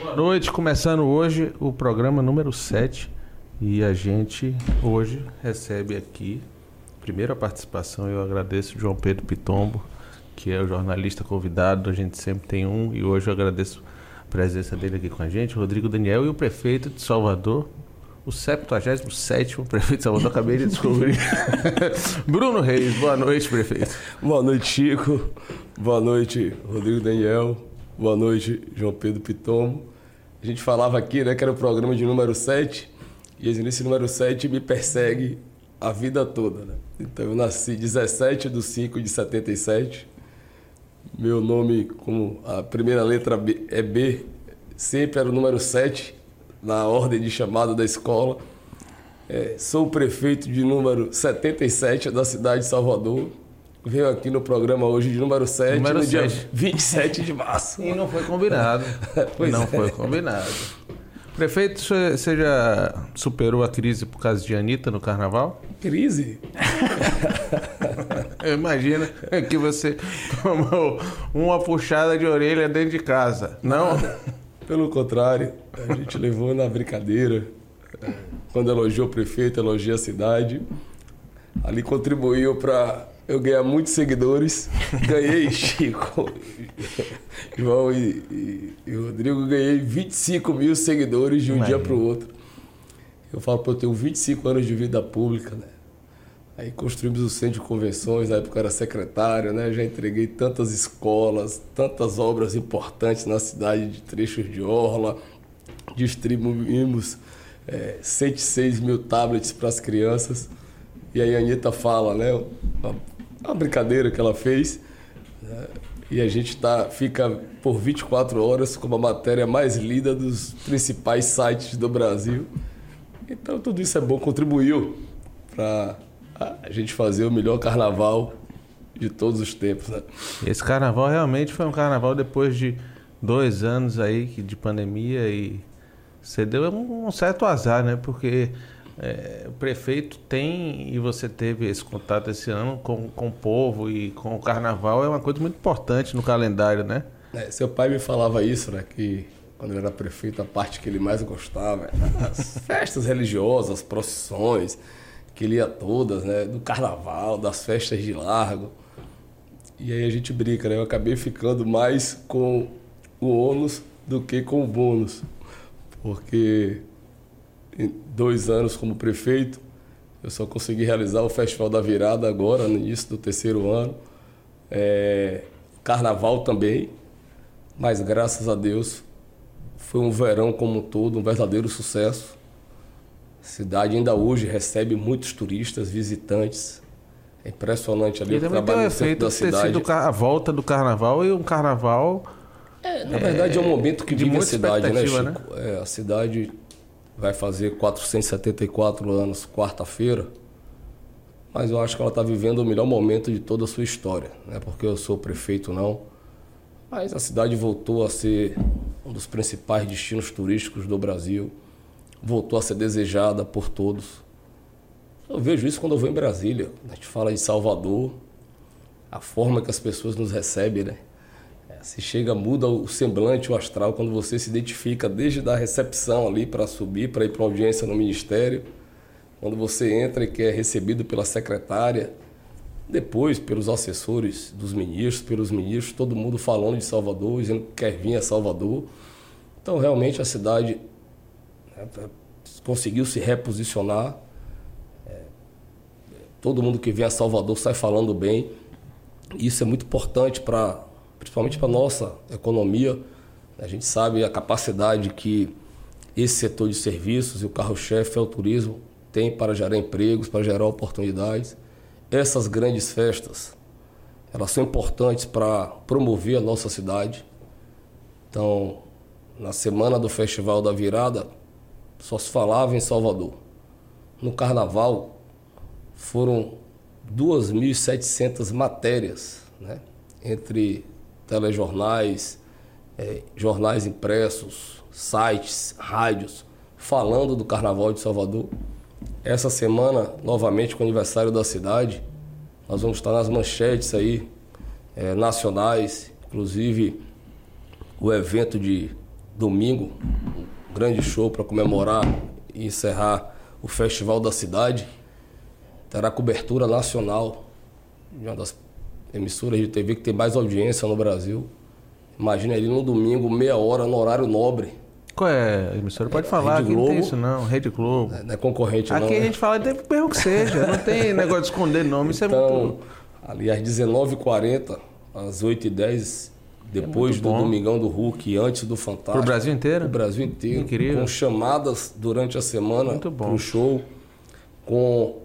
Boa noite, começando hoje o programa número 7 e a gente hoje recebe aqui, primeira participação, eu agradeço João Pedro Pitombo, que é o jornalista convidado, a gente sempre tem um e hoje eu agradeço a presença dele aqui com a gente, Rodrigo Daniel e o prefeito de Salvador, o 77 prefeito de Salvador, acabei de descobrir. Bruno Reis, boa noite, prefeito. Boa noite, Chico. Boa noite, Rodrigo Daniel. Boa noite, João Pedro Pitombo. A gente falava aqui, né, que era o programa de número 7, e esse número 7 me persegue a vida toda, né? Então eu nasci 17 de 5 de 77. Meu nome, como a primeira letra é B, sempre era o número 7 na ordem de chamada da escola. É, sou o prefeito de número 77 da cidade de Salvador. Venho aqui no programa hoje de número 7, número no 7. dia 27 de março. E não foi combinado. não é. foi combinado. Prefeito, você já superou a crise por causa de Anitta no carnaval? Crise? Eu imagino que você tomou uma puxada de orelha dentro de casa, não? Pelo contrário, a gente levou na brincadeira. Quando elogiou o prefeito, elogiou a cidade. Ali contribuiu para eu ganhar muitos seguidores. Ganhei, Chico, João e, e, e, Rodrigo, ganhei 25 mil seguidores de um Imagina. dia para o outro. Eu falo, pô, eu tenho 25 anos de vida pública, né? Aí construímos o centro de convenções, na época eu era secretário, né? Já entreguei tantas escolas, tantas obras importantes na cidade de trechos de orla, distribuímos é, 106 mil tablets para as crianças. E aí a Anitta fala, né? Uma uma brincadeira que ela fez. Né? E a gente tá, fica por 24 horas com a matéria mais lida dos principais sites do Brasil. Então tudo isso é bom, contribuiu para a gente fazer o melhor carnaval de todos os tempos. Né? Esse carnaval realmente foi um carnaval depois de dois anos aí de pandemia e você deu um certo azar, né? Porque é, o prefeito tem, e você teve esse contato esse ano com, com o povo e com o carnaval, é uma coisa muito importante no calendário, né? É, seu pai me falava isso, né? Que quando ele era prefeito, a parte que ele mais gostava era as festas religiosas, as procissões, que ele ia todas, né? Do carnaval, das festas de largo. E aí a gente brinca, né? Eu acabei ficando mais com o ônus do que com o bônus. Porque dois anos como prefeito. Eu só consegui realizar o Festival da Virada agora, no início do terceiro ano. É, carnaval também, mas graças a Deus foi um verão como um todo, um verdadeiro sucesso. A cidade ainda hoje recebe muitos turistas, visitantes. É impressionante ali e o trabalho no centro da cidade. a volta do carnaval e um carnaval... É, na verdade é, é um momento que vive a cidade, né, Chico? Né? É, a cidade vai fazer 474 anos quarta-feira, mas eu acho que ela está vivendo o melhor momento de toda a sua história, não é porque eu sou prefeito não, mas a cidade voltou a ser um dos principais destinos turísticos do Brasil, voltou a ser desejada por todos. Eu vejo isso quando eu vou em Brasília, a gente fala de Salvador, a forma que as pessoas nos recebem, né? Se chega, muda o semblante, o astral, quando você se identifica desde a recepção ali para subir, para ir para audiência no ministério, quando você entra e que é recebido pela secretária, depois pelos assessores dos ministros, pelos ministros, todo mundo falando de Salvador, dizendo que quer vir a Salvador. Então, realmente, a cidade né, conseguiu se reposicionar. É, todo mundo que vem a Salvador sai falando bem. Isso é muito importante para principalmente para a nossa economia. A gente sabe a capacidade que esse setor de serviços e o carro-chefe é o turismo tem para gerar empregos, para gerar oportunidades. Essas grandes festas, elas são importantes para promover a nossa cidade. Então, na semana do Festival da Virada, só se falava em Salvador. No Carnaval, foram 2.700 matérias, né? entre telejornais, é, jornais impressos, sites, rádios, falando do Carnaval de Salvador. Essa semana, novamente com o aniversário da cidade, nós vamos estar nas manchetes aí, é, nacionais, inclusive o evento de domingo, um grande show para comemorar e encerrar o Festival da Cidade. Terá cobertura nacional de uma das emissoras de TV que tem mais audiência no Brasil. Imagina ele no domingo, meia hora, no horário nobre. Qual é a emissora? Pode é, falar, Rede Globo, não tem isso não, Rede Globo. É, não é concorrente Aqui não. Aqui a né? gente fala de mesmo que seja, não tem negócio de esconder nome, isso então, é muito... ali às 19h40, às 8h10, depois é do. Domingão do Hulk, antes do Fantástico. Pro Brasil inteiro? Pro Brasil inteiro. Incrível. Com chamadas durante a semana muito bom. pro show, com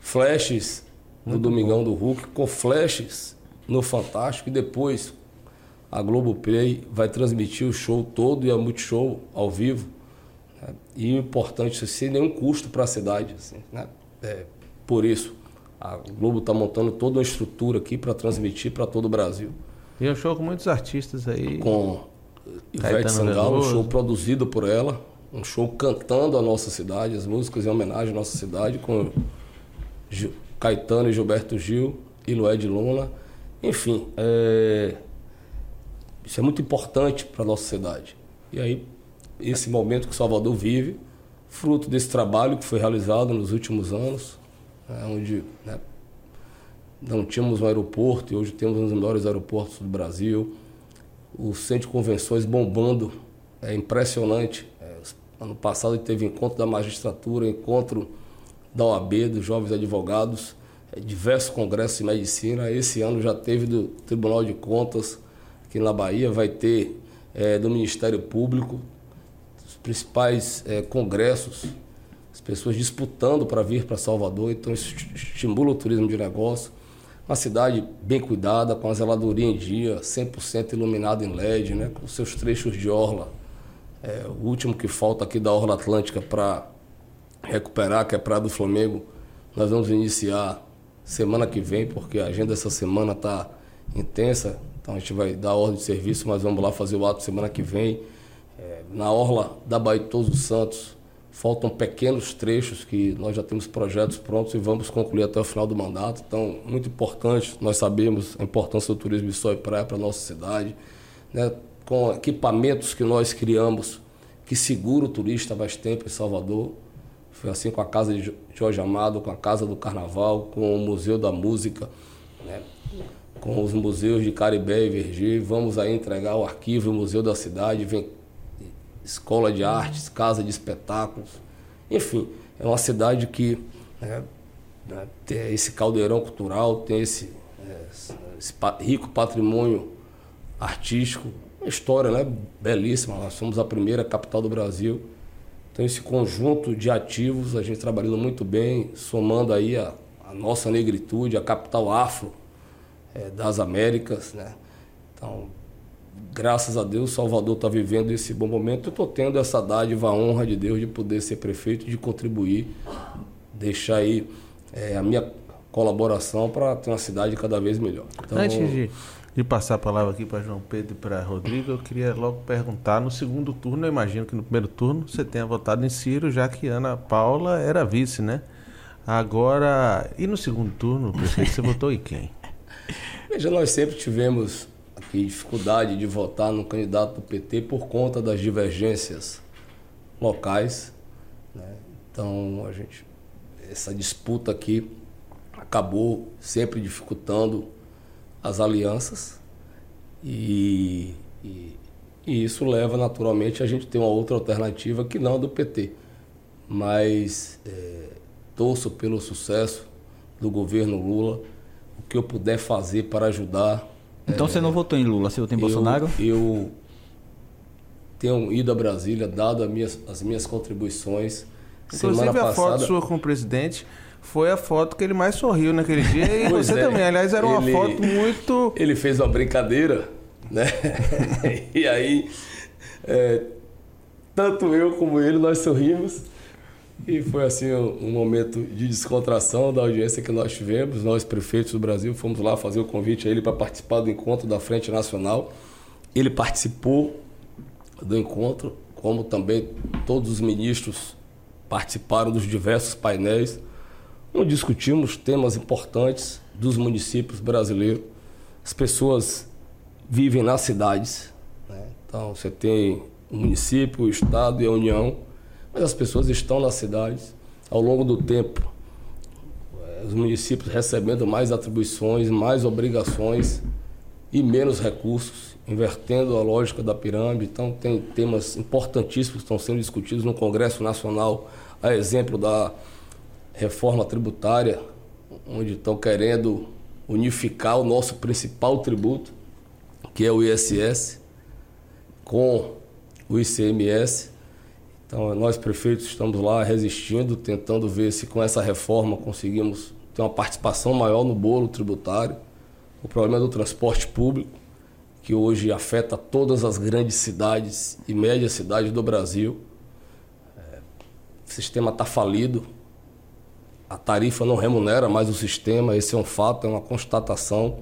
flashes no Domingão do Hulk, com flashes no Fantástico e depois a Globoplay vai transmitir o show todo e a Multishow ao vivo. Né? E o importante, isso sem nenhum custo para a cidade. Assim, né? é, por isso, a Globo está montando toda uma estrutura aqui para transmitir para todo o Brasil. E é um show com muitos artistas aí. Com Ivete Sangalo, um show produzido por ela, um show cantando a nossa cidade, as músicas em homenagem à nossa cidade, com Caetano e Gilberto Gil e Lued Luna. Enfim, é, isso é muito importante para a nossa sociedade. E aí, esse momento que Salvador vive, fruto desse trabalho que foi realizado nos últimos anos, né, onde né, não tínhamos um aeroporto e hoje temos um dos melhores aeroportos do Brasil, o centro de convenções bombando, é impressionante. É, ano passado teve encontro da magistratura, encontro da OAB, dos jovens advogados, é, diversos congressos de medicina. Esse ano já teve do Tribunal de Contas, aqui na Bahia, vai ter é, do Ministério Público, os principais é, congressos, as pessoas disputando para vir para Salvador, então isso estimula o turismo de negócio. Uma cidade bem cuidada, com a zeladoria em dia, 100% iluminada em LED, né, com seus trechos de orla. É, o último que falta aqui da Orla Atlântica para recuperar, que é Praia do Flamengo, nós vamos iniciar semana que vem, porque a agenda dessa semana está intensa. Então a gente vai dar ordem de serviço, mas vamos lá fazer o ato semana que vem. É, na orla da Bahia de Todos os Santos, faltam pequenos trechos que nós já temos projetos prontos e vamos concluir até o final do mandato. Então, muito importante, nós sabemos a importância do turismo de sol e praia para a nossa cidade, né? com equipamentos que nós criamos que segura o turista mais tempo em Salvador. Foi assim com a Casa de Jorge Amado, com a Casa do Carnaval, com o Museu da Música. Né? com os museus de Caribé e Verger. Vamos aí entregar o arquivo, o Museu da Cidade, vem escola de artes, casa de espetáculos. Enfim, é uma cidade que né, né tem esse caldeirão cultural, tem esse, é, esse rico patrimônio artístico, uma história né, belíssima. Nós somos a primeira capital do Brasil. Então, esse conjunto de ativos, a gente trabalhando muito bem, somando aí a, a nossa negritude, a capital afro é, das Américas, né? Então, graças a Deus, Salvador está vivendo esse bom momento. Eu estou tendo essa dádiva, a honra de Deus de poder ser prefeito, de contribuir, deixar aí é, a minha colaboração para ter uma cidade cada vez melhor. Então, Antes de, de passar a palavra aqui para João Pedro e para Rodrigo, eu queria logo perguntar, no segundo turno, eu imagino que no primeiro turno você tenha votado em Ciro, já que Ana Paula era vice, né? Agora, e no segundo turno, prefeito, você votou em quem? Veja, nós sempre tivemos aqui dificuldade de votar no candidato do PT por conta das divergências locais. Né? Então, a gente, essa disputa aqui acabou sempre dificultando as alianças e, e, e, isso leva naturalmente a gente ter uma outra alternativa que não a do PT. Mas é, torço pelo sucesso do governo Lula o que eu puder fazer para ajudar. Então é, você não votou em Lula, você votou em eu, Bolsonaro? Eu tenho ido a Brasília, dado as minhas, as minhas contribuições. Inclusive Semana a passada... foto sua com o presidente foi a foto que ele mais sorriu naquele dia. E você é, também, aliás, era uma ele, foto muito. Ele fez uma brincadeira, né? e aí, é, tanto eu como ele, nós sorrimos. E foi assim um momento de descontração da audiência que nós tivemos. Nós, prefeitos do Brasil, fomos lá fazer o convite a ele para participar do encontro da Frente Nacional. Ele participou do encontro, como também todos os ministros participaram dos diversos painéis, discutimos temas importantes dos municípios brasileiros. As pessoas vivem nas cidades, né? então você tem o município, o Estado e a União, mas as pessoas estão nas cidades ao longo do tempo. Os municípios recebendo mais atribuições, mais obrigações e menos recursos, invertendo a lógica da pirâmide. Então, tem temas importantíssimos que estão sendo discutidos no Congresso Nacional, a exemplo da reforma tributária, onde estão querendo unificar o nosso principal tributo, que é o ISS, com o ICMS. Então, nós prefeitos estamos lá resistindo, tentando ver se com essa reforma conseguimos ter uma participação maior no bolo tributário. O problema do transporte público, que hoje afeta todas as grandes cidades e médias cidades do Brasil. É, o sistema está falido, a tarifa não remunera mais o sistema, esse é um fato, é uma constatação.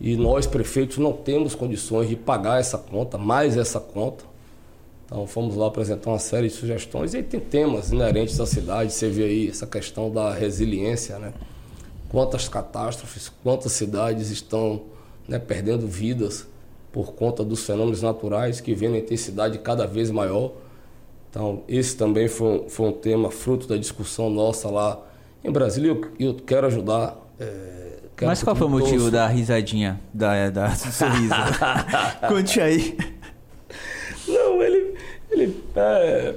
E nós, prefeitos, não temos condições de pagar essa conta, mais essa conta. Então fomos lá apresentar uma série de sugestões e aí tem temas inerentes à cidade, você vê aí essa questão da resiliência, né? Quantas catástrofes, quantas cidades estão né, perdendo vidas por conta dos fenômenos naturais que vêm na intensidade cada vez maior. Então, esse também foi, foi um tema fruto da discussão nossa lá em Brasília. Eu, eu quero ajudar. É, quero Mas qual foi o motivo da risadinha, da, da sorriso? Conte aí. Não, ele, ele é,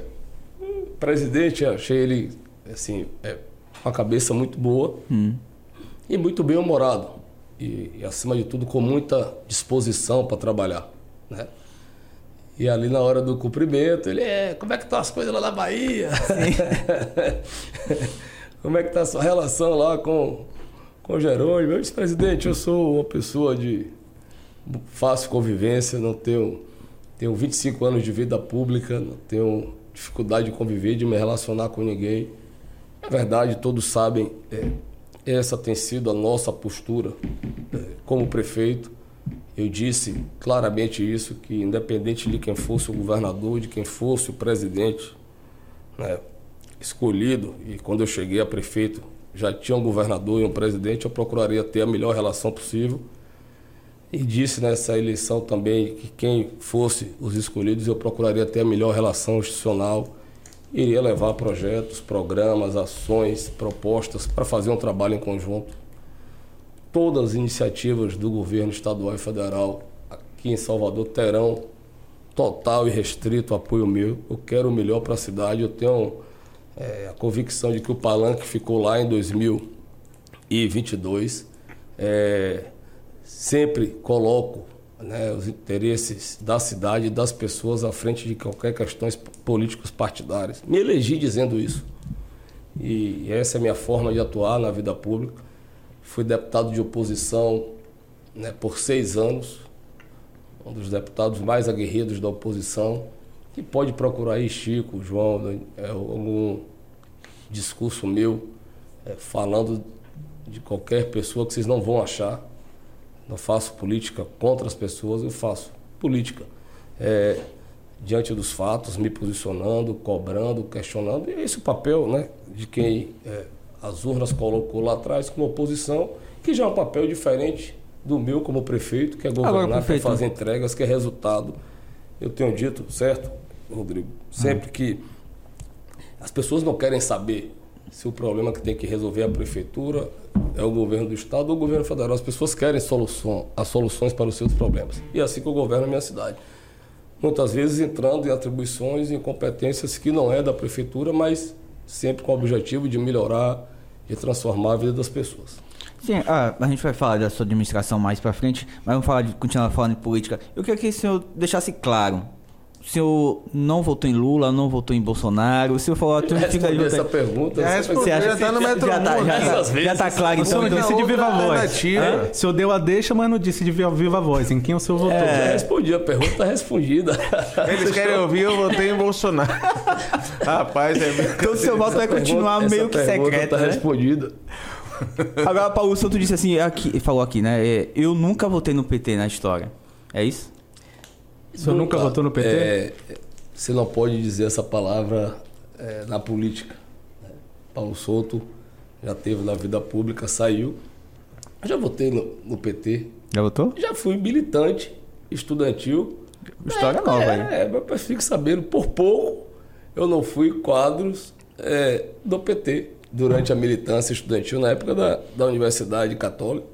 presidente, achei ele assim, é, uma cabeça muito boa hum. e muito bem humorado. E, e, acima de tudo, com muita disposição para trabalhar. Né? E ali na hora do cumprimento, ele é, como é que estão as coisas lá na Bahia? como é que está a sua relação lá com, com o Jerônimo? Eu disse, presidente, eu sou uma pessoa de fácil convivência, não tenho tenho 25 anos de vida pública, não tenho dificuldade de conviver, de me relacionar com ninguém. É verdade, todos sabem, é, essa tem sido a nossa postura é, como prefeito. Eu disse claramente isso, que independente de quem fosse o governador, de quem fosse o presidente né, escolhido, e quando eu cheguei a prefeito já tinha um governador e um presidente, eu procuraria ter a melhor relação possível e disse nessa eleição também que quem fosse os escolhidos eu procuraria ter a melhor relação institucional, iria levar projetos, programas, ações, propostas para fazer um trabalho em conjunto. Todas as iniciativas do governo estadual e federal aqui em Salvador terão total e restrito apoio meu. Eu quero o melhor para a cidade. Eu tenho é, a convicção de que o palanque ficou lá em 2022. É, sempre coloco né, os interesses da cidade e das pessoas à frente de qualquer questões políticos partidárias. Me elegi dizendo isso. E essa é a minha forma de atuar na vida pública. Fui deputado de oposição né, por seis anos, um dos deputados mais aguerridos da oposição, que pode procurar aí Chico, João, é, algum discurso meu é, falando de qualquer pessoa que vocês não vão achar não faço política contra as pessoas, eu faço política é, diante dos fatos, me posicionando, cobrando, questionando. E é esse o papel né, de quem é, as urnas colocou lá atrás como oposição, que já é um papel diferente do meu como prefeito, que é governar, Agora, que é fazer entregas, que é resultado. Eu tenho dito, certo, Rodrigo, sempre que as pessoas não querem saber se o problema que tem que resolver é a prefeitura, é o governo do estado ou o governo federal. As pessoas querem solução, as soluções para os seus problemas. E é assim que eu governo a minha cidade. Muitas vezes entrando em atribuições e competências que não é da prefeitura, mas sempre com o objetivo de melhorar e transformar a vida das pessoas. Sim, ah, a gente vai falar da sua administração mais para frente, mas vamos falar de, continuar falando de política. Eu queria que o senhor deixasse claro o senhor não votou em Lula, não votou em Bolsonaro. O senhor falou tudo fica de essa pergunta. Já respondeu, já tá no metro já, tá, já, já, já tá claro. Então, o senhor disse de viva voz. O senhor deu a deixa, mas não disse de viva voz. Em quem o senhor votou? É... Já respondi, a pergunta está respondida. Eles querem ouvir, eu votei em Bolsonaro. Rapaz, é Então o seu voto vai continuar meio que secreto, tá né? respondida. Agora, Paulo Santo disse assim, aqui, falou aqui, né? É, eu nunca votei no PT na história. É isso? O senhor nunca, nunca votou no PT? É, você não pode dizer essa palavra é, na política. Paulo Souto já teve na vida pública, saiu. já votei no, no, PT. Já votou? Já fui militante estudantil. História é, nova é, aí. É, mas fique sabendo, por pouco eu não fui quadros é, do PT durante a militância estudantil na época da, da Universidade Católica.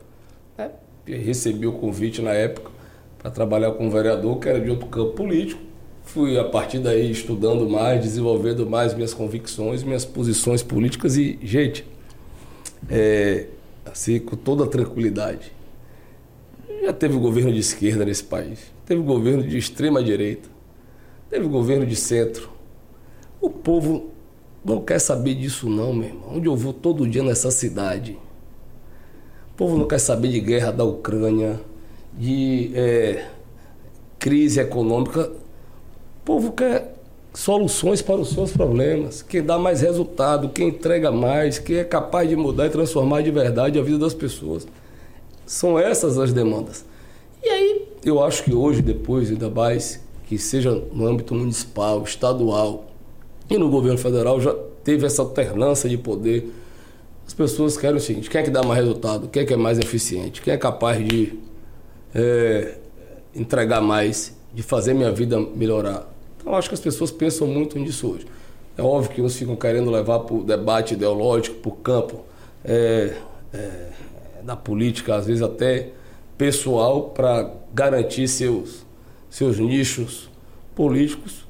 É, recebi o convite na época para trabalhar com um vereador que era de outro campo político. Fui a partir daí estudando mais, desenvolvendo mais minhas convicções, minhas posições políticas e, gente, é, assim, com toda tranquilidade. Já teve governo de esquerda nesse país, teve governo de extrema direita, teve governo de centro. O povo não quer saber disso não, meu irmão. Onde eu vou todo dia nessa cidade. O povo não quer saber de guerra da Ucrânia, de é, crise econômica. O povo quer soluções para os seus problemas, quem dá mais resultado, quem entrega mais, quem é capaz de mudar e transformar de verdade a vida das pessoas. São essas as demandas. E aí, eu acho que hoje, depois, ainda mais, que seja no âmbito municipal, estadual, e no governo federal já teve essa alternância de poder. As pessoas querem o seguinte: quem é que dá mais resultado? Quem é que é mais eficiente? Quem é capaz de é, entregar mais, de fazer minha vida melhorar? Então, acho que as pessoas pensam muito nisso hoje. É óbvio que uns ficam querendo levar para o debate ideológico, para o campo é, é, da política, às vezes até pessoal, para garantir seus, seus nichos políticos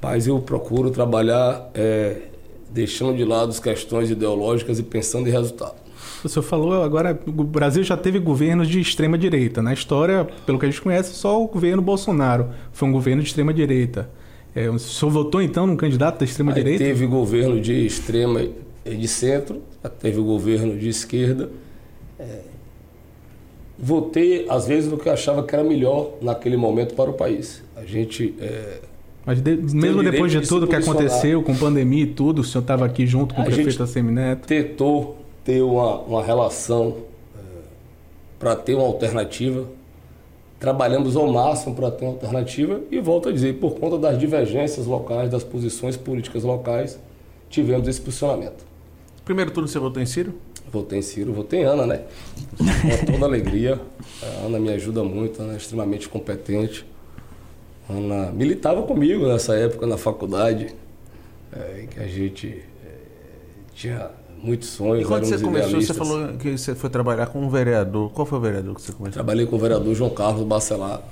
mas eu procuro trabalhar é, deixando de lado as questões ideológicas e pensando em resultado. O senhor falou agora, o Brasil já teve governos de extrema direita. Na história, pelo que a gente conhece, só o governo Bolsonaro foi um governo de extrema direita. É, o senhor votou então num candidato da extrema Aí direita? Teve governo de extrema de centro, teve governo de esquerda. É, votei às vezes no que eu achava que era melhor naquele momento para o país. A gente é, mas de, mesmo depois de tudo que aconteceu, com pandemia e tudo, o senhor estava aqui junto com a o prefeito Semineto? Tentou ter uma, uma relação é, para ter uma alternativa. Trabalhamos ao máximo para ter uma alternativa e volto a dizer, por conta das divergências locais, das posições políticas locais, tivemos esse posicionamento. Primeiro turno você votou em Ciro? Votei em Ciro, votei em Ana, né? Com toda alegria. A Ana me ajuda muito, Ana é extremamente competente. Ana militava comigo nessa época na faculdade, é, que a gente é, tinha muitos sonhos. E quando você começou, você falou que você foi trabalhar com um vereador. Qual foi o vereador que você começou? Trabalhei com o vereador João Carlos Bacelar.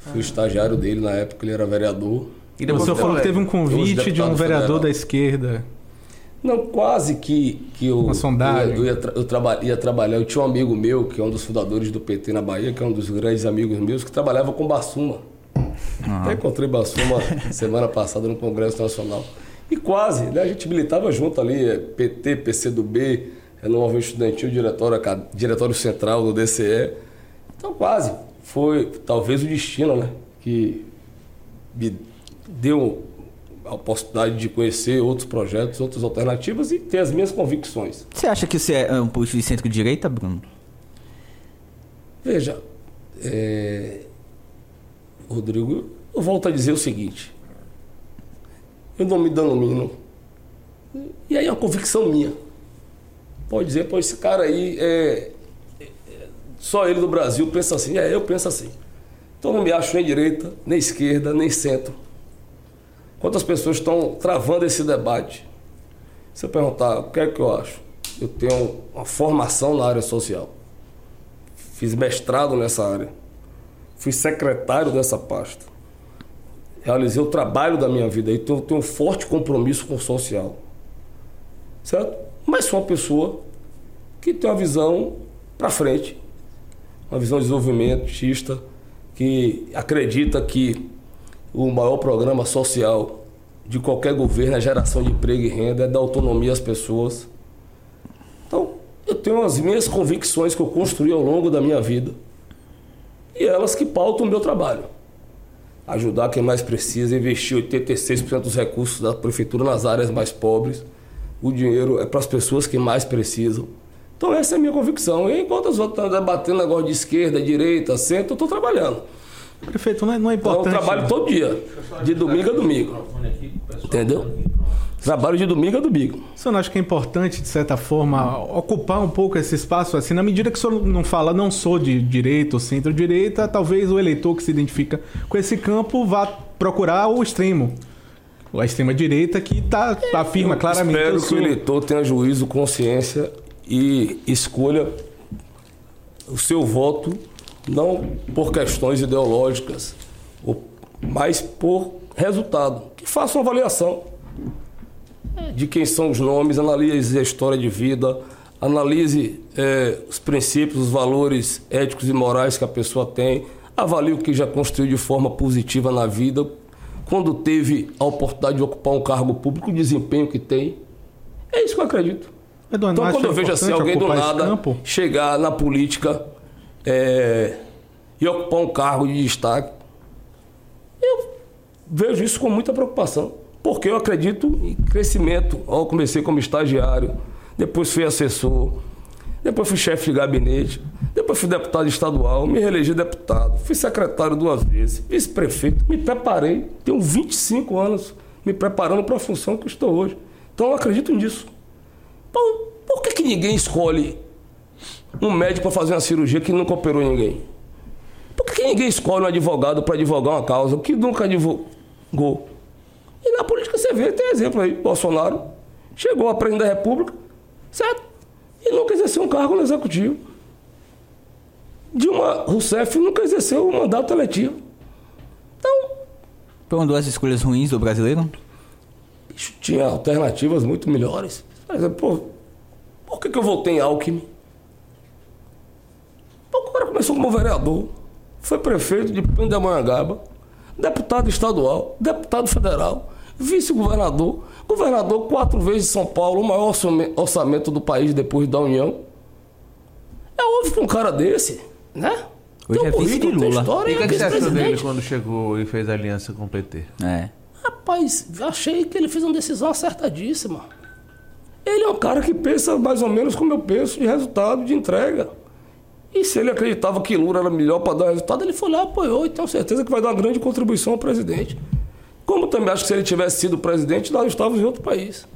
Fui ah. estagiário dele na época, ele era vereador. E depois senhor falou que teve um convite de um vereador federal. da esquerda. Não, quase que, que eu, Uma sondagem. eu, ia, eu traba, ia trabalhar. Eu tinha um amigo meu, que é um dos fundadores do PT na Bahia, que é um dos grandes amigos meus, que trabalhava com Bassuma. Uhum. Até encontrei Bassuma semana passada no Congresso Nacional. E quase, né? A gente militava junto ali, é, PT, PCdoB, é, no movimento estudantil, diretório, diretório central do DCE. Então quase. Foi talvez o destino, né? Que me deu a oportunidade de conhecer outros projetos, outras alternativas e ter as minhas convicções. Você acha que você é um político de centro-direita, Bruno? Veja, é, Rodrigo, eu volto a dizer o seguinte. Eu não me denomino. E aí é uma convicção minha. Pode dizer, pô, esse cara aí é, é, Só ele do Brasil pensa assim. É, eu penso assim. Então não me acho nem direita, nem esquerda, nem centro. Quantas pessoas estão travando esse debate? Se eu perguntar o que é que eu acho, eu tenho uma formação na área social. Fiz mestrado nessa área fui secretário dessa pasta. Realizei o trabalho da minha vida, então tenho um forte compromisso com o social. Certo? Mas sou uma pessoa que tem uma visão para frente, uma visão desenvolvimentista, que acredita que o maior programa social de qualquer governo é geração de emprego e renda, é dar autonomia às pessoas. Então, eu tenho as minhas convicções que eu construí ao longo da minha vida e elas que pautam o meu trabalho. Ajudar quem mais precisa, investir 86% dos recursos da prefeitura nas áreas mais pobres. O dinheiro é para as pessoas que mais precisam. Então essa é a minha convicção. E enquanto os outros estão debatendo negócio de esquerda, direita, centro, eu estou trabalhando. Prefeito, não é, não é importante. Então, eu trabalho todo dia, de domingo a domingo. Entendeu? Trabalho de domingo é domingo. O senhor não acha que é importante, de certa forma, ocupar um pouco esse espaço? Assim, na medida que o senhor não fala, não sou de direita ou centro-direita, talvez o eleitor que se identifica com esse campo vá procurar o extremo. A extrema-direita que tá, afirma claramente... Espero que o eleitor tenha juízo, consciência e escolha o seu voto não por questões ideológicas, mas por resultado. Que faça uma avaliação de quem são os nomes, analise a história de vida, analise é, os princípios, os valores éticos e morais que a pessoa tem, avalie o que já construiu de forma positiva na vida, quando teve a oportunidade de ocupar um cargo público, o desempenho que tem. É isso que eu acredito. Eduardo, então, quando eu vejo assim, alguém do nada chegar na política é, e ocupar um cargo de destaque, eu vejo isso com muita preocupação porque eu acredito em crescimento. Eu comecei como estagiário, depois fui assessor, depois fui chefe de gabinete, depois fui deputado estadual, me reelegi deputado, fui secretário duas vezes, vice-prefeito, me preparei, tenho 25 anos me preparando para a função que estou hoje. Então eu acredito nisso. Por, por que, que ninguém escolhe um médico para fazer uma cirurgia que nunca operou ninguém? Por que, que ninguém escolhe um advogado para advogar uma causa que nunca advogou? E na política você vê, tem exemplo aí, Bolsonaro chegou a presidente da República, certo? E nunca exerceu um cargo no executivo. Dilma Rousseff nunca exerceu um mandato eletivo. Então. Foram duas escolhas ruins do brasileiro? Bicho, tinha alternativas muito melhores. Por exemplo, por que, que eu voltei em Alckmin? o cara começou como vereador, foi prefeito de Pindamonhangaba, deputado estadual, deputado federal, vice-governador, governador quatro vezes de São Paulo, o maior orçamento do país depois da União. É óbvio que um cara desse, né? Hoje tem é vice de Lula. História, e o que, que você achou dele quando chegou e fez aliança com o PT? É. Rapaz, achei que ele fez uma decisão acertadíssima. Ele é um cara que pensa mais ou menos como eu penso de resultado, de entrega. E se ele acreditava que Lula era melhor para dar resultado, ele foi lá, apoiou e tenho certeza que vai dar uma grande contribuição ao presidente. Como também acho que se ele tivesse sido presidente, nós estávamos em outro país.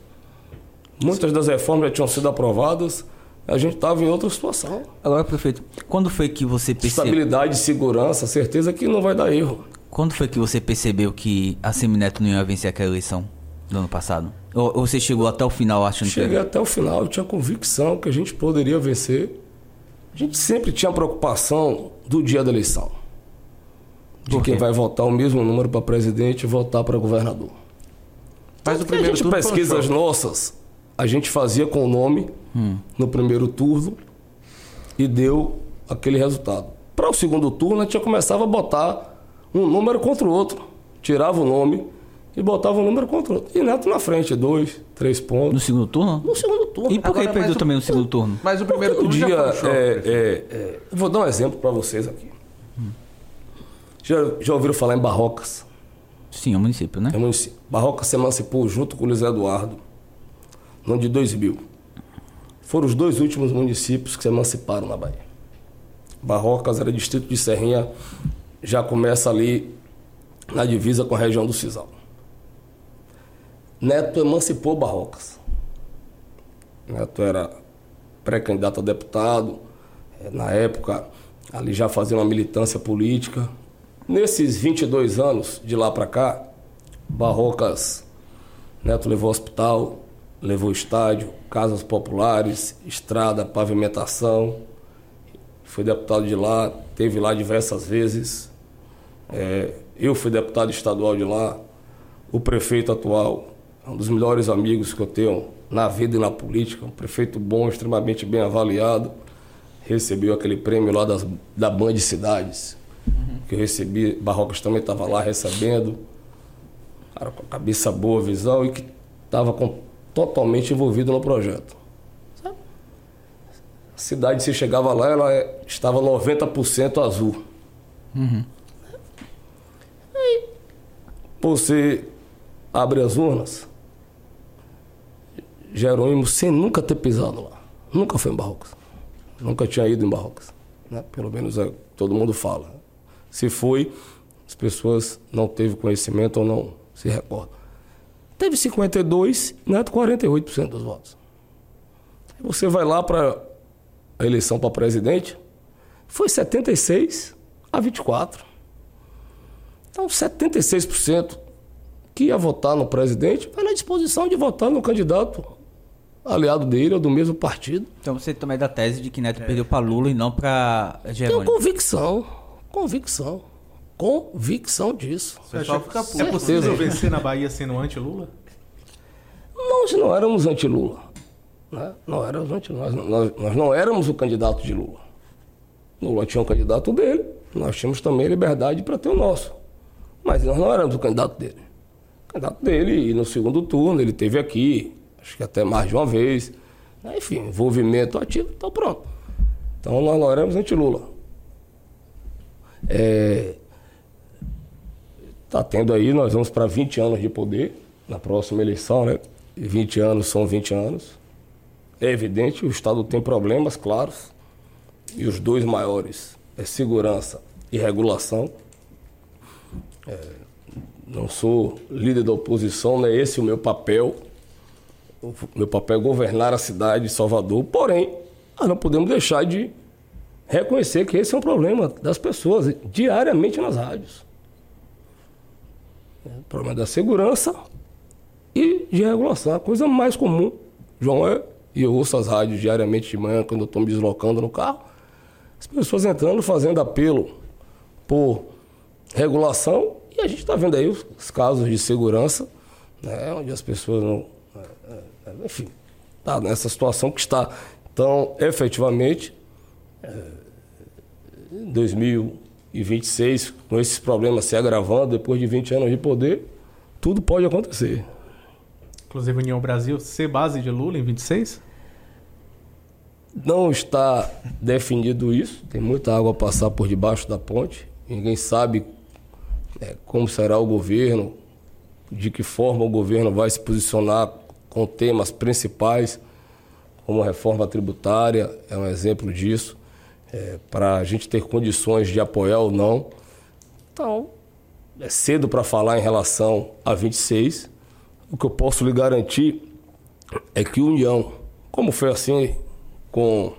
Muitas das reformas já tinham sido aprovadas, a gente estava em outra situação. Agora, prefeito, quando foi que você percebeu... Estabilidade, segurança, certeza que não vai dar erro. Quando foi que você percebeu que a Semineto não ia vencer aquela eleição do ano passado? Ou, você chegou até o final achando Cheguei que... Cheguei até o final, eu tinha convicção que a gente poderia vencer a gente sempre tinha preocupação do dia da eleição. De quem vai votar o mesmo número para presidente e votar para governador. Mas o primeiro a gente pesquisas nossas, a gente fazia com o nome hum. no primeiro turno e deu aquele resultado. Para o segundo turno, a gente já começava a botar um número contra o outro. Tirava o nome e botava um número contra o outro. E Neto na frente, dois, três pontos. No segundo turno? No segundo turno. E por que perdeu o, também no segundo turno? Mas o primeiro turno dia, já é, é, é, Vou dar um exemplo para vocês aqui. Já, já ouviram falar em Barrocas? Sim, é um município, né? É um município. Barrocas se emancipou junto com o Luiz Eduardo no ano de 2000. Foram os dois últimos municípios que se emanciparam na Bahia. Barrocas era distrito de Serrinha, já começa ali na divisa com a região do Cisal. Neto emancipou Barrocas. Neto era pré-candidato a deputado, eh, na época ali já fazia uma militância política. Nesses 22 anos de lá para cá, Barrocas, Neto levou hospital, levou estádio, casas populares, estrada, pavimentação. Foi deputado de lá, teve lá diversas vezes. É, eu fui deputado estadual de lá. O prefeito atual um dos melhores amigos que eu tenho na vida e na política, um prefeito bom, extremamente bem avaliado. Recebeu aquele prêmio lá das, da Band Cidades, uhum. que eu recebi, Barrocas também estava lá recebendo. Cara com cabeça boa, visão e que estava totalmente envolvido no projeto. A cidade, se chegava lá, ela é, estava 90% azul. Uhum. Aí, você abre as urnas, Jerônimo sem nunca ter pisado lá. Nunca foi em Barrocas. Nunca tinha ido em Barrocas. Né? Pelo menos é, todo mundo fala. Se foi, as pessoas não teve conhecimento ou não se recordam. teve 52, Neto 48% dos votos. Você vai lá para a eleição para presidente, foi 76 a 24. Então, 76% que ia votar no presidente vai na disposição de votar no candidato aliado dele ou do mesmo partido. Então você também é da tese de que Neto é. perdeu para Lula e não para Jerônimo. Tenho convicção, convicção, convicção disso. Você acha que é possível vencer na Bahia sendo anti-Lula? Nós não éramos anti-Lula. Né? Não éramos anti-Lula. Nós, nós não éramos o candidato de Lula. Lula tinha um candidato dele, nós tínhamos também liberdade para ter o nosso. Mas nós não éramos o candidato dele. O candidato dele, e no segundo turno, ele teve aqui, acho que até mais de uma vez. Enfim, envolvimento ativo, então pronto. Então nós não éramos anti-Lula. É, tá tendo aí, nós vamos para 20 anos de poder na próxima eleição, né? 20 anos são 20 anos. É evidente, o Estado tem problemas claros. E os dois maiores é segurança e regulação. É, não sou líder da oposição, não é esse o meu papel. O meu papel é governar a cidade de Salvador. Porém, nós não podemos deixar de reconhecer que esse é um problema das pessoas diariamente nas rádios. É, o problema da segurança e de regulação, a coisa mais comum. João é, e eu ouço as rádios diariamente de manhã quando eu estou me deslocando no carro. As pessoas entrando fazendo apelo por regulação e a gente está vendo aí os casos de segurança, né, onde as pessoas não. É, é, enfim, está nessa situação que está. Então, efetivamente, em 2026, com esses problemas se agravando, depois de 20 anos de poder, tudo pode acontecer. Inclusive, União Brasil ser base de Lula em 26? Não está definido isso, tem muita água a passar por debaixo da ponte. Ninguém sabe é, como será o governo, de que forma o governo vai se posicionar com temas principais, como a reforma tributária, é um exemplo disso, é, para a gente ter condições de apoiar ou não. Então, é cedo para falar em relação a 26. O que eu posso lhe garantir é que União, como foi assim com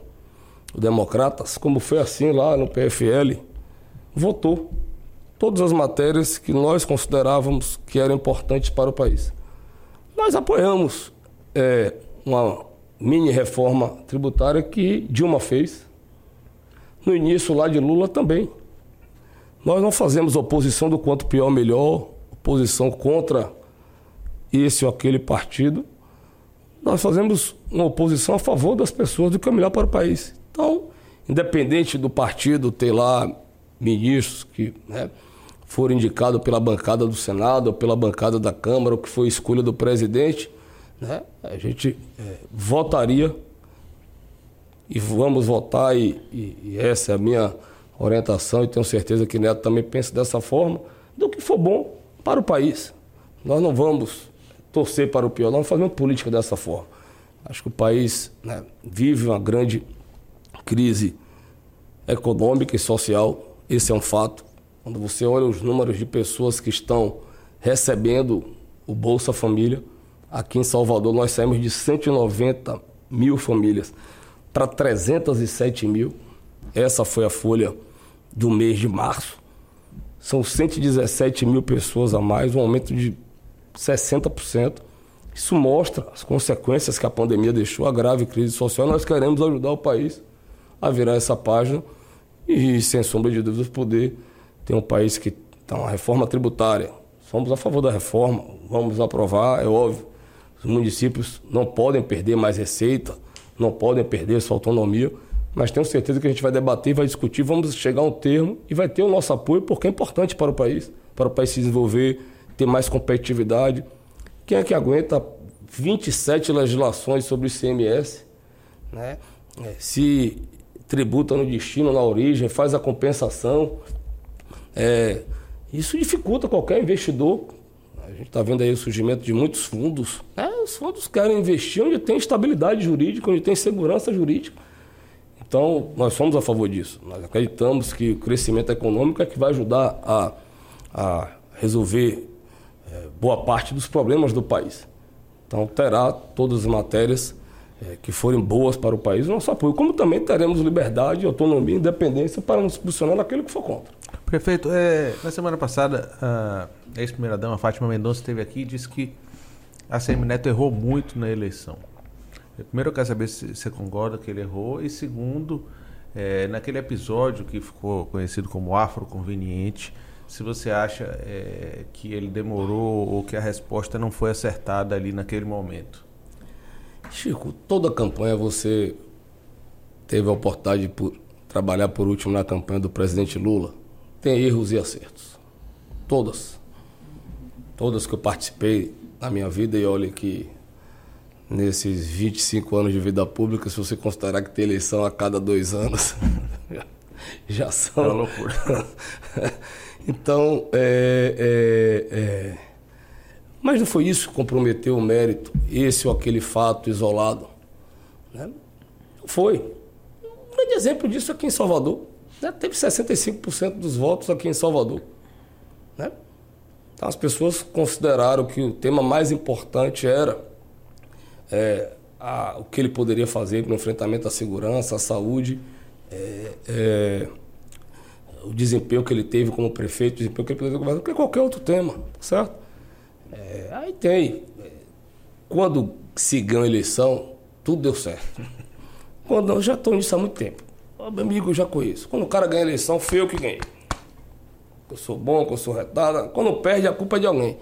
os democratas, como foi assim lá no PFL, votou todas as matérias que nós considerávamos que eram importantes para o país. Nós apoiamos é, uma mini reforma tributária que Dilma fez. No início lá de Lula também. Nós não fazemos oposição do quanto pior melhor, oposição contra esse ou aquele partido nós fazemos uma oposição a favor das pessoas do que é melhor para o país. Então, independente do partido ter lá ministros que né, foram indicados pela bancada do Senado ou pela bancada da Câmara, ou que foi escolha do presidente, né, a gente é, votaria e vamos votar, e, e, e, essa é a minha orientação, e tenho certeza que Neto também pensa dessa forma, do que for bom para o país. Nós não vamos torcer para o pior. Nós fazemos política dessa forma. Acho que o país né, vive uma grande crise econômica e social. Esse é um fato. Quando você olha os números de pessoas que estão recebendo o Bolsa Família, aqui em Salvador nós saímos de 190 mil famílias para 307 mil. Essa foi a folha do mês de março. São 117 mil pessoas a mais, um aumento de 60%. Isso mostra as consequências que a pandemia deixou, a grave crise social. Nós queremos ajudar o país a virar essa página e, sem sombra de dúvidas, poder ter um país que está uma reforma tributária. Somos a favor da reforma, vamos aprovar, é óbvio. Os municípios não podem perder mais receita, não podem perder sua autonomia, mas tenho certeza que a gente vai debater, vai discutir, vamos chegar a um termo e vai ter o nosso apoio, porque é importante para o país, para o país se desenvolver, ter mais competitividade. Quem é que aguenta 27 legislações sobre ICMS? Né? É, se tributa no destino, na origem, faz a compensação. É, isso dificulta qualquer investidor. A gente está vendo aí o surgimento de muitos fundos. É, os fundos querem investir onde tem estabilidade jurídica, onde tem segurança jurídica. Então, nós somos a favor disso. Nós acreditamos que o crescimento econômico é que vai ajudar a, a resolver é, boa parte dos problemas do país. Então terá todas as matérias é, que forem boas para o país, nosso apoio, como também teremos liberdade, autonomia e independência para nos posicionar naquilo que for contra. Prefeito, é, na semana passada, a ex-primeira-dama Fátima Mendonça esteve aqui e disse que a CM Neto errou muito na eleição. Primeiro, eu quero saber se você concorda que ele errou, e segundo, é, naquele episódio que ficou conhecido como afroconveniente, se você acha é, que ele demorou ou que a resposta não foi acertada ali naquele momento. Chico, toda campanha você teve a oportunidade de por, trabalhar por último na campanha do presidente Lula. Tem erros e acertos. Todas. Todas que eu participei na minha vida, e olha que nesses 25 anos de vida pública, se você considerar que tem eleição a cada dois anos, já são. É uma loucura. então, é, é, é mas não foi isso que comprometeu o mérito, esse ou aquele fato isolado. Né? Foi. Um grande exemplo disso aqui em Salvador. Né? Teve 65% dos votos aqui em Salvador. Então as pessoas consideraram que o tema mais importante era é, a, o que ele poderia fazer no enfrentamento à segurança, à saúde, é, é, o desempenho que ele teve como prefeito, o desempenho que ele poderia governar, que qualquer outro tema, certo? É, aí tem. Quando se ganha a eleição, tudo deu certo. Quando eu já estou nisso há muito tempo. meu amigo, eu já conheço. Quando o cara ganha a eleição, foi eu que ganhei. Eu sou bom, que eu sou retado. Quando perde, a culpa é de alguém.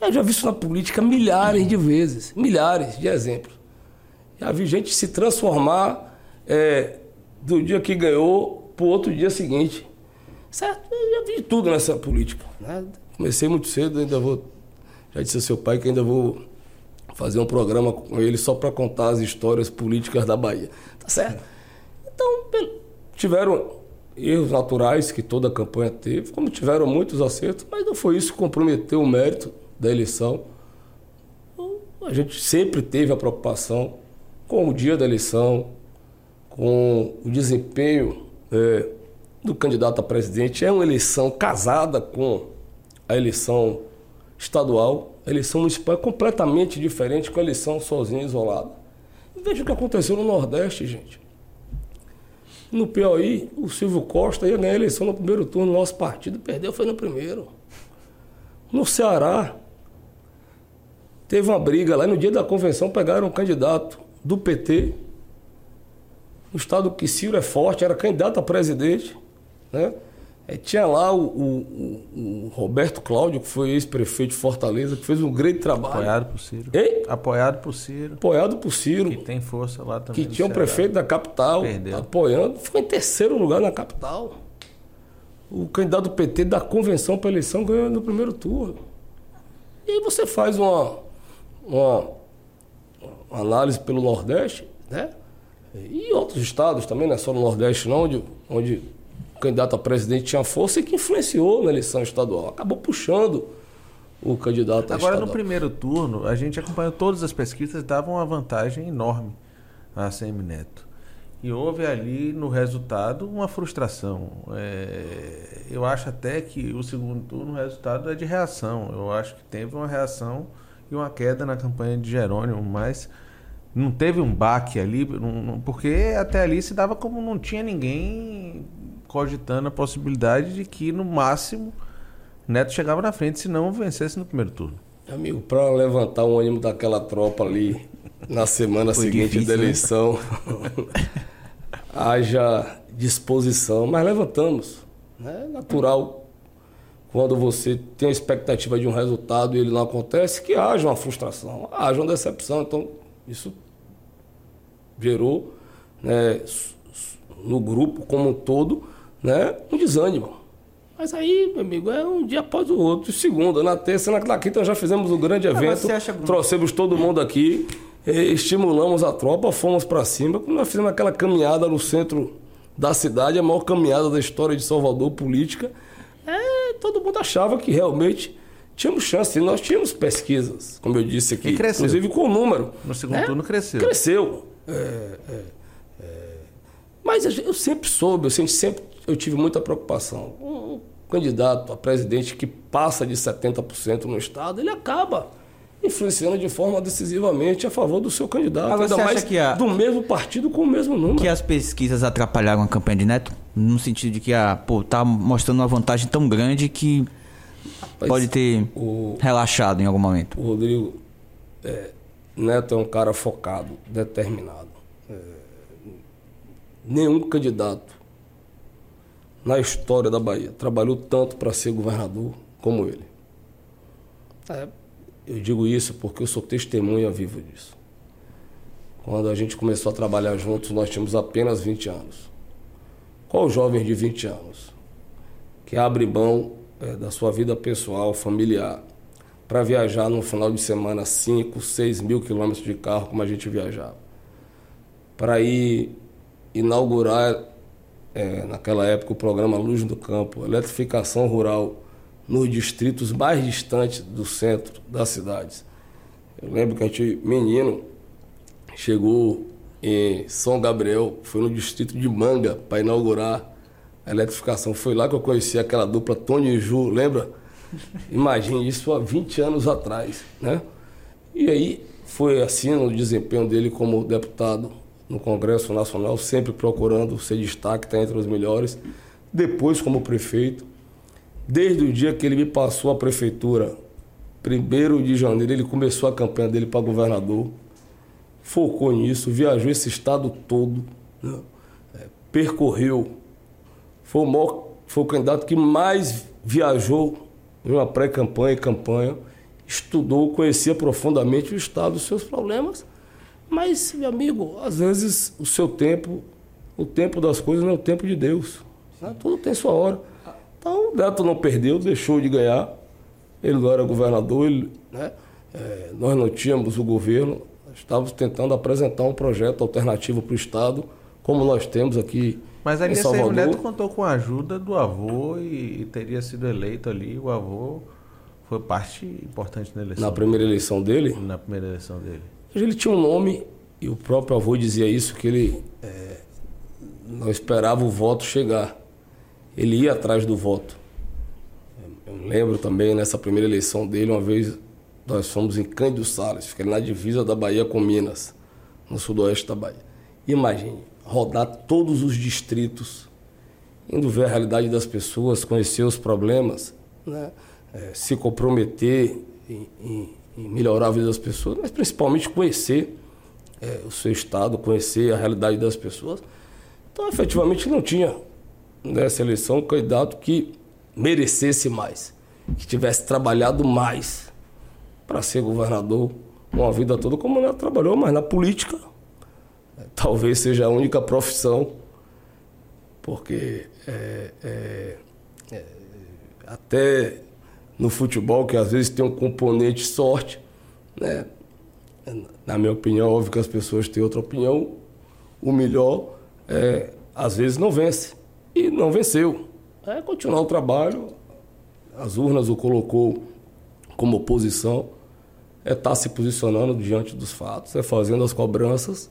Eu já vi isso na política milhares de vezes. Milhares de exemplos. Já vi gente se transformar é, do dia que ganhou para o outro dia seguinte. Certo? Eu já vi tudo nessa política. Comecei muito cedo, ainda vou já disse ao seu pai que ainda vou fazer um programa com ele só para contar as histórias políticas da Bahia. Tá certo? Então, tiveram erros naturais que toda a campanha teve, como tiveram muitos acertos, mas não foi isso que comprometeu o mérito da eleição. A gente sempre teve a preocupação com o dia da eleição, com o desempenho é, do candidato a presidente. É uma eleição casada com a eleição estadual, a eleição municipal é completamente diferente com a eleição sozinha, isolada. Veja o que aconteceu no Nordeste, gente. No Piauí, o Silvio Costa ia ganhar a eleição no primeiro turno, nosso partido perdeu, foi no primeiro. No Ceará, teve uma briga lá, no dia da convenção pegaram um candidato do PT, no estado que Ciro é forte, era candidato a presidente, né? É, tinha lá o, o, o, Roberto Cláudio, que foi ex-prefeito de Fortaleza, que fez um grande trabalho. Apoiado por Ciro. Ei? Apoiado por Ciro. Apoiado por Ciro. Que tem força lá também. Que tinha um prefeito da capital Perdeu. apoiando. Ficou em terceiro lugar na capital. O candidato do PT da convenção para eleição ganhou no primeiro turno. E aí você faz uma, uma, uma análise pelo Nordeste, né? E outros estados também, não é só no Nordeste não, onde, onde candidato a presidente tinha força e que influenciou na eleição estadual. Acabou puxando o candidato a Agora, estadual. no primeiro turno, a gente acompanhou todas as pesquisas, davam uma vantagem enorme a ACM Neto. E houve ali no resultado uma frustração. É, eu acho até que o segundo turno o resultado é de reação. Eu acho que teve uma reação e uma queda na campanha de Jerônimo, mas não teve um baque ali, porque até ali se dava como não tinha ninguém cogitando a possibilidade de que, no máximo, Neto chegava na frente se não vencesse no primeiro turno. Amigo, para levantar o ânimo daquela tropa ali na semana Foi seguinte difícil, da né? eleição, né? haja disposição, mas levantamos. É natural quando você tem a expectativa de um resultado e ele não acontece, que haja uma frustração, haja uma decepção. Então, isso gerou né, no grupo como um todo né, um desânimo. Mas aí, meu amigo, é um dia após o outro. Segunda, na terça, na quinta já fizemos um grande evento. Acha... Trouxemos todo mundo aqui, estimulamos a tropa, fomos para cima. Nós fizemos aquela caminhada no centro da cidade, a maior caminhada da história de Salvador política. É, todo mundo achava que realmente tínhamos chance. Nós tínhamos pesquisas, como eu disse aqui, inclusive com o número. No segundo né? turno cresceu. Cresceu. É, é, é. Mas eu sempre soube, eu sempre eu tive muita preocupação. Um candidato a presidente que passa de 70% no Estado, ele acaba influenciando de forma decisivamente a favor do seu candidato. Mas ainda mais que a... do mesmo partido com o mesmo número. Que as pesquisas atrapalharam a campanha de Neto? No sentido de que a, pô, tá mostrando uma vantagem tão grande que Rapaz, pode ter o... relaxado em algum momento. O Rodrigo, é, Neto é um cara focado, determinado. É, nenhum candidato na história da Bahia trabalhou tanto para ser governador como ele. É, eu digo isso porque eu sou testemunha viva disso. Quando a gente começou a trabalhar juntos, nós tínhamos apenas 20 anos. Qual jovem de 20 anos que abre mão é, da sua vida pessoal, familiar, para viajar no final de semana 5, 6 mil quilômetros de carro, como a gente viajava? Para ir inaugurar, é, naquela época, o programa Luz do Campo, eletrificação rural nos distritos mais distantes do centro das cidades. Eu lembro que a gente, menino, chegou em São Gabriel, foi no distrito de Manga para inaugurar a eletrificação. Foi lá que eu conheci aquela dupla Tony e Ju, lembra? Imagine isso há 20 anos atrás, né? E aí foi assim no desempenho dele como deputado no Congresso Nacional, sempre procurando ser destaque, estar tá entre os melhores. Depois como prefeito, Desde o dia que ele me passou a prefeitura, primeiro de janeiro, ele começou a campanha dele para governador, focou nisso, viajou esse estado todo, né? é, percorreu, foi o, maior, foi o candidato que mais viajou em uma pré-campanha e campanha, estudou, conhecia profundamente o estado, os seus problemas, mas, meu amigo, às vezes o seu tempo, o tempo das coisas não é o tempo de Deus. Né? Tudo tem sua hora. Então o Neto não perdeu, deixou de ganhar. Ele não era governador, ele, né? É, nós não tínhamos o governo, estávamos tentando apresentar um projeto alternativo para o Estado, como nós temos aqui Mas ali em Salvador. o Neto contou com a ajuda do avô e, e, teria sido eleito ali. O avô foi parte importante na eleição. Na primeira eleição dele? Na primeira eleição dele. Ele tinha um nome e o próprio avô dizia isso, que ele é, não esperava o voto chegar ele ia atrás do voto. Eu lembro também nessa primeira eleição dele, uma vez nós fomos em Cândido Salles, fica na divisa da Bahia com Minas, no sudoeste da Bahia. Imagine, rodar todos os distritos, indo ver a realidade das pessoas, conhecer os problemas, né? É, se comprometer em, em, em, melhorar a vida das pessoas, mas principalmente conhecer é, o seu estado, conhecer a realidade das pessoas. Então, efetivamente, não tinha nessa eleição um candidato que merecesse mais, que tivesse trabalhado mais para ser governador uma vida toda, como ela trabalhou, mas na política talvez seja a única profissão, porque é, é, é, até no futebol, que às vezes tem um componente sorte, né? na minha opinião, óbvio que as pessoas têm outra opinião, o melhor é, às vezes não vence e não venceu. É continuar o trabalho, as urnas o colocou como oposição, é estar tá se posicionando diante dos fatos, é fazendo as cobranças,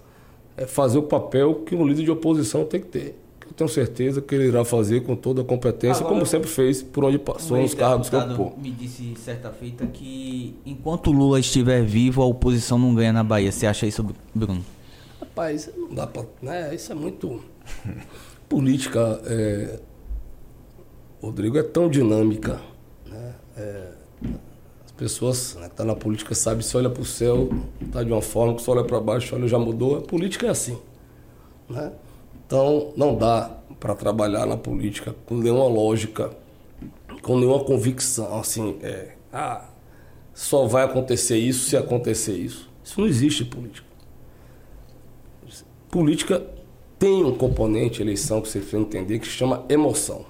é fazer o papel que um líder de oposição tem que ter. Eu tenho certeza que ele irá fazer com toda a competência, Agora, como sempre fez, por onde passou, nos cargos que ocupou. me disse certa feita que enquanto Lula estiver vivo, a oposição não ganha na Bahia. Você acha isso, Bruno? Rapaz, não dá pra. Né, isso é muito política, é, Rodrigo, é tão dinâmica. Né? É, as pessoas né, que estão tá na política sabem se olha para o céu, está de uma forma, se olha para baixo, olha já mudou. A política é assim. Né? Então, não dá para trabalhar na política com nenhuma lógica, com nenhuma convicção, assim, é, ah, só vai acontecer isso se acontecer isso. Isso não existe política. Política tem um componente eleição que você precisa entender que se chama emoção,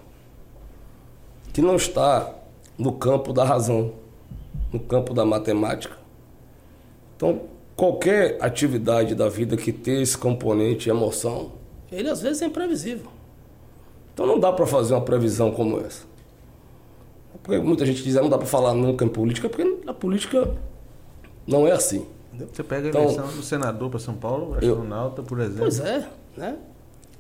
que não está no campo da razão, no campo da matemática. Então, qualquer atividade da vida que tenha esse componente emoção, ele às vezes é imprevisível. Então não dá para fazer uma previsão como essa. Porque muita gente diz que ah, não dá para falar nunca em política, porque a política não é assim. Você pega a então, eleição do senador para São Paulo, astronauta, por exemplo. Pois é. Né?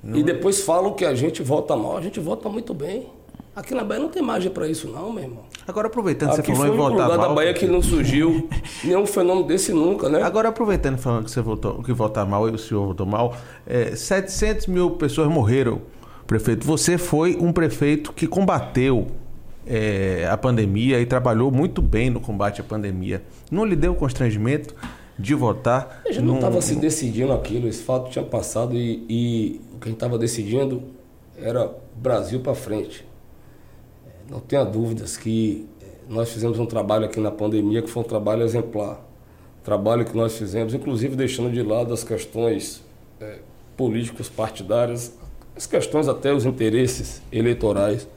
E depois falam que a gente vota mal, a gente vota muito bem. Aqui na Bahia não tem margem para isso, não, meu irmão. Agora, aproveitando que você falou em votar lugar mal... da Bahia que não surgiu nenhum fenômeno desse nunca, né? Agora, aproveitando falando que você votou, que votar mal e o senhor votou mal, é, 700 mil pessoas morreram, prefeito. Você foi um prefeito que combateu é, a pandemia e trabalhou muito bem no combate à pandemia. Não lhe deu constrangimento de votar? A gente não estava se decidindo aquilo, esse fato tinha passado e, e o que a gente estava decidindo era Brasil para frente. Não tenha dúvidas que eh, nós fizemos um trabalho aqui na pandemia que foi um trabalho exemplar. Trabalho que nós fizemos, inclusive deixando de lado as questões é, políticos partidárias, as questões até os interesses eleitorais.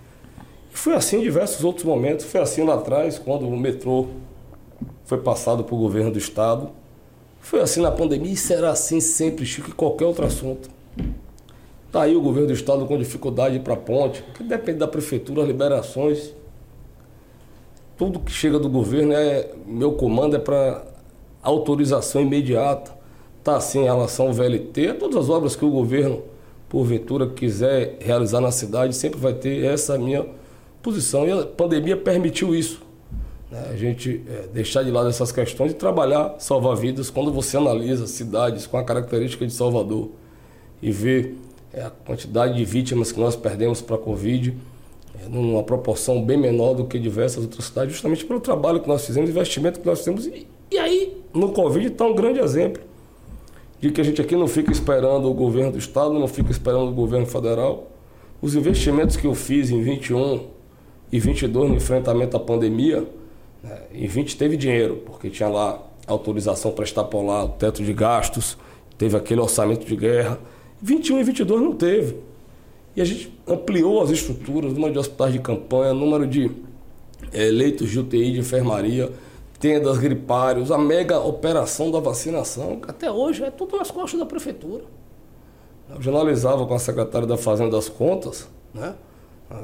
Foi assim em diversos outros momentos. Foi assim lá atrás, quando o metrô foi passado para o governo do Estado. Foi assim na pandemia e será assim sempre, Chico, em qualquer outro assunto. Está aí o governo do estado com dificuldade para a ponte, que depende da prefeitura, as liberações. Tudo que chega do governo é. Meu comando é para autorização imediata. Está assim em relação ao VLT, todas as obras que o governo, porventura, quiser realizar na cidade, sempre vai ter essa minha posição. E a pandemia permitiu isso. Né? A gente é, deixar de lado essas questões e trabalhar, salvar vidas. Quando você analisa cidades com a característica de Salvador e vê é a quantidade de vítimas que nós perdemos para a Covid, é, numa proporção bem menor do que diversas outras cidades, justamente pelo trabalho que nós fizemos, investimento que nós fizemos. E, e aí, no Covid, está um grande exemplo de que a gente aqui não fica esperando o governo do Estado, não fica esperando o governo federal. Os investimentos que eu fiz em 21 e 22 no enfrentamento à pandemia, né, em 20 teve dinheiro, porque tinha lá autorização para extrapolar o teto de gastos, teve aquele orçamento de guerra. 21 e 22 não teve. E a gente ampliou as estruturas, número de hospitais de campanha, número de é, leitos de UTI de enfermaria, tendas gripários, a mega operação da vacinação, até hoje é tudo nas costas da prefeitura. Eu já analisava com a secretária da Fazenda as contas, né?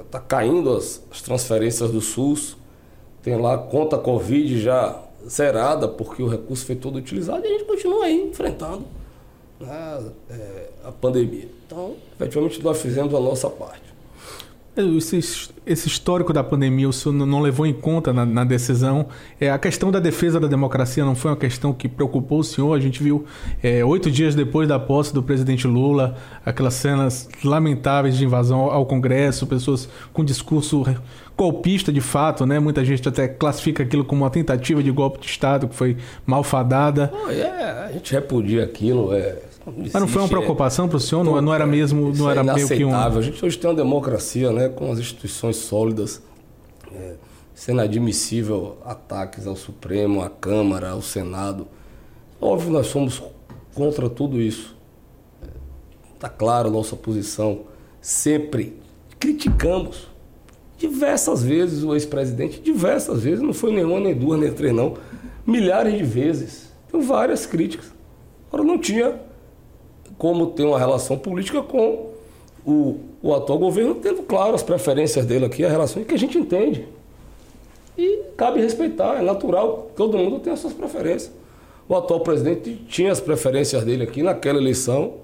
Está caindo as, as transferências do SUS, tem lá conta Covid já zerada, porque o recurso foi todo utilizado e a gente continua aí enfrentando né, é, a pandemia. Então, efetivamente, nós fizemos a nossa parte. Esse, esse, histórico da pandemia o senhor não levou em conta na, na, decisão. É, a questão da defesa da democracia não foi uma questão que preocupou o senhor. A gente viu é, oito dias depois da posse do presidente Lula aquelas cenas lamentáveis de invasão ao Congresso, pessoas com discurso golpista de fato, né? Muita gente até classifica aquilo como uma tentativa de golpe de Estado que foi malfadada. Oh, é, a gente repudia aquilo. É mas não foi uma preocupação para o senhor? Não, não era mesmo, não era é meio que um... A gente hoje tem uma democracia, né, com as instituições sólidas, é, sendo admissível ataques ao Supremo, à Câmara, ao Senado. Óbvio, nós somos contra tudo isso. Está claro a nossa posição. Sempre criticamos diversas vezes o ex-presidente, diversas vezes, não foi nenhuma, nem duas, nem três, não. Milhares de vezes. Tem várias críticas. Agora não tinha como ter uma relação política com o, o atual governo, tendo claro as preferências dele aqui, a relação que a gente entende. E cabe respeitar, é natural, todo mundo tem as suas preferências. O atual presidente tinha as preferências dele aqui naquela eleição,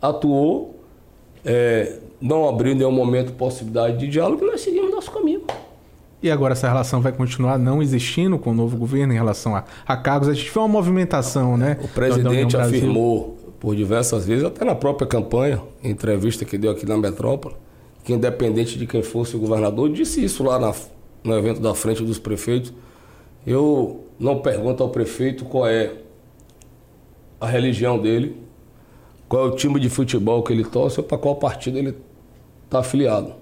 atuou, é, não abriu em nenhum momento possibilidade de diálogo e nós seguimos nosso caminho. E agora essa relação vai continuar não existindo com o novo governo em relação a, a cargos? A gente vê uma movimentação, né? O presidente afirmou por diversas vezes, até na própria campanha, entrevista que deu aqui na metrópole, que independente de quem fosse o governador, disse isso lá na, no evento da frente dos prefeitos. Eu não pergunto ao prefeito qual é a religião dele, qual é o time de futebol que ele torce ou para qual partido ele está afiliado.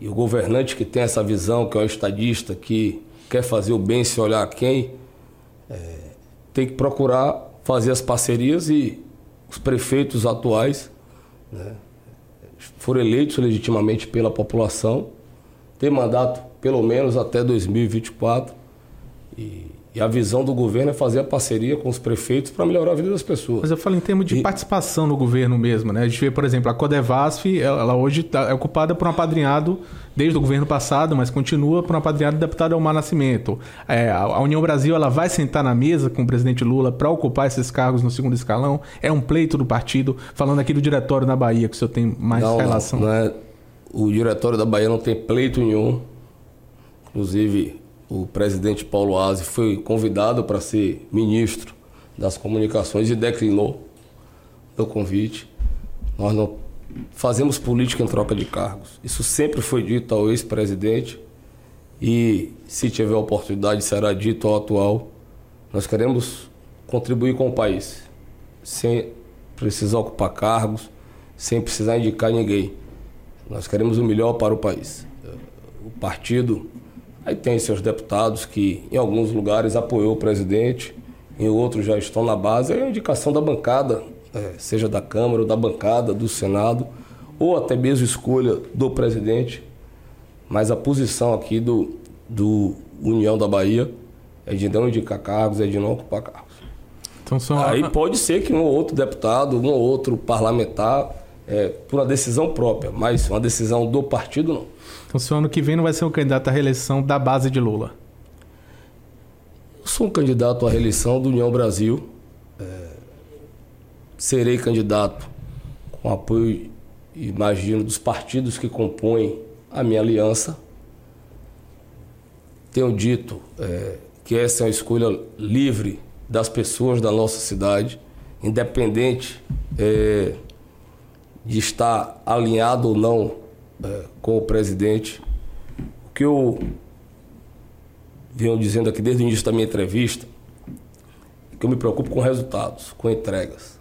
E o governante que tem essa visão, que é o estadista, que quer fazer o bem se olhar quem, é, tem que procurar fazer as parcerias e os prefeitos atuais né, foram eleitos legitimamente pela população, tem mandato pelo menos até 2024 e, e, a visão do governo é fazer a parceria com os prefeitos para melhorar a vida das pessoas. Mas eu falo em termos de e... participação no governo mesmo, né? A gente vê, por exemplo, a Codevasf, ela hoje tá, é ocupada por um apadrinhado desde o governo passado, mas continua por um apadrinhado do deputado Elmar Nascimento. É, a União Brasil ela vai sentar na mesa com o presidente Lula para ocupar esses cargos no segundo escalão. É um pleito do partido, falando aqui do diretório na Bahia, que o senhor tem mais não, relação. Não, é o diretório da Bahia não tem pleito nenhum. Inclusive, o presidente Paulo Aze foi convidado para ser ministro das comunicações e declinou o convite. Nós não fazemos política em troca de cargos. Isso sempre foi dito ao ex-presidente e, se tiver oportunidade, será dito ao atual. Nós queremos contribuir com o país, sem precisar ocupar cargos, sem precisar indicar ninguém. Nós queremos o melhor para o país. O partido aí tem seus deputados que, em alguns lugares, apoiou o presidente, em outros já estão na base. É a indicação da bancada é, seja da Câmara ou da bancada, do Senado, ou até mesmo escolha do presidente. Mas a posição aqui do, do União da Bahia é de não indicar cargos, é de não ocupar cargos. Então, são... Aí pode ser que um ou outro deputado, um ou outro parlamentar, é, por uma decisão própria, mas uma decisão do partido não. Então, se o ano que vem não vai ser um candidato à reeleição da base de Lula? Eu sou um candidato à reeleição do União Brasil. É, serei candidato com apoio, imagino, dos partidos que compõem a minha aliança. Tenho dito é, que essa é uma escolha livre das pessoas da nossa cidade, independente é, de estar alinhado ou não é, com o presidente. O que eu venho dizendo aqui desde o início da minha entrevista é que eu me preocupo com resultados, com entregas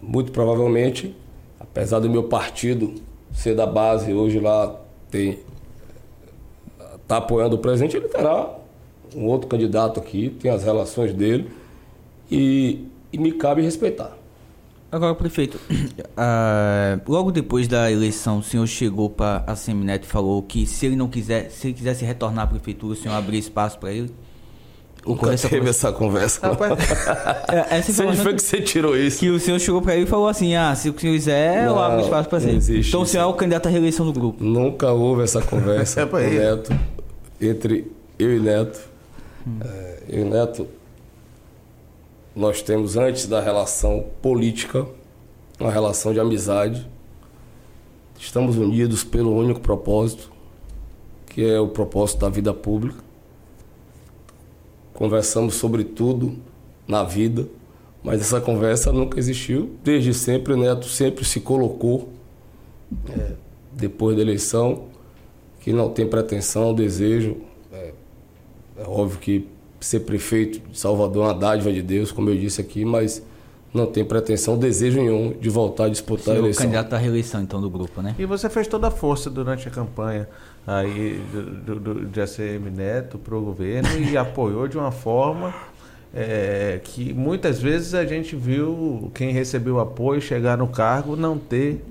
muito provavelmente, apesar do meu partido ser da base, hoje lá tem está apoiando o presidente, ele terá um outro candidato aqui, tem as relações dele e, e me cabe respeitar. Agora, prefeito, uh, logo depois da eleição, o senhor chegou para a Semineto e falou que se ele não quiser, se ele quisesse retornar à prefeitura, o senhor abria espaço para ele? Nunca essa teve essa conversa. Rapaz, é, essa Você foi que você tirou isso? Que o senhor chegou para ele e falou assim: ah, se o senhor quiser, não, eu abro espaço para você. Então o senhor é o candidato à reeleição do grupo. Nunca houve essa conversa com o Neto, entre eu e Neto. Hum. É, eu e Neto, nós temos, antes da relação política, uma relação de amizade. Estamos unidos pelo único propósito, que é o propósito da vida pública conversamos sobre tudo na vida, mas essa conversa nunca existiu. Desde sempre, o Neto sempre se colocou, é, depois da eleição, que não tem pretensão, desejo. É, é, óbvio que ser prefeito de Salvador é uma dádiva de Deus, como eu disse aqui, mas não tem pretensão, desejo nenhum de voltar a disputar Sim, a eleição. O candidato à reeleição, então, do grupo, né? E você fez toda a força durante a campanha aí do, do, de ACM Neto para o governo e apoiou de uma forma é, que muitas vezes a gente viu quem recebeu apoio chegar no cargo não ter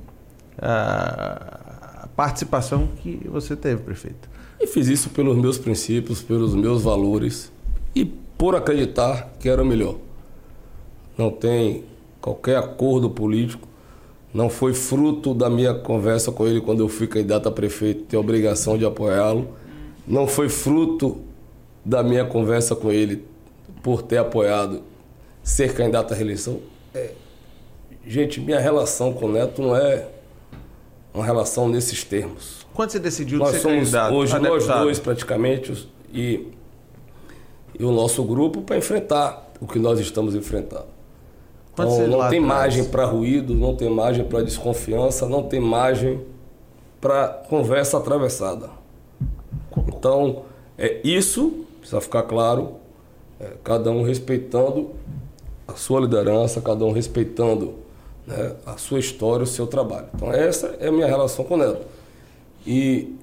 a participação que você teve, prefeito. E fiz isso pelos meus princípios, pelos meus valores e por acreditar que era o melhor não tem qualquer acordo político, não foi fruto da minha conversa com ele quando eu fui candidato a prefeito, ter a obrigação de apoiá-lo, não foi fruto da minha conversa com ele por ter apoiado ser candidato à reeleição. É, gente, minha relação com o Neto não é uma relação nesses termos. Quando você decidiu nós ser somos candidato? Hoje nós dois praticamente e, e o nosso grupo para enfrentar o que nós estamos enfrentando. Então, não tem margem para ruído, não tem margem para desconfiança, não tem margem para conversa atravessada. Então, é isso, precisa ficar claro, é, cada um respeitando a sua liderança, cada um respeitando né, a sua história, o seu trabalho. Então, essa é a minha relação com o Neto. E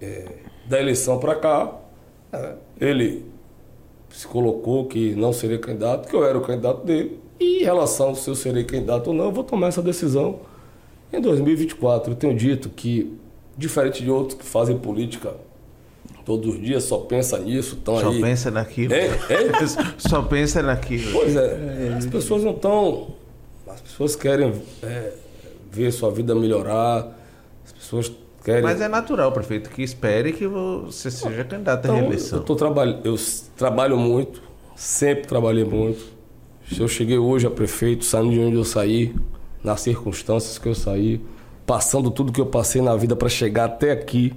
é, da eleição para cá, é, ele se colocou que não seria candidato, que eu era o candidato dele, e em relação se eu serei candidato ou não, eu vou tomar essa decisão em 2024. Eu tenho dito que, diferente de outros que fazem política todos os dias, só pensa nisso, estão aí. Só pensa naquilo. É, é? só pensa naquilo. Pois é, as pessoas não estão. As pessoas querem é, ver sua vida melhorar, as pessoas querem. Mas é natural, prefeito, que espere que você seja candidato então, à reeleição. Eu, tô trabalho, eu trabalho muito, sempre trabalhei muito. Se eu cheguei hoje a prefeito, saindo de onde eu saí, nas circunstâncias que eu saí, passando tudo que eu passei na vida para chegar até aqui,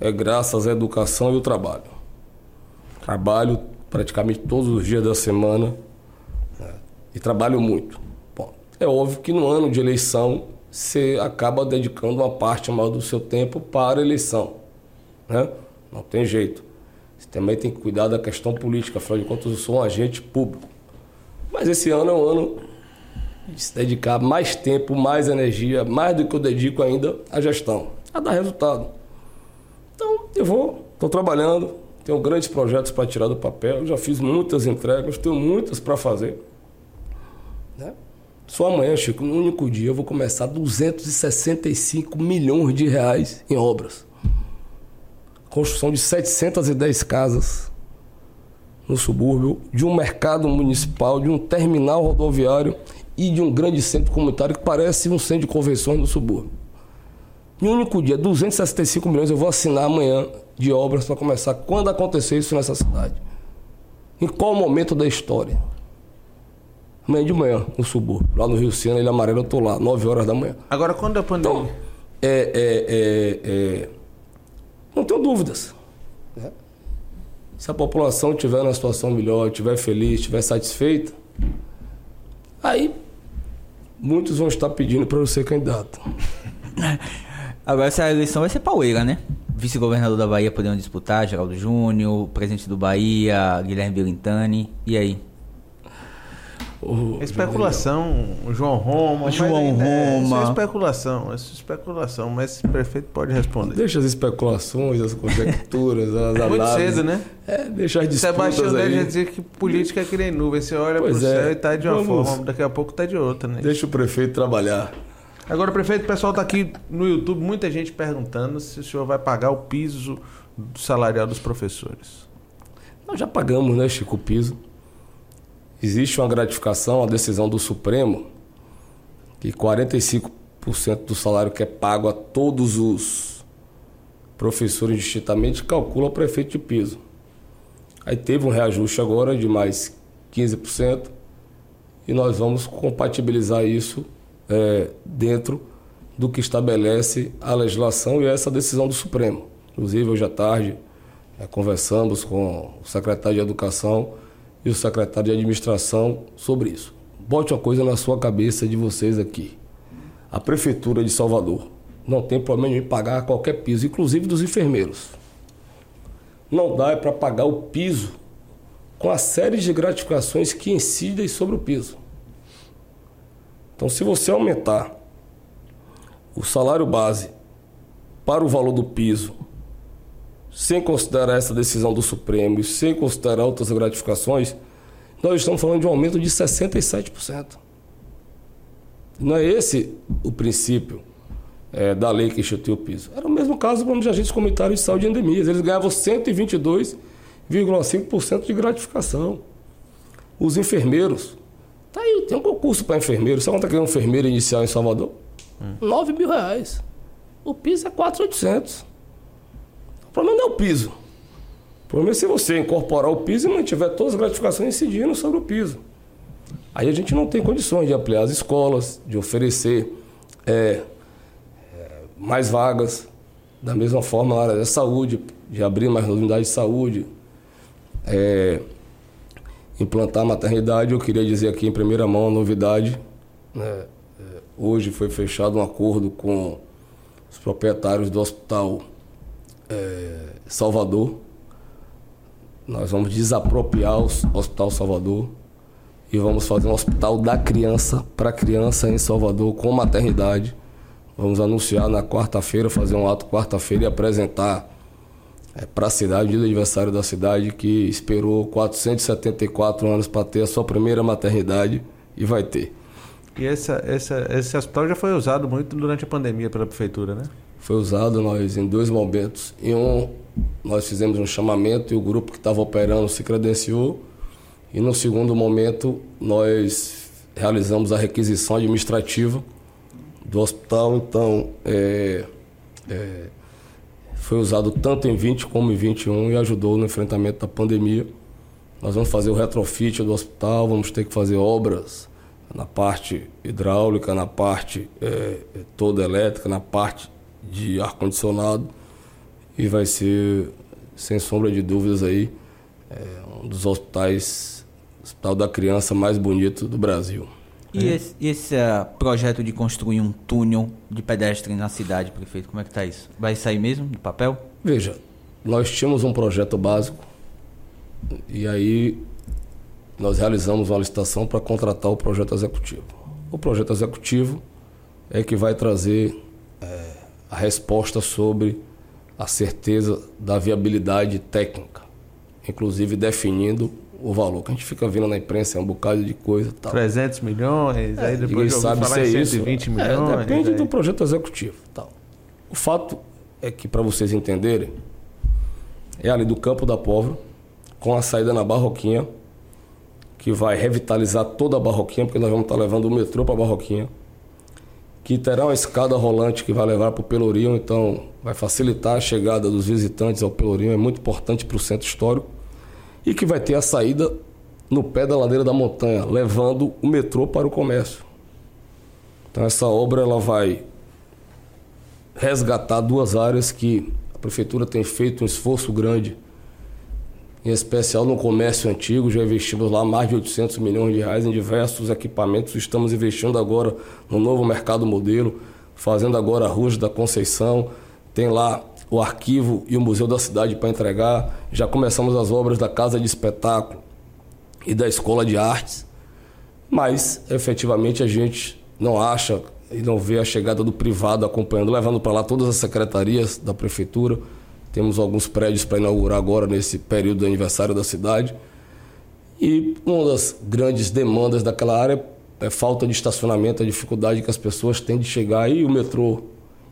é graças à educação e ao trabalho. Trabalho praticamente todos os dias da semana né? e trabalho muito. Bom, é óbvio que no ano de eleição você acaba dedicando uma parte maior do seu tempo para a eleição. Né? Não tem jeito. Você também tem que cuidar da questão política, afinal de contas eu sou um agente público. Mas esse ano é um ano de se dedicar mais tempo, mais energia, mais do que eu dedico ainda à gestão, a dar resultado. Então, eu vou, estou trabalhando, tenho grandes projetos para tirar do papel, já fiz muitas entregas, tenho muitas para fazer. Né? Só amanhã, Chico, no único dia, eu vou começar 265 milhões de reais em obras. Construção de 710 casas no subúrbio, de um mercado municipal, de um terminal rodoviário e de um grande centro comunitário que parece um centro de convenções no subúrbio. Um único dia, 265 milhões eu vou assinar amanhã de obras para começar quando acontecer isso nessa cidade. Em qual momento da história? Amanhã de manhã, no subúrbio. Lá no Rio Sena, Ilha Amarela, eu estou lá, 9 horas da manhã. Agora, quando a pandemia... Então, é, é, é, é, não tenho dúvidas. Né? Se a população estiver numa situação melhor, estiver feliz, estiver satisfeita, aí muitos vão estar pedindo para eu ser candidato. Agora essa eleição vai ser paueira, né? Vice-governador da Bahia podendo disputar, Geraldo Júnior, presidente do Bahia, Guilherme Belintani. E aí? O especulação, o João Roma. João Roma. É, isso é especulação, isso é especulação, mas o prefeito pode responder. Deixa as especulações, as conjecturas, as é Muito cedo, né? É, deixa as disputas Sebastião aí. já dizia que política é que nem nuvem. Você olha pois pro é. céu e tá de uma Vamos. forma, daqui a pouco tá de outra, né? Deixa o prefeito trabalhar. Agora, prefeito, o pessoal tá aqui no YouTube, muita gente perguntando se o senhor vai pagar o piso salarial dos professores. Nós já pagamos, né, Chico, o piso existe uma gratificação, a decisão do Supremo, que 45% do salário que é pago a todos os professores distintamente calcula o prefeito de piso. Aí teve um reajuste agora de mais 15% e nós vamos compatibilizar isso é, dentro do que estabelece a legislação e essa decisão do Supremo. Inclusive, hoje à tarde, é, conversamos com o secretário de Educação e o secretário de administração sobre isso. Bote uma coisa na sua cabeça de vocês aqui. A prefeitura de Salvador não tem problema em pagar qualquer piso, inclusive dos enfermeiros. Não dá para pagar o piso com a série de gratificações que incidem sobre o piso. Então, se você aumentar o salário base para o valor do piso sem considerar essa decisão do Supremo e sem considerar outras gratificações, nós estamos falando de um aumento de 67%. Não é esse o princípio é, da lei que instituiu o piso. Era o mesmo caso para os agentes comunitários de saúde e endemias. Eles ganhavam 122,5% de gratificação. Os enfermeiros. Tá aí, tem um concurso para enfermeiro. Sabe quanto é que é um enfermeiro inicial em Salvador? Hum. 9 mil reais. O piso é 4,800. O problema não é o piso. O problema é se você incorporar o piso e mantiver todas as gratificações incidindo sobre o piso. Aí a gente não tem condições de ampliar as escolas, de oferecer é, é, mais vagas, da mesma forma na área da saúde, de abrir mais unidades de saúde, é, implantar a maternidade. Eu queria dizer aqui em primeira mão a novidade. Né? É, hoje foi fechado um acordo com os proprietários do hospital é, Salvador. Nós vamos desapropriar o Hospital Salvador e vamos fazer um hospital da criança para criança em Salvador com maternidade. Vamos anunciar na quarta-feira, fazer um ato quarta-feira e apresentar é, para a cidade, do aniversário da cidade, que esperou 474 anos para ter a sua primeira maternidade e vai ter. E essa, essa, esse hospital já foi usado muito durante a pandemia pela prefeitura, né? Foi usado nós em dois momentos. Em um, nós fizemos um chamamento e o grupo que estava operando se credenciou. E no segundo momento, nós realizamos a requisição administrativa do hospital. Então, é, é, foi usado tanto em 20 como em 21 e ajudou no enfrentamento da pandemia. Nós vamos fazer o retrofit do hospital, vamos ter que fazer obras na parte hidráulica, na parte é, toda elétrica, na parte de ar-condicionado. E vai ser, sem sombra de dúvidas, aí, é, um dos hospitais, hospital da criança mais bonito do Brasil. E esse, esse uh, projeto de construir um túnel de pedestre na cidade, prefeito, como é que está isso? Vai sair mesmo do papel? Veja, nós tínhamos um projeto básico e aí nós realizamos uma licitação para contratar o projeto executivo. O projeto executivo é que vai trazer é, a resposta sobre a certeza da viabilidade técnica, inclusive definindo o valor. Que a gente fica vendo na imprensa é um bocado de coisa. Tal. 300 milhões, é, aí depois sabe falar se é 120 isso. milhões. É, depende aí. do projeto executivo. Tal. O fato é que, para vocês entenderem, é ali do Campo da Pólvora, com a saída na Barroquinha, que vai revitalizar toda a Barroquinha, porque nós vamos estar levando o metrô para a Barroquinha, que terá uma escada rolante que vai levar para o Pelourinho, então vai facilitar a chegada dos visitantes ao Pelourinho, é muito importante para o centro histórico, e que vai ter a saída no pé da ladeira da montanha, levando o metrô para o comércio. Então essa obra ela vai resgatar duas áreas que a prefeitura tem feito um esforço grande, em especial no comércio antigo. Já investimos lá mais de 800 milhões de reais em diversos equipamentos. Estamos investindo agora no novo mercado modelo, fazendo agora a Rua da Conceição. Tem lá o arquivo e o Museu da Cidade para entregar. Já começamos as obras da Casa de Espetáculo e da Escola de Artes. Mas, efetivamente, a gente não acha e não vê a chegada do privado acompanhando, levando para lá todas as secretarias da prefeitura. Temos alguns prédios para inaugurar agora nesse período do aniversário da cidade. E uma das grandes demandas daquela área é falta de estacionamento, a dificuldade que as pessoas têm de chegar e o metrô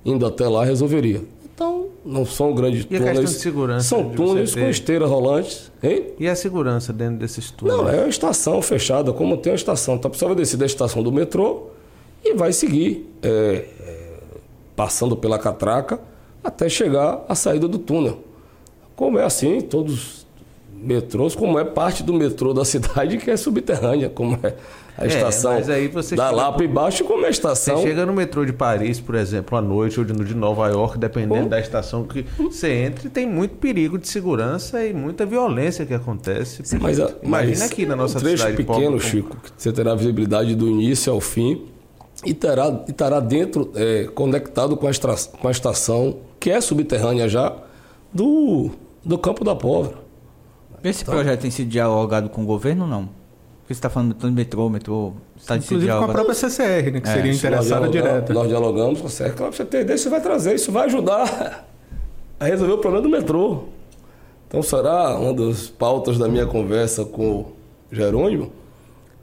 indo até lá resolveria. Então, não são grandes e túneis. A de segurança são túneis com esteiras rolantes. Hein? E a segurança dentro desses túneis? Não, é uma estação fechada, como tem a estação. Então a pessoa vai descer da estação do metrô e vai seguir é, é, passando pela catraca até chegar à saída do túnel. Como é assim, todos os metrôs, como é parte do metrô da cidade que é subterrânea, como é a é, estação mas aí você da lá para embaixo, como é a estação. Você chega no metrô de Paris, por exemplo, à noite, ou de Nova York, dependendo da estação que você entra, tem muito perigo de segurança e muita violência que acontece. Mas, Imagina aqui na nossa um trecho cidade pequeno, pobre, Chico, que você terá visibilidade do início ao fim e terá, e estará dentro, é, conectado com a, extra, com a estação, que é subterrânea já, do, do Campo da Pólvora. Esse então, projeto tem sido dialogado com o governo ou não? Porque você está falando de metrô, metrô. Está Inclusive com a própria CCR, né, que é, seria interessada direta. Nós dialogamos com a CCR, claro, você ter ideia, isso vai trazer, isso vai ajudar a resolver o problema do metrô. Então será uma das pautas da minha conversa com o Jerônimo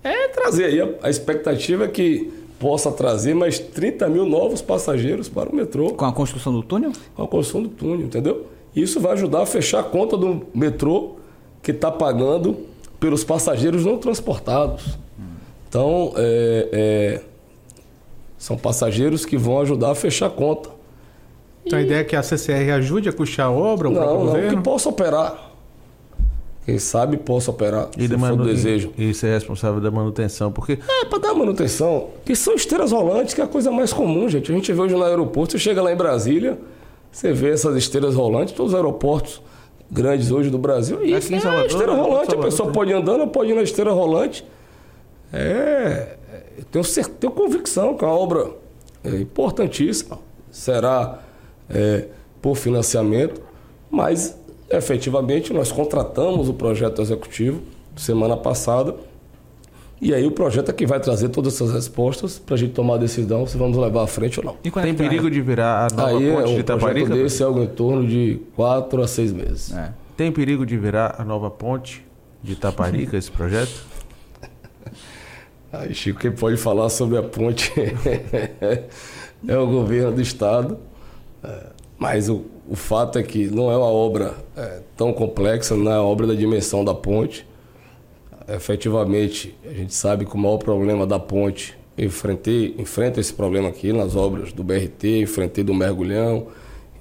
é trazer aí a, a expectativa que possa trazer mais 30 mil novos passageiros para o metrô. Com a construção do túnel? Com a construção do túnel, entendeu? Isso vai ajudar a fechar a conta do metrô que está pagando pelos passageiros não transportados. Então, é, é, são passageiros que vão ajudar a fechar a conta. Então, e... a ideia é que a CCR ajude a custear a obra? Não, não, que possa operar. Quem sabe possa operar, e se for desejo. E ser responsável da manutenção, porque... É, para dar manutenção. Que são esteiras rolantes, que é a coisa mais comum, gente. A gente vê hoje no aeroporto, você chega lá em Brasília, você vê essas esteiras rolantes, todos os aeroportos grandes hoje do Brasil. E Aqui em Salvador, é esteira rolante, Salvador, a pessoa pode ir andando, pode ir na esteira rolante. É, eu tenho, certeza, tenho convicção que a obra é importantíssima. Será é, por financiamento, mas efetivamente, nós contratamos o projeto executivo semana passada. E aí o projeto é que vai trazer todas essas respostas para a gente tomar a decisão se vamos levar à frente ou não. E tem perigo de virar a nova aí ponte é, de Itaparica? projeto desse é algo em torno de quatro a seis meses. É. Tem perigo de virar a nova ponte de Itaparica, esse projeto? Aí, Chico, quem pode falar sobre a ponte é o governo do Estado. É, mas o, o fato é que não é uma obra é, tão complexa, não é uma obra da dimensão da ponte. Efetivamente, a gente sabe que o maior problema da ponte, enfrentei, enfrento esse problema aqui nas obras do BRT, enfrentei do Mergulhão,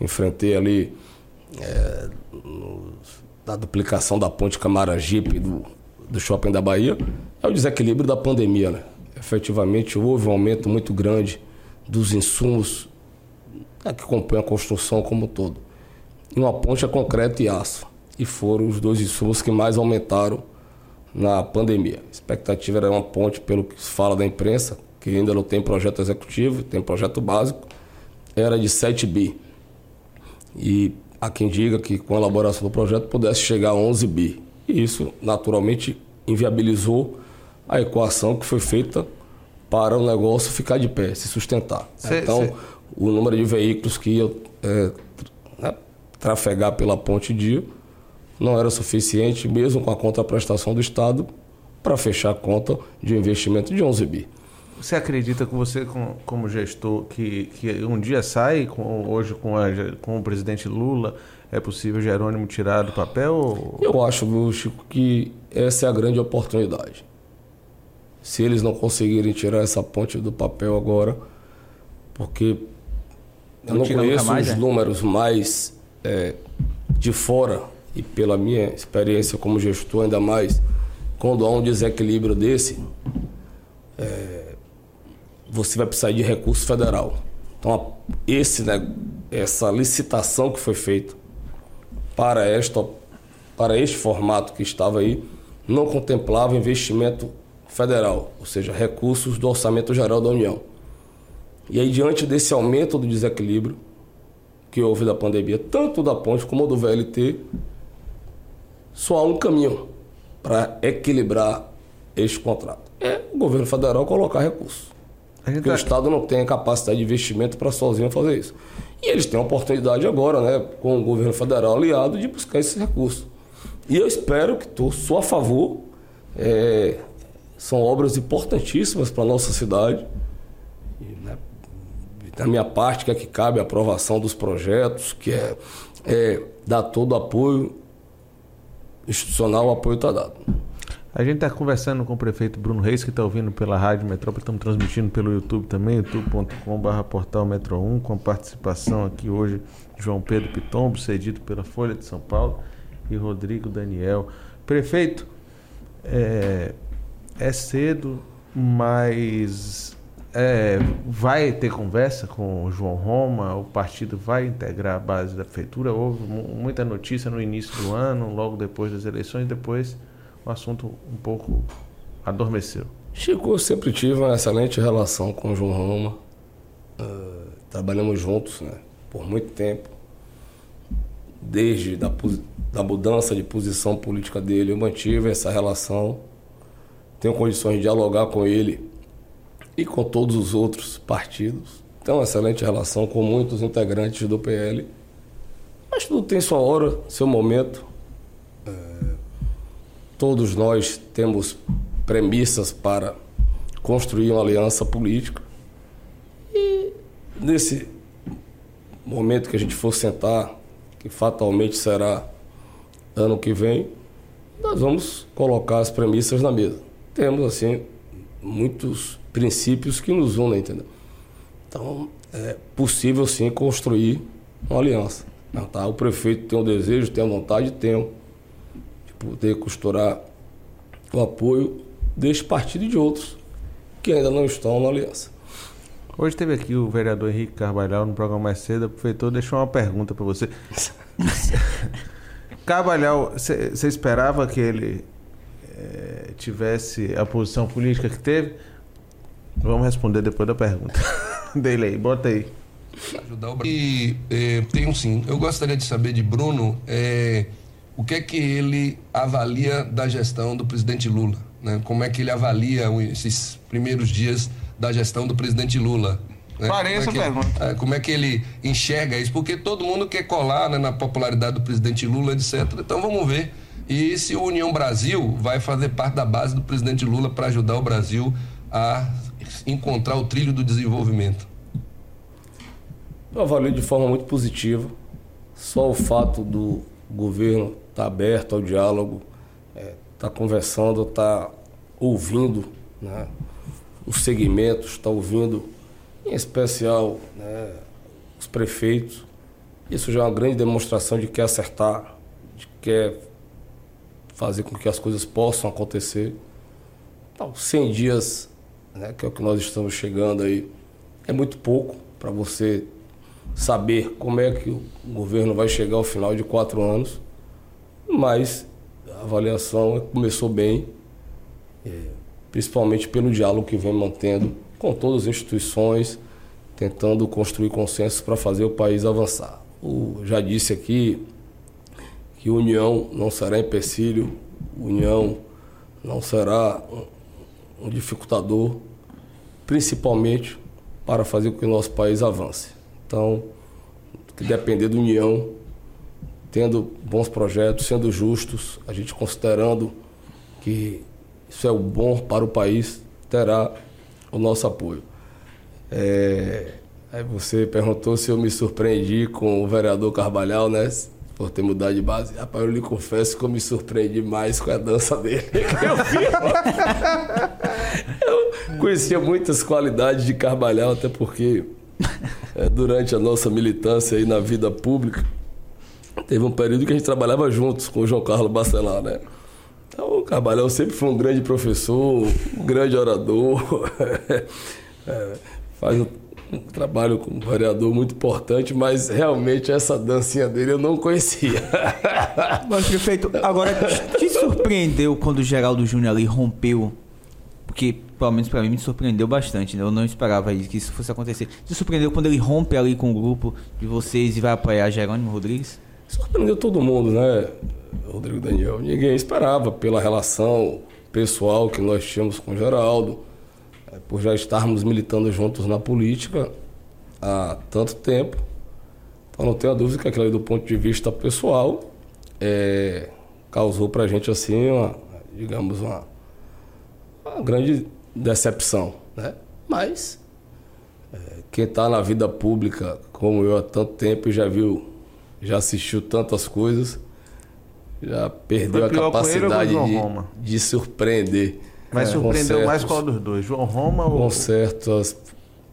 enfrentei ali é, da duplicação da ponte Camaragipe do, do Shopping da Bahia, é o desequilíbrio da pandemia, né? efetivamente houve um aumento muito grande dos insumos né, que compõem a construção como um todo. E uma ponte é concreto e aço. E foram os dois insumos que mais aumentaram na pandemia. A expectativa era uma ponte, pelo que se fala da imprensa, que ainda não tem projeto executivo, tem projeto básico, era de 7 bi. E há quem diga que com a elaboração do projeto pudesse chegar a 11 bi. E isso, naturalmente, inviabilizou a equação que foi feita para o negócio ficar de pé, se sustentar. Cê, então, cê... o número de veículos que iam é, né, trafegar pela ponte Dio não era suficiente, mesmo com a contraprestação do Estado, para fechar a conta de um investimento de 11 bi. Você acredita que você, como gestor, que, que um dia sai, com, hoje com, a, com o presidente Lula, é possível Jerônimo tirar do papel? Ou... Eu acho, Chico, que essa é a grande oportunidade. Se eles não conseguirem tirar essa ponte do papel agora, porque eu não, conheço mais, os é? números mais é, de fora e pela minha experiência como gestor ainda mais, quando há um desequilíbrio desse, é, você vai precisar de recurso federal. Então, esse, né, essa licitação que foi feita para, esta, para este formato que estava aí, não contemplava investimento federal, ou seja, recursos do Orçamento Geral da União. E aí, diante desse aumento do desequilíbrio que houve da pandemia, tanto da ponte como do VLT, só há um caminho para equilibrar este contrato. É o governo federal colocar recursos. Porque tá... o Estado não tem a capacidade de investimento para sozinho fazer isso. E eles têm a oportunidade agora, né, com o governo federal aliado, de buscar esses recursos. E eu espero que tu, sou a favor. É, são obras importantíssimas para a nossa cidade. Da minha parte, que é que cabe a aprovação dos projetos, que é, é dar todo o apoio institucional, o apoio está dado. A gente está conversando com o prefeito Bruno Reis, que está ouvindo pela Rádio Metrópole, estamos transmitindo pelo YouTube também, youtube.com.br portal Metro 1, com participação aqui hoje de João Pedro Pitombo, cedido pela Folha de São Paulo, e Rodrigo Daniel. Prefeito, é, é cedo, mas é, vai ter conversa com o João Roma, o partido vai integrar a base da prefeitura. Houve muita notícia no início do ano, logo depois das eleições, depois o assunto um pouco adormeceu. Chico, eu sempre tive uma excelente relação com o João Roma. Uh, trabalhamos juntos né, por muito tempo. Desde da, da mudança de posição política dele, eu mantive essa relação. Tenho condições de dialogar com ele e com todos os outros partidos. Tenho uma excelente relação com muitos integrantes do PL. Mas tudo tem sua hora, seu momento. É, todos nós temos premissas para construir uma aliança política. E nesse momento que a gente for sentar, que fatalmente será ano que vem, nós vamos colocar as premissas na mesa. Temos, assim, muitos princípios que nos unem, entendeu? Então, é possível sim construir uma aliança. Tá? O prefeito tem o desejo, tem a vontade, tem de poder costurar o apoio deste partido e de outros que ainda não estão na aliança. Hoje teve aqui o vereador Henrique Carvalhal no programa mais cedo, o prefeitor deixou uma pergunta para você. Carvalhal, você esperava que ele é, tivesse a posição política que teve? Vamos responder depois da pergunta dele aí. Bota aí. Ajudar o E é, tenho sim. Eu gostaria de saber de Bruno é, o que é que ele avalia da gestão do presidente Lula. Né? Como é que ele avalia esses primeiros dias da gestão do presidente Lula? Né? Parei essa é que, pergunta. É, como é que ele enxerga isso? Porque todo mundo quer colar né, na popularidade do presidente Lula, etc. Então vamos ver. E se o União Brasil vai fazer parte da base do presidente Lula para ajudar o Brasil a encontrar o trilho do desenvolvimento? Eu avalio de forma muito positiva. Só o fato do governo estar tá aberto ao diálogo, estar é, tá conversando, estar tá ouvindo né, os segmentos, estar tá ouvindo, em especial, né, os prefeitos. Isso já é uma grande demonstração de que quer acertar, de que quer fazer com que as coisas possam acontecer. Então, 100 dias né, que é o que nós estamos chegando aí, é muito pouco para você saber como é que o governo vai chegar ao final de quatro anos, mas a avaliação começou bem, é, principalmente pelo diálogo que vem mantendo com todas as instituições, tentando construir consensos para fazer o país avançar. O, já disse aqui que união não será empecilho, união não será um, dificultador, principalmente para fazer com que o nosso país avance. Então, que depender da união, tendo bons projetos, sendo justos, a gente considerando que isso é o bom para o país, terá o nosso apoio. É, aí você perguntou se eu me surpreendi com o vereador Carvalhal, né? Por ter mudado de base. Rapaz, eu lhe confesso que eu me surpreendi mais com a dança dele eu vi. eu conhecia muitas qualidades de Carvalhal, até porque é, durante a nossa militância aí na vida pública, teve um período que a gente trabalhava juntos com o João Carlos Bacelar, né? Então, o Carvalhal sempre foi um grande professor, um grande orador, é, faz um, um trabalho como vereador muito importante, mas realmente essa dancinha dele eu não conhecia. Mas, prefeito, agora te surpreendeu quando o Geraldo Júnior ali rompeu porque, pelo menos para mim, me surpreendeu bastante. Né? Eu não esperava que isso fosse acontecer. Te surpreendeu quando ele rompe ali com o grupo de vocês e vai apoiar Jerônimo Rodrigues? Surpreendeu todo mundo, né, Rodrigo Daniel? Ninguém esperava pela relação pessoal que nós tínhamos com o Geraldo, por já estarmos militando juntos na política há tanto tempo. Então não tenho a dúvida que aquilo ali, do ponto de vista pessoal, é, causou para a gente assim, uma, digamos, uma uma grande decepção, né? Mas é, quem está na vida pública como eu há tanto tempo já viu, já assistiu tantas coisas, já perdeu a capacidade de, de, surpreender. Mas é, surpreendeu certos, mais qual dos dois, João Roma ou... Com certas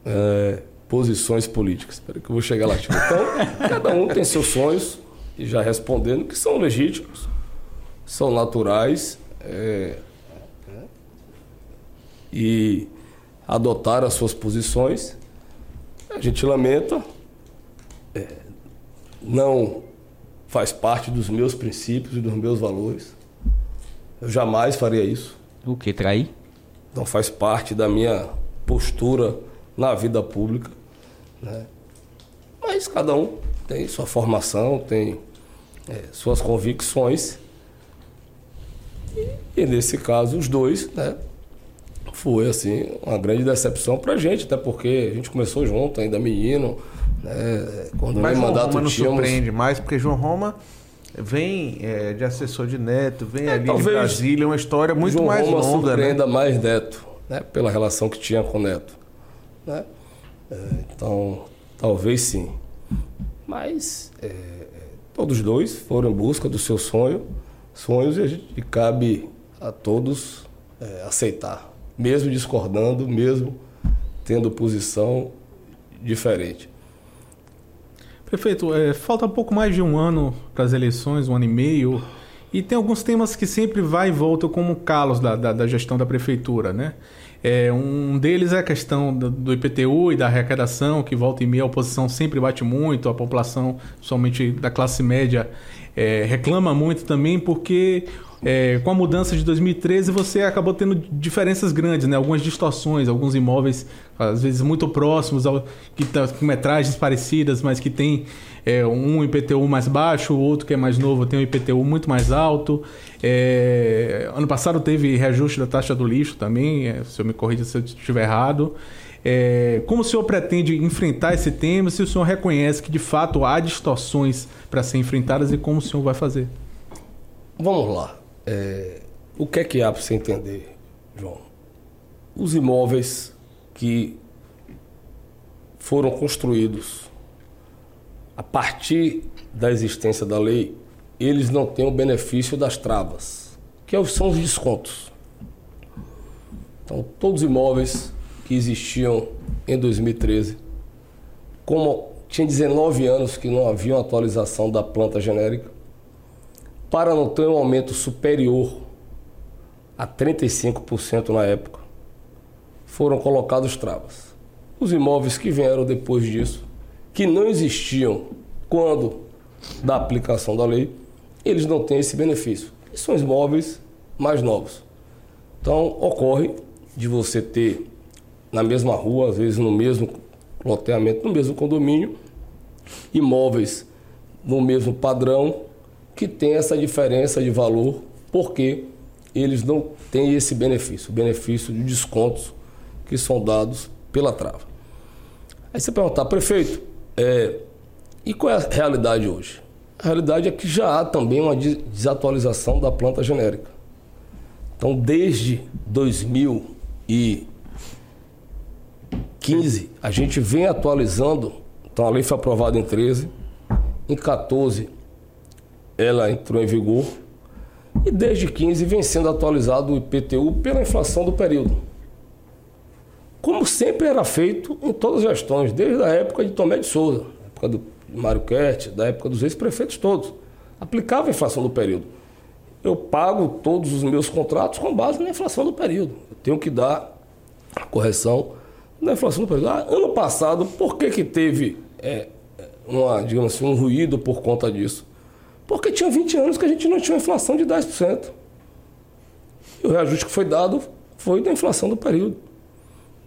é, posições políticas. Espera que eu vou chegar lá. Tipo, então, cada um tem seus sonhos, e já respondendo, que são legítimos, são naturais, é, e adotar as suas posições. A gente lamenta, é, não faz parte dos meus princípios e dos meus valores. Eu jamais faria isso. O que? Trair? Não faz parte da minha postura na vida pública. Né? Mas cada um tem sua formação, tem é, suas convicções. E, e, nesse caso, os dois né, foi assim uma grande decepção para a gente, até porque a gente começou junto, ainda menino, né? Quando Mas João mandato Roma não tínhamos... surpreende mais, porque João Roma vem é, de assessor de Neto, vem é, ali de Brasília, uma história muito João mais Roma longa, né? né? mais Neto, né? Pela relação que tinha com Neto, né? É, então, talvez sim. Mas é, todos dois foram em busca do seu sonho, sonhos e, a gente, e cabe a todos é, aceitar mesmo discordando, mesmo tendo posição diferente. Prefeito, é, falta pouco mais de um ano para as eleições, um ano e meio, e tem alguns temas que sempre vai e volta como calos da, da, da gestão da prefeitura, né? É, um deles é a questão do, do, IPTU e da arrecadação, que volta e meia a oposição sempre bate muito, a população, somente da classe média, é, reclama muito também, porque é, com a mudança de 2013 você acabou tendo diferenças grandes, né? algumas distorções, alguns imóveis às vezes muito próximos, que tá com metragens parecidas, mas que tem é, um IPTU mais baixo, o outro que é mais novo tem um IPTU muito mais alto. É, ano passado teve reajuste da taxa do lixo também, é, se eu me corrija se eu estiver errado. É, como o senhor pretende enfrentar esse tema? Se o senhor reconhece que de fato há distorções para ser enfrentadas e como o senhor vai fazer? Vamos lá. É, o que é que há para você entender, João? Os imóveis que foram construídos a partir da existência da lei, eles não têm o benefício das travas, que é são os descontos. Então, todos os imóveis que existiam em 2013, como tinha 19 anos que não havia uma atualização da planta genérica, para não ter um aumento superior a 35% na época, foram colocados travas. Os imóveis que vieram depois disso, que não existiam quando da aplicação da lei, eles não têm esse benefício. E são imóveis mais novos. Então, ocorre de você ter na mesma rua, às vezes no mesmo loteamento, no mesmo condomínio, imóveis no mesmo padrão, que tem essa diferença de valor, porque eles não têm esse benefício, o benefício de descontos que são dados pela trava. Aí você perguntar, prefeito, é, e qual é a realidade hoje? A realidade é que já há também uma desatualização da planta genérica. Então, desde 2015, a gente vem atualizando. Então, a lei foi aprovada em 13, em 14 ela entrou em vigor e desde 15 vem sendo atualizado o IPTU pela inflação do período. Como sempre era feito em todas as gestões, desde a época de Tomé de Souza, época do Mário Kert, da época dos ex-prefeitos todos. Aplicava a inflação do período. Eu pago todos os meus contratos com base na inflação do período. Eu tenho que dar a correção da inflação do período. Ah, ano passado, por que, que teve é, uma, digamos assim, um ruído por conta disso? Porque tinha 20 anos que a gente não tinha uma inflação de 10%. E o reajuste que foi dado foi da inflação do período.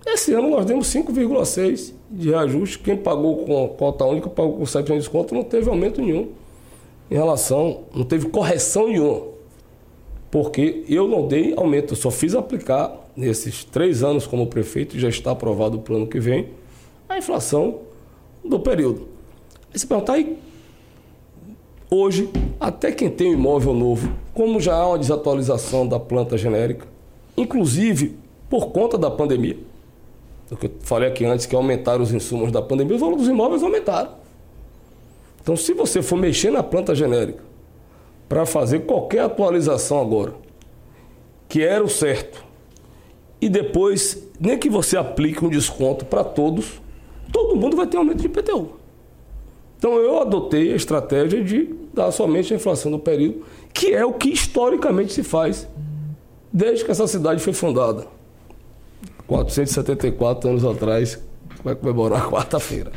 Esse ano nós demos 5,6% de reajuste. Quem pagou com cota única pagou com 7% de desconto, não teve aumento nenhum em relação, não teve correção nenhuma. Porque eu não dei aumento, eu só fiz aplicar nesses três anos como prefeito, já está aprovado o plano que vem, a inflação do período. Aí você pergunta, hoje, até quem tem um imóvel novo, como já há uma desatualização da planta genérica, inclusive por conta da pandemia, o que eu falei aqui antes, que aumentaram os insumos da pandemia, os valores dos imóveis aumentaram. Então, se você for mexer na planta genérica para fazer qualquer atualização agora, que era o certo, e depois, nem que você aplique um desconto para todos, todo mundo vai ter aumento de IPTU. Então, eu adotei a estratégia de dar somente a inflação do período, que é o que historicamente se faz desde que essa cidade foi fundada. 474 anos atrás, vai comemorar quarta-feira.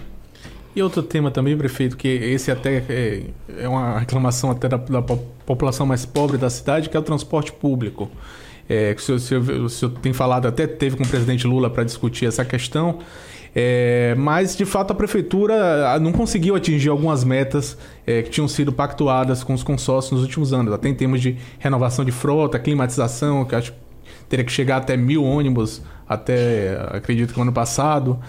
E outro tema também, prefeito, que esse até é, é uma reclamação até da, da, população mais pobre da cidade, que é o transporte público. É, o senhor, o, senhor, o senhor tem falado, até teve com o presidente Lula para discutir essa questão, é, mas de fato a prefeitura não conseguiu atingir algumas metas é, que tinham sido pactuadas com os consórcios nos últimos anos, até em termos de renovação de frota, climatização, que acho que teria que chegar até mil ônibus até acredito que o ano passado.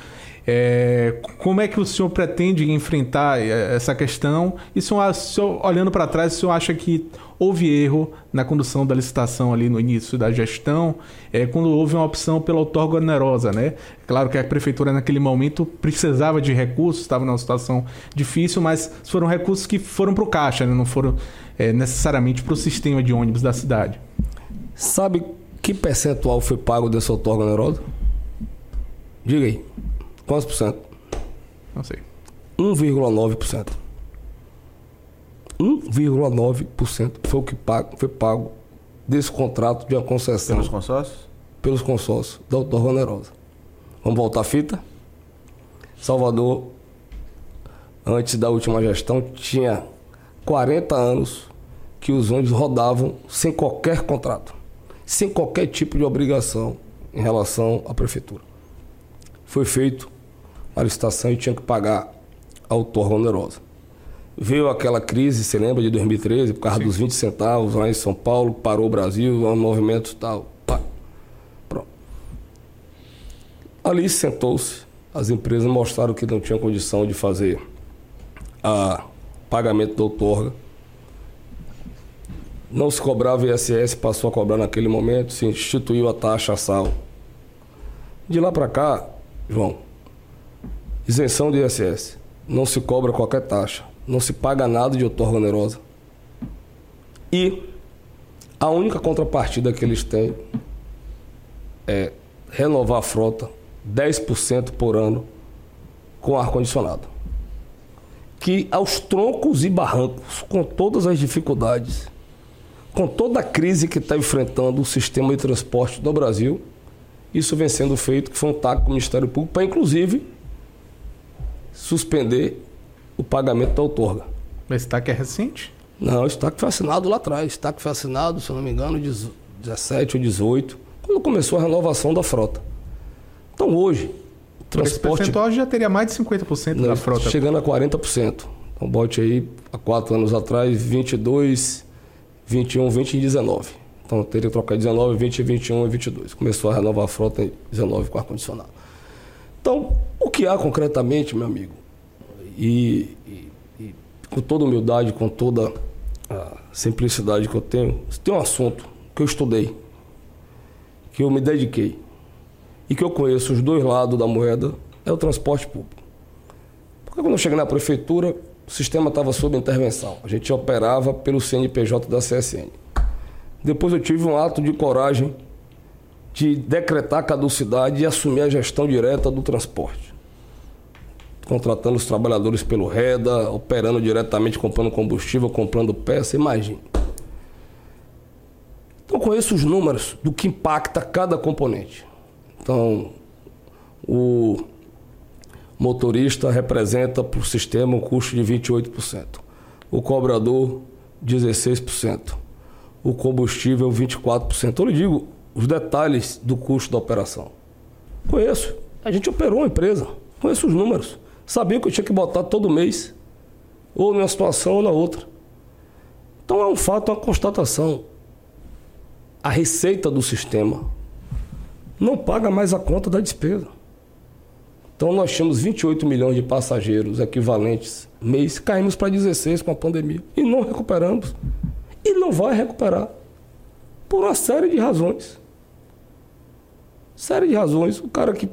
É, como é que o senhor pretende enfrentar é, essa questão? E se o senhor, olhando para trás, o senhor acha que houve erro na condução da licitação ali no início da gestão, é, quando houve uma opção pela outorga onerosa, né? Claro que a prefeitura naquele momento precisava de recursos, estava numa situação difícil, mas foram recursos que foram para o caixa, né? não foram é, necessariamente para o sistema de ônibus da cidade. Sabe que percentual foi pago dessa outorga onerosa? Diga aí. Quantos por cento? Não sei. 1,9%. 1,9% foi o que pago, foi pago desse contrato de uma concessão. Pelos consórcios? Pelos consórcios da outorga onerosa. Vamos voltar à fita? Salvador, antes da última gestão, tinha 40 anos que os ônibus rodavam sem qualquer contrato sem qualquer tipo de obrigação em relação à prefeitura. Foi feito a licitação e tinha que pagar a outorga onerosa. Veio aquela crise, você lembra, de 2013, por causa Sim. dos 20 centavos lá em São Paulo, parou o Brasil, um movimento tal. Pá. Pronto. Ali sentou-se, as empresas mostraram que não tinham condição de fazer a pagamento da outorga não se cobrava ISS, passou a cobrar naquele momento, se instituiu a taxa sal. De lá para cá, João, isenção de ISS. Não se cobra qualquer taxa. Não se paga nada de outorga onerosa. E a única contrapartida que eles têm é renovar a frota 10% por ano com ar-condicionado. Que aos troncos e barrancos, com todas as dificuldades, com toda a crise que está enfrentando o sistema de transporte no Brasil, isso vem sendo feito, que foi um TAC com o Ministério Público, para inclusive suspender o pagamento da outorga. Mas esse TAC é recente? Não, esse TAC foi assinado lá atrás. Esse TAC foi assinado, se eu não me engano, 17 ou 18, quando começou a renovação da frota. Então hoje, o transporte... Esse percentual já teria mais de 50% não, da frota. Chegando a 40%. Então bote aí, há quatro anos atrás, 22, 21, 20 e 19. Então teria que trocar 19, 20, 21 e 22. Começou a renovar a frota em 19 com ar-condicionado. Então, o que há concretamente, meu amigo, e, e, e, com toda humildade, com toda a simplicidade que eu tenho, tem um assunto que eu estudei, que eu me dediquei e que eu conheço os dois lados da moeda, é o transporte público. Porque quando eu cheguei na prefeitura, o sistema estava sob intervenção. A gente operava pelo CNPJ da CSN. Depois eu tive um ato de coragem de decretar a caducidade e assumir a gestão direta do transporte. Contratando os trabalhadores pelo REDA, operando diretamente, comprando combustível, comprando peça, imagine. Então conheço os números do que impacta cada componente. Então, o motorista representa para o sistema um custo de 28%. O cobrador, 16% o combustível 24%. Eu lhe digo os detalhes do custo da operação. Conheço. A gente operou uma empresa. Conheço os números. Sabia que eu tinha que botar todo mês, ou numa situação ou na outra. Então é um fato, é uma constatação. A receita do sistema não paga mais a conta da despesa. Então nós tínhamos 28 milhões de passageiros equivalentes mês, caímos para 16 com a pandemia e não recuperamos e não vai recuperar. Por uma série de razões. Série de razões. O cara que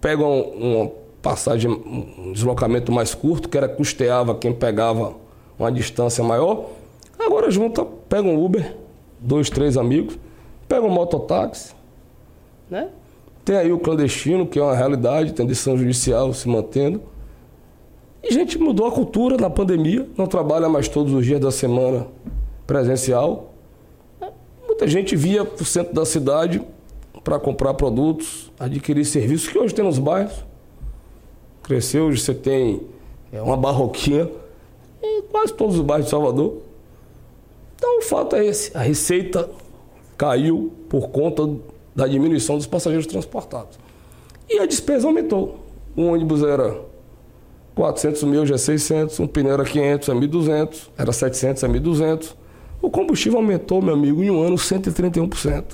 pega um, uma passagem, um deslocamento mais curto, que era custeava quem pegava uma distância maior, agora junta, pega um Uber, dois, três amigos, pega um mototáxi, né? Tem aí o clandestino, que é uma realidade, tem decisão judicial se mantendo. E a gente mudou a cultura na pandemia, não trabalha mais todos os dias da semana presencial. Muita gente via para o centro da cidade para comprar produtos, adquirir serviços que hoje tem nos bairros. Cresceu, hoje você tem é, uma barroquinha em quase todos os bairros de Salvador. Então o fato é esse, a receita caiu por conta da diminuição dos passageiros transportados. E a despesa aumentou. O ônibus era 400 mil, já é 600, um pneu era 500, é 1.200, era 700, é 1.200. O combustível aumentou, meu amigo, em um ano 131%.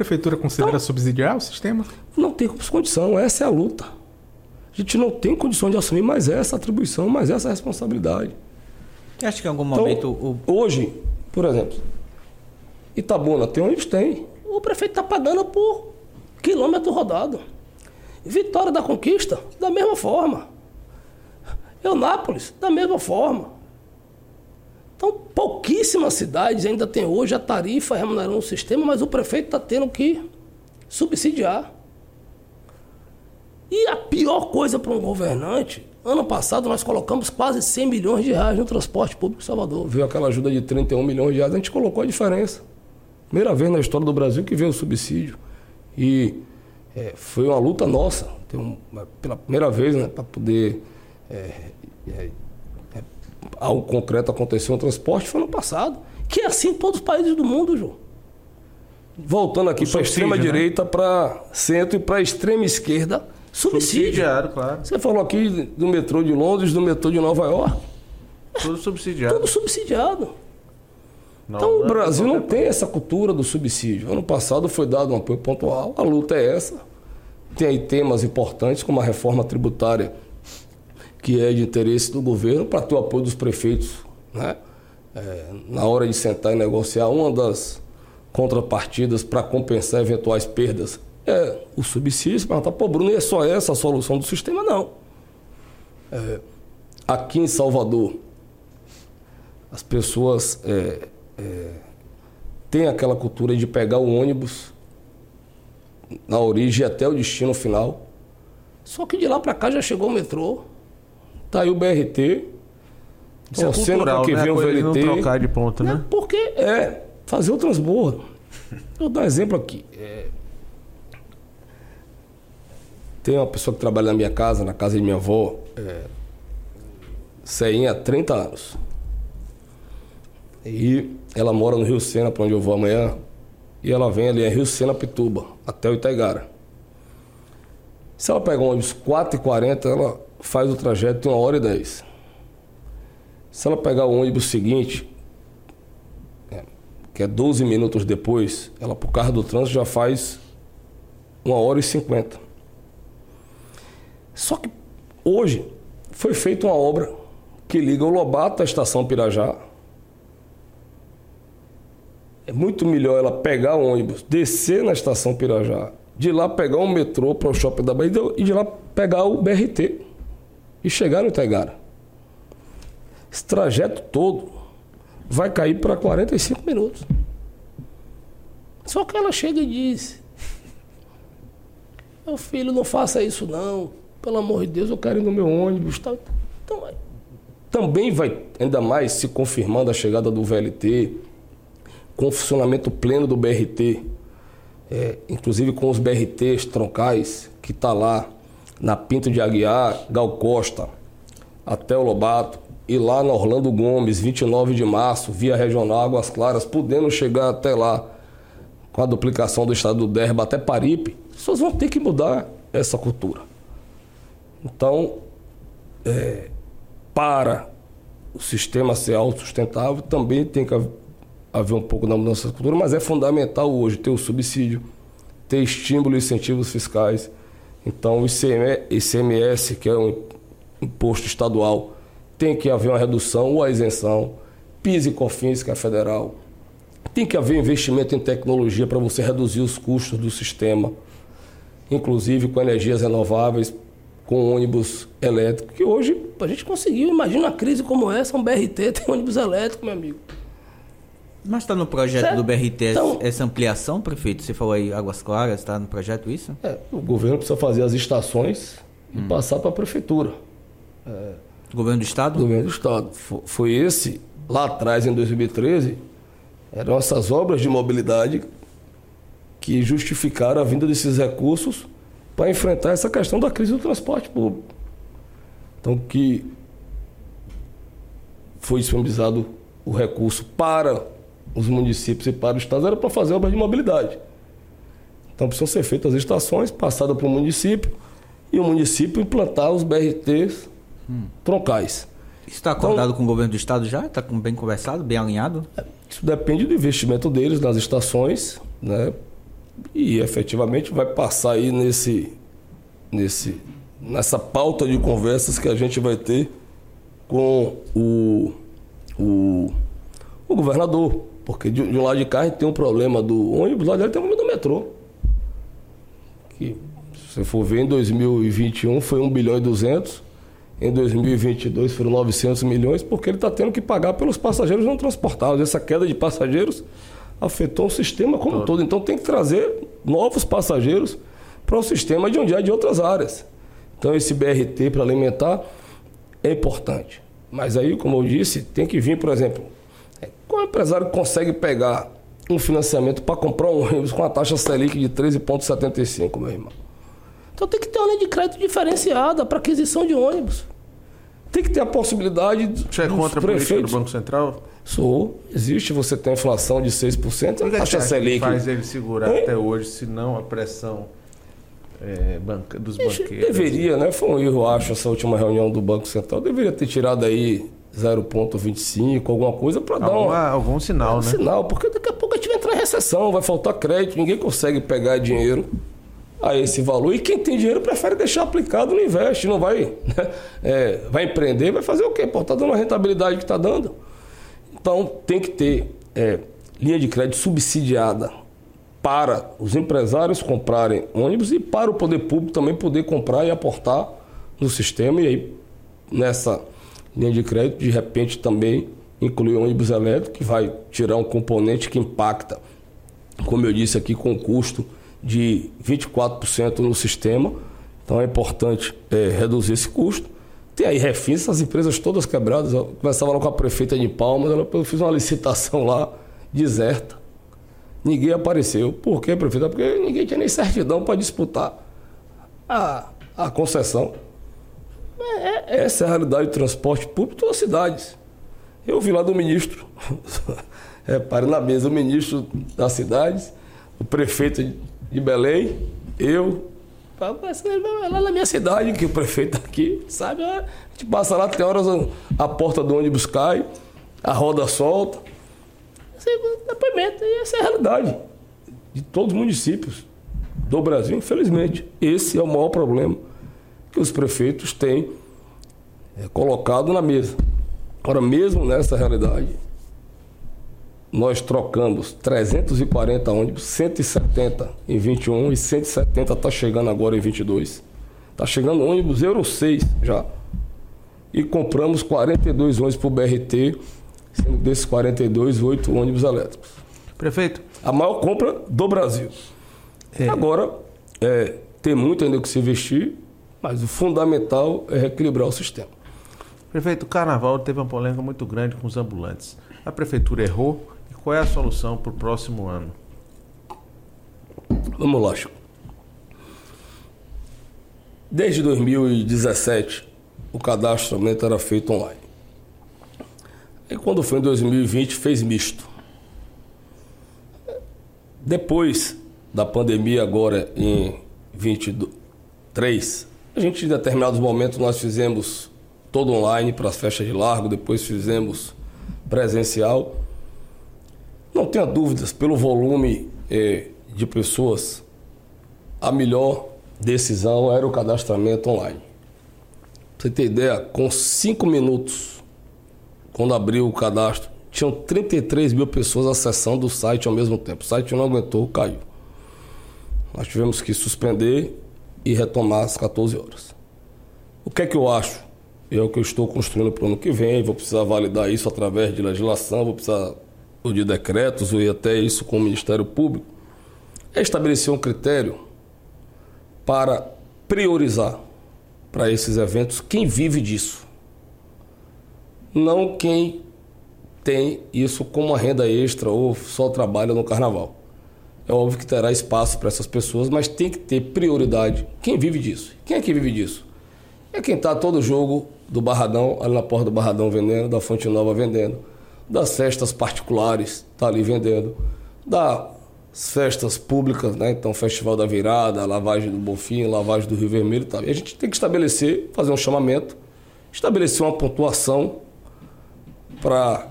A prefeitura considera então, subsidiar o sistema? Não tem condição, essa é a luta. A gente não tem condição de assumir mais essa atribuição, mais essa responsabilidade. Você acha que em algum então, momento... O... Hoje, por exemplo, Itabuna tem onde tem. O prefeito está pagando por quilômetro rodado. Vitória da Conquista, da mesma forma. Eunápolis, da mesma forma. Então, pouquíssimas cidades ainda têm hoje a tarifa remunerando o sistema, mas o prefeito está tendo que subsidiar. E a pior coisa para um governante, ano passado nós colocamos quase 100 milhões de reais no transporte público em Salvador. Viu aquela ajuda de 31 milhões de reais, a gente colocou a diferença. Primeira vez na história do Brasil que veio o subsídio. E é, foi uma luta nossa, um, pela primeira vez, né, para poder é, é, algo concreto aconteceu no transporte foi no passado. Que é assim em todos os países do mundo, João. Voltando aqui para a extrema né? direita, para centro e para a extrema esquerda, subsídio. Subsidiado, claro. Você falou aqui do metrô de Londres, do metrô de Nova York. Tudo subsidiado. Tudo subsidiado. Não, então o Brasil não tem essa cultura do subsídio. Ano passado foi dado um apoio pontual, a luta é essa. Tem aí temas importantes como a reforma tributária que é de interesse do governo para ter o apoio dos prefeitos. Né? É, na hora de sentar e negociar, uma das contrapartidas para compensar eventuais perdas é o subsídio. Perguntar, pô, Bruno, é só essa a solução do sistema? Não. É, aqui em Salvador, as pessoas é, é, têm aquela cultura de pegar o ônibus na origem até o destino final. Só que de lá para cá já chegou o metrô, Tá aí o BRT. Isso é cultural, que né? vem o VLT. Não trocar de ponta, né? Porque é fazer o transbordo. Vou dar um exemplo aqui. É, Tem uma pessoa que trabalha na minha casa, na casa de minha avó, é, Ceinha há 30 anos. E ela mora no Rio Sena, para onde eu vou amanhã. E ela vem ali, é Rio Sena Pituba, até o Itaigara. Se ela pegar um ônibus 4h40, ela faz o trajeto em 1 hora e 10. Se ela pegar o ônibus seguinte, é, que é 12 minutos depois, ela por carro do trânsito já faz 1 hora e 50. Só que hoje foi feita uma obra que liga o Lobato à estação Pirajá é muito melhor ela pegar o ônibus, descer na estação Pirajá, de lá pegar um metrô para o shopping da Bahia e de lá pegar o BRT e chegar no Itaigara. Esse trajeto todo vai cair para 45 minutos. Só que ela chega e diz: Meu filho, não faça isso não. Pelo amor de Deus, eu quero ir no meu ônibus. Então, também vai, ainda mais se confirmando a chegada do VLT, com funcionamento pleno do BRT, é, inclusive com os BRTs troncais, que está lá na Pinto de Aguiar, Gal Costa, até o Lobato, e lá na Orlando Gomes, 29 de março, via regional Águas Claras, podendo chegar até lá com a duplicação do estado do Derba até Paripe, as pessoas vão ter que mudar essa cultura. Então, é, para o sistema ser autossustentável, também tem que haver um pouco na mudança da cultura, mas é fundamental hoje ter o subsídio, ter estímulo e incentivos fiscais. Então, o ICMS, que é um imposto estadual, tem que haver uma redução ou a isenção. PIS e COFINS, que é federal. Tem que haver investimento em tecnologia para você reduzir os custos do sistema, inclusive com energias renováveis, com ônibus elétrico, que hoje a gente conseguiu. Imagina uma crise como essa, um BRT tem ônibus elétrico, meu amigo. Mas está no projeto certo? do BRT então, essa ampliação, prefeito? Você falou aí Águas Claras, está no projeto isso? É, o governo precisa fazer as estações hum. e passar para a prefeitura. É, governo do Estado? Governo do Estado. Foi esse, lá atrás, em 2013, eram essas obras de mobilidade que justificaram a vinda desses recursos para enfrentar essa questão da crise do transporte público. Então, que foi disponibilizado o recurso para os municípios e para o Estado era para fazer obras de mobilidade. Então precisam ser feitas as estações, passadas para o município, e o município implantar os BRTs hum. troncais. Está acordado então, com o governo do Estado já? Está bem conversado, bem alinhado? Isso depende do investimento deles nas estações, né? E efetivamente vai passar aí nesse, nesse, nessa pauta de conversas que a gente vai ter com o, o, o governador, porque de, de um lado de cá a gente tem um problema do ônibus, lá dele tem um problema do metrô. Que, se você for ver, em 2021 foi 1 bilhão e 200, em 2022 foram 900 milhões, porque ele está tendo que pagar pelos passageiros não transportados. Essa queda de passageiros afetou o sistema como todo. todo. Então tem que trazer novos passageiros para o sistema de onde é de outras áreas. Então esse BRT para alimentar é importante. Mas aí, como eu disse, tem que vir, por exemplo, qual empresário consegue pegar um financiamento para comprar um ônibus com a taxa Selic de 13,75, meu irmão? Então tem que ter uma linha de crédito diferenciada para aquisição de ônibus. Tem que ter a possibilidade de. Você é contra a política do Banco Central? Sou. Existe, você tem inflação de 6%, a taxa Selic. faz ele segurar hein? até hoje, se não a pressão é, banca, dos banqueiros? Deveria, né? Foi um erro, acho, essa última reunião do Banco Central. Deveria ter tirado aí 0,25, alguma coisa para dar um, algum sinal, um né? Sinal, porque daqui a pouco a gente vai entrar em recessão, vai faltar crédito, ninguém consegue pegar dinheiro a esse valor. E quem tem dinheiro prefere deixar aplicado, não investe, não vai, né? é, vai empreender, vai fazer o quê? Pô, tá dando a rentabilidade que está dando. Então tem que ter é, linha de crédito subsidiada para os empresários comprarem ônibus e para o poder público também poder comprar e aportar no sistema. E aí, nessa linha de crédito, de repente também incluir ônibus elétrico, que vai tirar um componente que impacta, como eu disse aqui, com custo de 24% no sistema. Então é importante é, reduzir esse custo. Tem aí refins, as empresas todas quebradas. Eu conversava lá com a prefeita de Palmas, ela, eu fiz uma licitação lá, deserta. Ninguém apareceu. Por quê, prefeita? Porque ninguém tinha nem certidão para disputar a, a concessão. É, é, essa é a realidade do transporte público de todas as cidades. Eu vi lá do ministro, repare na mesa, o ministro das cidades, o prefeito de Belém, eu, lá na minha cidade, que o prefeito tá aqui, sabe? A gente passa lá, tem horas a porta do ônibus cai, a roda solta. Depoimento, e essa é a realidade de todos os municípios do Brasil, infelizmente. Esse é o maior problema que os prefeitos têm é, colocado na mesa. Agora, mesmo nessa realidade, nós trocamos 340 ônibus, 170 em 21 e 170 está chegando agora em 22. Está chegando ônibus Euro 6 já. E compramos 42 ônibus para o BRT, sendo desses 42, 8 ônibus elétricos. Prefeito. A maior compra do Brasil. É. Agora, é, tem muito ainda que se investir, mas o fundamental é equilibrar o sistema. Prefeito, o carnaval teve uma polêmica muito grande com os ambulantes. A prefeitura errou e qual é a solução para o próximo ano? Vamos lá, Chico. Desde 2017, o cadastramento era feito online. E quando foi em 2020, fez misto. Depois da pandemia, agora em 23, a gente em determinados momentos nós fizemos todo online para as festas de largo, depois fizemos presencial. Não tenha dúvidas, pelo volume eh, de pessoas, a melhor decisão era o cadastramento online. Pra você ter ideia, com cinco minutos, quando abriu o cadastro, tinham 33 mil pessoas acessando o site ao mesmo tempo. O site não aguentou, caiu. Nós tivemos que suspender e retomar às 14 horas. O que é que eu acho? é o que eu estou construindo para o ano que vem, vou precisar validar isso através de legislação, vou precisar de decretos e até isso com o Ministério Público, é estabelecer um critério para priorizar para esses eventos quem vive disso. Não quem tem isso como uma renda extra ou só trabalha no carnaval. É óbvio que terá espaço para essas pessoas, mas tem que ter prioridade. Quem vive disso? Quem é que vive disso? É quem está todo jogo do Barradão, ali na porta do Barradão vendendo, da Fonte Nova vendendo, das festas particulares, tá ali vendendo, das festas públicas, né? Então, Festival da Virada, Lavagem do Bonfim, Lavagem do Rio Vermelho, tá. E a gente tem que estabelecer, fazer um chamamento, estabelecer uma pontuação para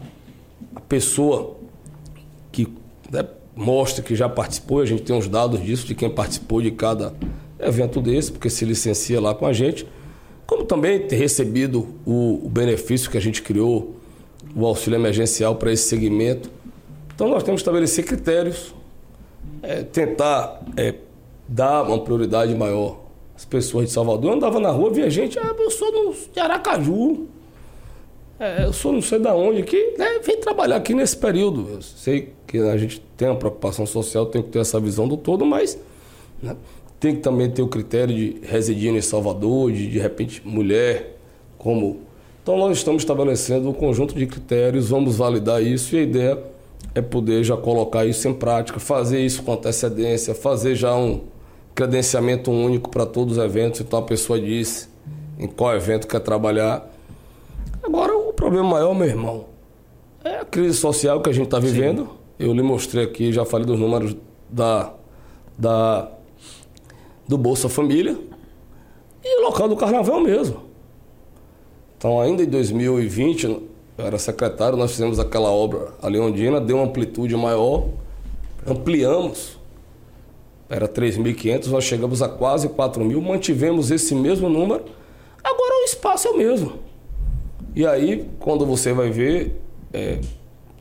a pessoa que né, mostra que já participou, a gente tem os dados disso, de quem participou de cada evento desse, porque se licencia lá com a gente como também ter recebido o, o benefício que a gente criou, o auxílio emergencial para esse segmento. Então nós temos que estabelecer critérios, é, tentar é, dar uma prioridade maior às pessoas de Salvador. Eu andava na rua, via gente, ah, eu sou de Aracaju, é, eu sou não sei da onde, que né, vem trabalhar aqui nesse período. Eu sei que a gente tem uma preocupação social, tem que ter essa visão do todo, mas né, tem que também ter o critério de residir em Salvador, de de repente mulher, como. Então nós estamos estabelecendo um conjunto de critérios, vamos validar isso e a ideia é poder já colocar isso em prática, fazer isso com antecedência, fazer já um credenciamento único para todos os eventos. Então a pessoa disse em qual evento quer trabalhar. Agora problema maior, meu irmão, é a crise social que a gente está vivendo. Sim. Eu lhe mostrei aqui, já falei dos números da, da do Bolsa Família e o local do carnaval mesmo. Então, ainda em 2020, eu era secretário, nós fizemos aquela obra a Leondina, deu uma amplitude maior, ampliamos, era 3.500, nós chegamos a quase 4.000, mantivemos esse mesmo número, agora o espaço é o mesmo. E aí, quando você vai ver, é,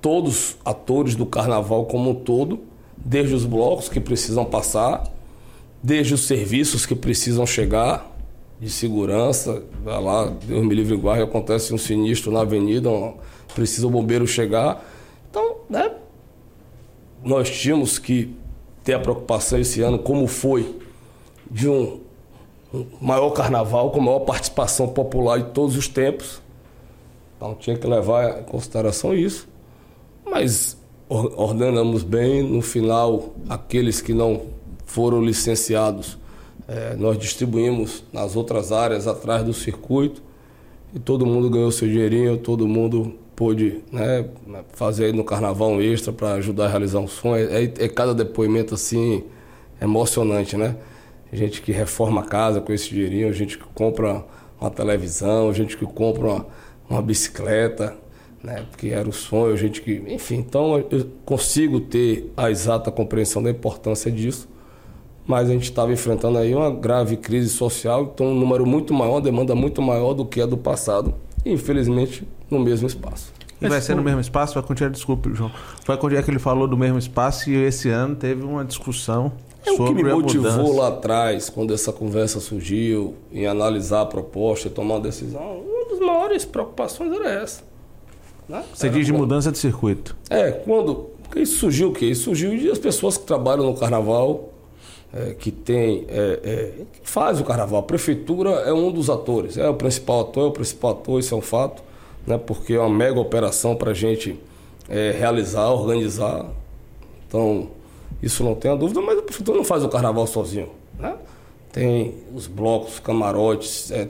todos atores do carnaval como um todo, desde os blocos que precisam passar, desde os serviços que precisam chegar de segurança, vai lá, Deus me livre guarde, acontece um sinistro na avenida, precisa o bombeiro chegar. Então, né, nós tínhamos que ter a preocupação esse ano, como foi, de um, um maior carnaval, com maior participação popular de todos os tempos. Então tinha que levar em consideração isso. Mas ordenamos bem, no final, aqueles que não foram licenciados É, nós distribuímos nas outras áreas atrás do circuito e todo mundo ganhou seu dinheirinho, todo mundo pôde né, fazer no carnaval um extra para ajudar a realizar um sonho. É, é, cada depoimento assim emocionante, né? Gente que reforma a casa com esse dinheirinho, gente que compra uma televisão, gente que compra uma, uma bicicleta, né? Porque era o sonho, gente que. Enfim, então eu consigo ter a exata compreensão da importância disso. Mas a gente estava enfrentando aí uma grave crise social, então um número muito maior, uma demanda muito maior do que a do passado. E, infelizmente, no mesmo espaço. E vai ser no mesmo espaço? Vai continuar, desculpe, João. Vai continuar que ele falou do mesmo espaço e esse ano teve uma discussão é sobre o que me motivou lá atrás, quando essa conversa surgiu, em analisar a proposta e tomar uma decisão. Das maiores preocupações era essa. Né? Você era diz de mudança de circuito? É, quando. Isso surgiu o quê? Isso surgiu de as pessoas que trabalham no carnaval, é, que tem. É, é, que faz o carnaval. A prefeitura é um dos atores. É o principal ator, é o principal ator, isso é um fato. Né? Porque é uma mega operação para a gente é, realizar, organizar. Então, isso não tem a dúvida, mas a prefeitura não faz o carnaval sozinho. Né? Tem os blocos, camarotes, é,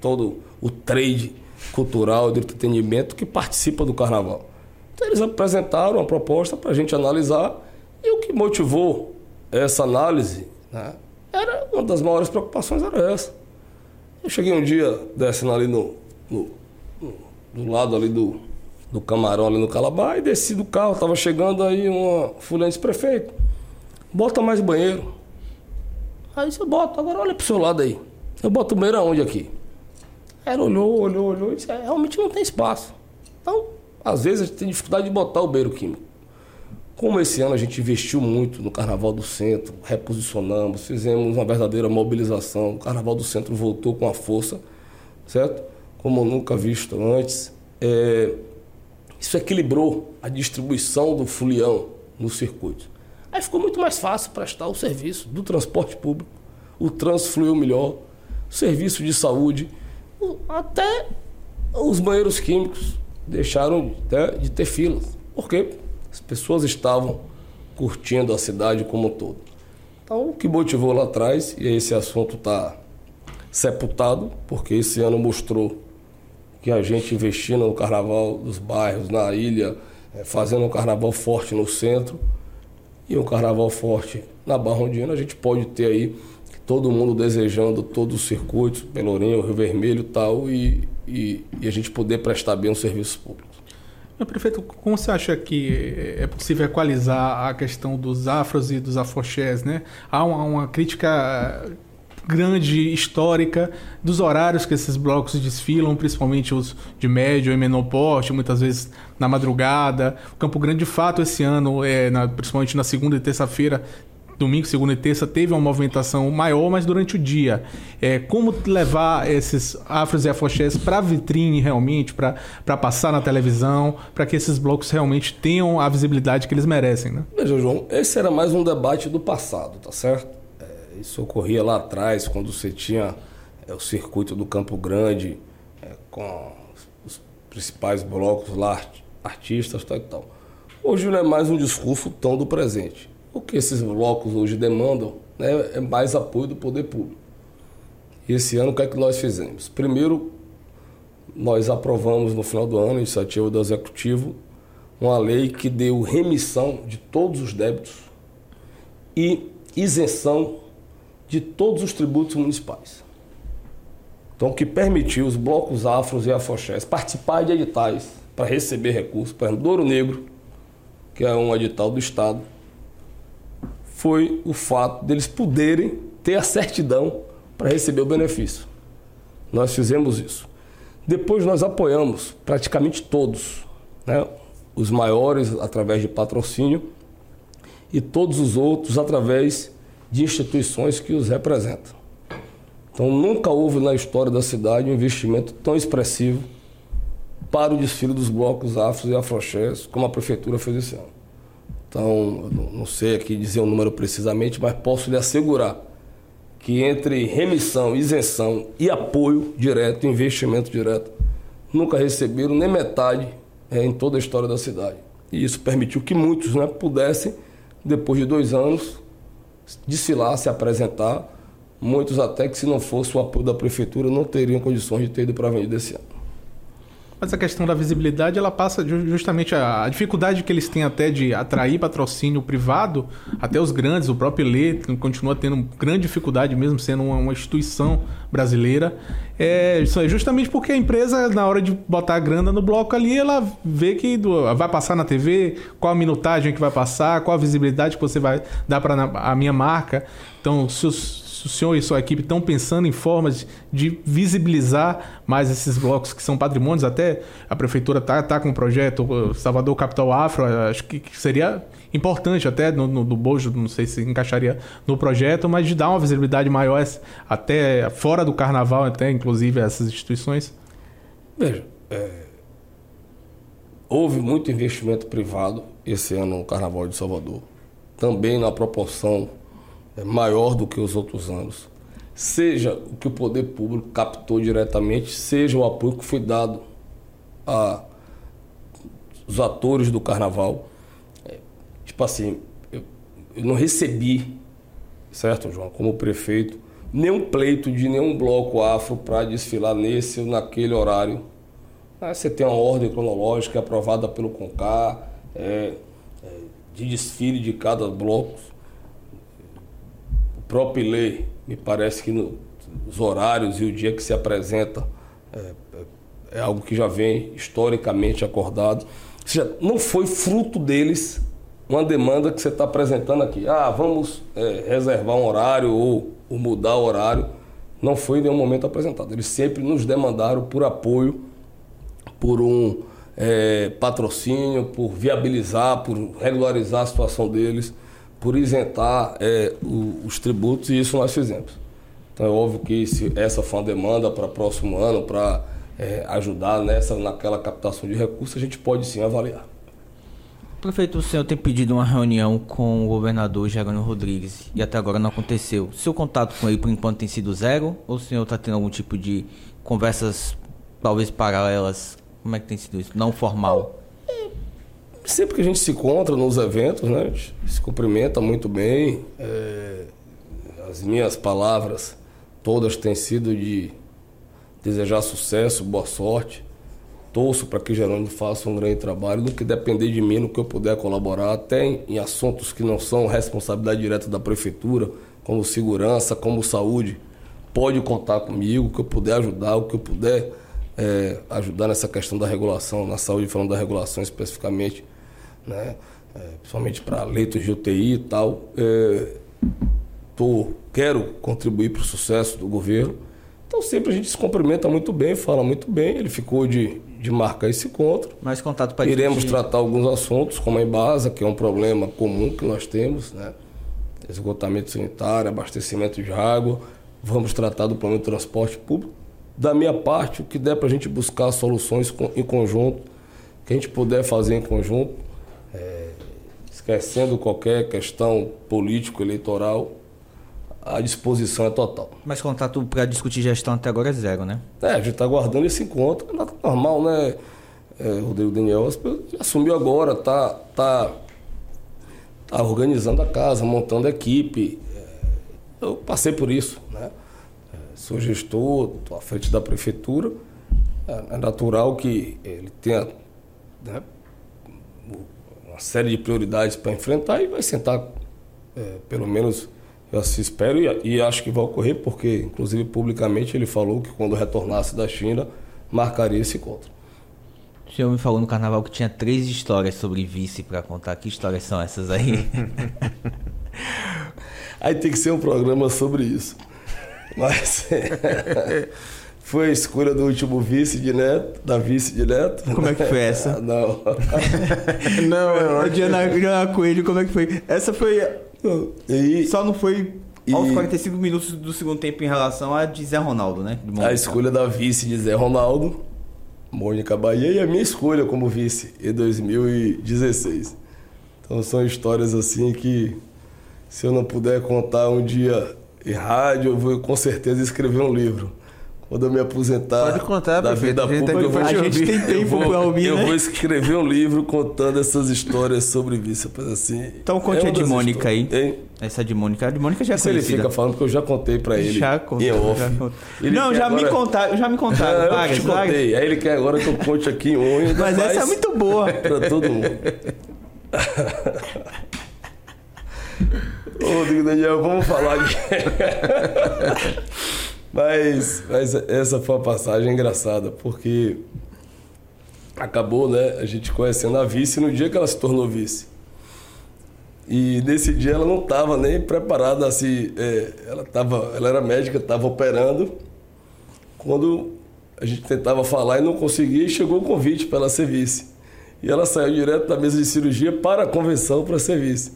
todo o trade cultural de entretenimento que participa do carnaval. Então eles apresentaram uma proposta para a gente analisar e o que motivou essa análise né, era uma das maiores preocupações era essa. Eu cheguei um dia descendo ali no, no, no, no lado ali do, do camarão ali no Calabar e desci do carro, tava chegando aí uma fulana prefeito, bota mais banheiro. Aí você bota, agora olha pro seu lado aí. Eu boto o banheiro aonde aqui? Ela olhou, olhou, olhou e disse, é, realmente não tem espaço. Então, às vezes a gente tem dificuldade de botar o banheiro químico. Como esse ano a gente investiu muito no Carnaval do Centro, reposicionamos, fizemos uma verdadeira mobilização, o Carnaval do Centro voltou com a força, certo? Como nunca visto antes. É, isso equilibrou a distribuição do folião no circuito. Aí ficou muito mais fácil prestar o serviço do transporte público, o trânsito fluiu melhor, o serviço de saúde, até os banheiros químicos deixaram de ter filas. Por quê? As pessoas estavam curtindo a cidade como um todo. Então, o que motivou lá atrás, e esse assunto está sepultado, porque esse ano mostrou que a gente investindo no carnaval dos bairros, na ilha, é, fazendo um carnaval forte no centro e um carnaval forte na Barra Ondina, a gente pode ter aí todo mundo desejando todos os circuitos, Pelourinho, Rio Vermelho e tal, e, e, a gente poder prestar bem os serviços públicos. Meu prefeito, como você acha que é possível equalizar a questão dos afros e dos afoxés, né? Há uma, uma crítica grande, histórica, dos horários que esses blocos desfilam, principalmente os de médio e menor porte, muitas vezes na madrugada. O Campo Grande, de fato, esse ano, é, na, principalmente na segunda e terça-feira, domingo, segunda e terça, teve uma movimentação maior, mas durante o dia. É, como levar esses afros e afoxés para a vitrine realmente, para passar na televisão, para que esses blocos realmente tenham a visibilidade que eles merecem, né? Veja, João, esse era mais um debate do passado, tá certo? Isso ocorria lá atrás, quando você tinha é, o circuito do Campo Grande, é, com os principais blocos lá, artistas tal e tal. Hoje não é mais um discurso tão do presente. O que esses blocos hoje demandam né, é mais apoio do poder público. E esse ano o que é que nós fizemos? Primeiro, nós aprovamos no final do ano, iniciativa do Executivo, uma lei que deu remissão de todos os débitos e isenção de todos os tributos municipais. Então, que permitiu os blocos afros e afoxés participar de editais para receber recursos, por exemplo, Douro Negro, que é um edital do Estado, foi o fato deles poderem ter a certidão para receber o benefício. Nós fizemos isso. Depois nós apoiamos praticamente todos, né? os maiores através de patrocínio e todos os outros através de instituições que os representam. Então, nunca houve na história da cidade um investimento tão expressivo para o desfile dos blocos afros e afrochés como a prefeitura fez esse ano. Então, não sei aqui dizer o número precisamente, mas posso lhe assegurar que entre remissão, isenção e apoio direto, investimento direto, nunca receberam nem metade é, em toda a história da cidade. E isso permitiu que muitos né, pudessem, depois de dois anos, desfilar, se apresentar. Muitos até que se não fosse o apoio da prefeitura não teriam condições de ter ido para a Avenida esse ano. Mas a questão da visibilidade, ela passa justamente a, dificuldade que eles têm até de atrair patrocínio privado, até os grandes, o próprio Lê continua tendo grande dificuldade mesmo sendo uma, instituição brasileira. É, é justamente porque a empresa, na hora de botar a grana no bloco ali, ela vê que vai passar na TV, qual a minutagem que vai passar, qual a visibilidade que você vai dar para a minha marca. Então, se os o senhor e sua equipe estão pensando em formas de visibilizar mais esses blocos que são patrimônios, até a prefeitura está tá com um projeto, Salvador Capital Afro, acho que seria importante até no, no, do Bojo, não sei se encaixaria no projeto, mas de dar uma visibilidade maior até fora do carnaval, até inclusive essas instituições? Veja, é, houve muito investimento privado esse ano no Carnaval de Salvador, também na proporção maior do que os outros anos. Seja o que o poder público captou diretamente, seja o apoio que foi dado a os atores do carnaval. É, tipo assim, eu, eu não recebi, certo, João, como prefeito, nenhum pleito de nenhum bloco afro para desfilar nesse ou naquele horário. Aí você tem uma ordem cronológica aprovada pelo CONCAR, é, é, de desfile de cada bloco próprio lei, me parece que no, os horários e o dia que se apresenta é, é, é algo que já vem historicamente acordado. Ou seja, não foi fruto deles uma demanda que você está apresentando aqui. Ah, vamos é, reservar um horário ou, ou mudar o horário. Não foi em nenhum momento apresentado. Eles sempre nos demandaram por apoio, por um é, patrocínio, por viabilizar, por regularizar a situação deles por isentar é, o, os tributos e isso nós fizemos. Então é óbvio que se essa for uma demanda para o próximo ano, para é, ajudar nessa, naquela captação de recursos, a gente pode sim avaliar. Prefeito, o senhor tem pedido uma reunião com o governador Jerônimo Rodrigues e até agora não aconteceu. Seu contato com ele por enquanto tem sido zero ou o senhor está tendo algum tipo de conversas talvez paralelas? Como é que tem sido isso? Não formal? Sempre que a gente se encontra nos eventos, né, a gente se cumprimenta muito bem. É, as minhas palavras todas têm sido de desejar sucesso, boa sorte. Torço para que Jerônimo faça um grande trabalho, no que depender de mim, no que eu puder colaborar, até em, em assuntos que não são responsabilidade direta da prefeitura, como segurança, como saúde. Pode contar comigo, que eu puder ajudar, o que eu puder é, ajudar nessa questão da regulação, na saúde, falando da regulação especificamente né? É, principalmente para leitos de UTI e tal. É, tô, quero contribuir para o sucesso do governo. Então sempre a gente se cumprimenta muito bem, fala muito bem. Ele ficou de, de marcar esse encontro. Mais contato para Iremos tratar alguns assuntos, como a Embasa, que é um problema comum que nós temos, né? Esgotamento sanitário, abastecimento de água. Vamos tratar do problema do transporte público. Da minha parte, o que der para a gente buscar soluções em conjunto, que a gente puder fazer em conjunto, é, esquecendo qualquer questão político-eleitoral, a disposição é total. Mas contato para discutir gestão até agora é zero, né? É, a gente está aguardando esse encontro, é normal, né? É, Rodrigo Daniel assumiu agora, tá, tá, tá organizando a casa, montando a equipe. É, eu passei por isso, né? É, sou gestor, estou à frente da prefeitura. É, é natural que ele tenha né, uma série de prioridades para enfrentar e vai sentar, é, pelo menos eu assim espero e, e, acho que vai ocorrer, porque inclusive publicamente ele falou que quando retornasse da China marcaria esse encontro. O senhor me falou no carnaval que tinha três histórias sobre vice para contar. Que histórias são essas aí? aí tem que ser um programa sobre isso. Mas. Foi a escolha do último vice de Neto, da vice de Neto. Como é que foi essa? não. não, é Diana, Diana Coelho, como é que foi? Essa foi. E, Só não foi aos 45 minutos do segundo tempo em relação a de Zé Ronaldo, né? A escolha da vice de Zé Ronaldo, Mônica Bahia, e a minha escolha como vice em 2016. Então são histórias assim que, se eu não puder contar um dia em rádio, eu vou com certeza escrever um livro quando eu me aposentar. Pode contar, da vida a gente, pública, a gente tem tempo para ouvir. Eu né? vou escrever um livro contando essas histórias sobre vice. Assim, então conte é a de Mônica aí. Hein? Essa de Mônica. A de Mônica já é conhecida. ele fica falando que eu já contei para ele. Já contei. Não, já agora... me contaram, já me contaram. É, vagas, eu te contei. Aí ele quer agora que eu conte aqui em unha. Mas essa é muito boa. para todo mundo. Ô, Daniel, vamos falar aqui. Mas, mas essa foi uma passagem engraçada, porque acabou, né, a gente conhecendo a vice no dia que ela se tornou vice. E nesse dia ela não estava nem preparada assim, é, ela, tava, ela era médica, estava operando. Quando a gente tentava falar e não conseguia, e chegou o convite para ela ser vice. E ela saiu direto da mesa de cirurgia para a convenção para ser vice.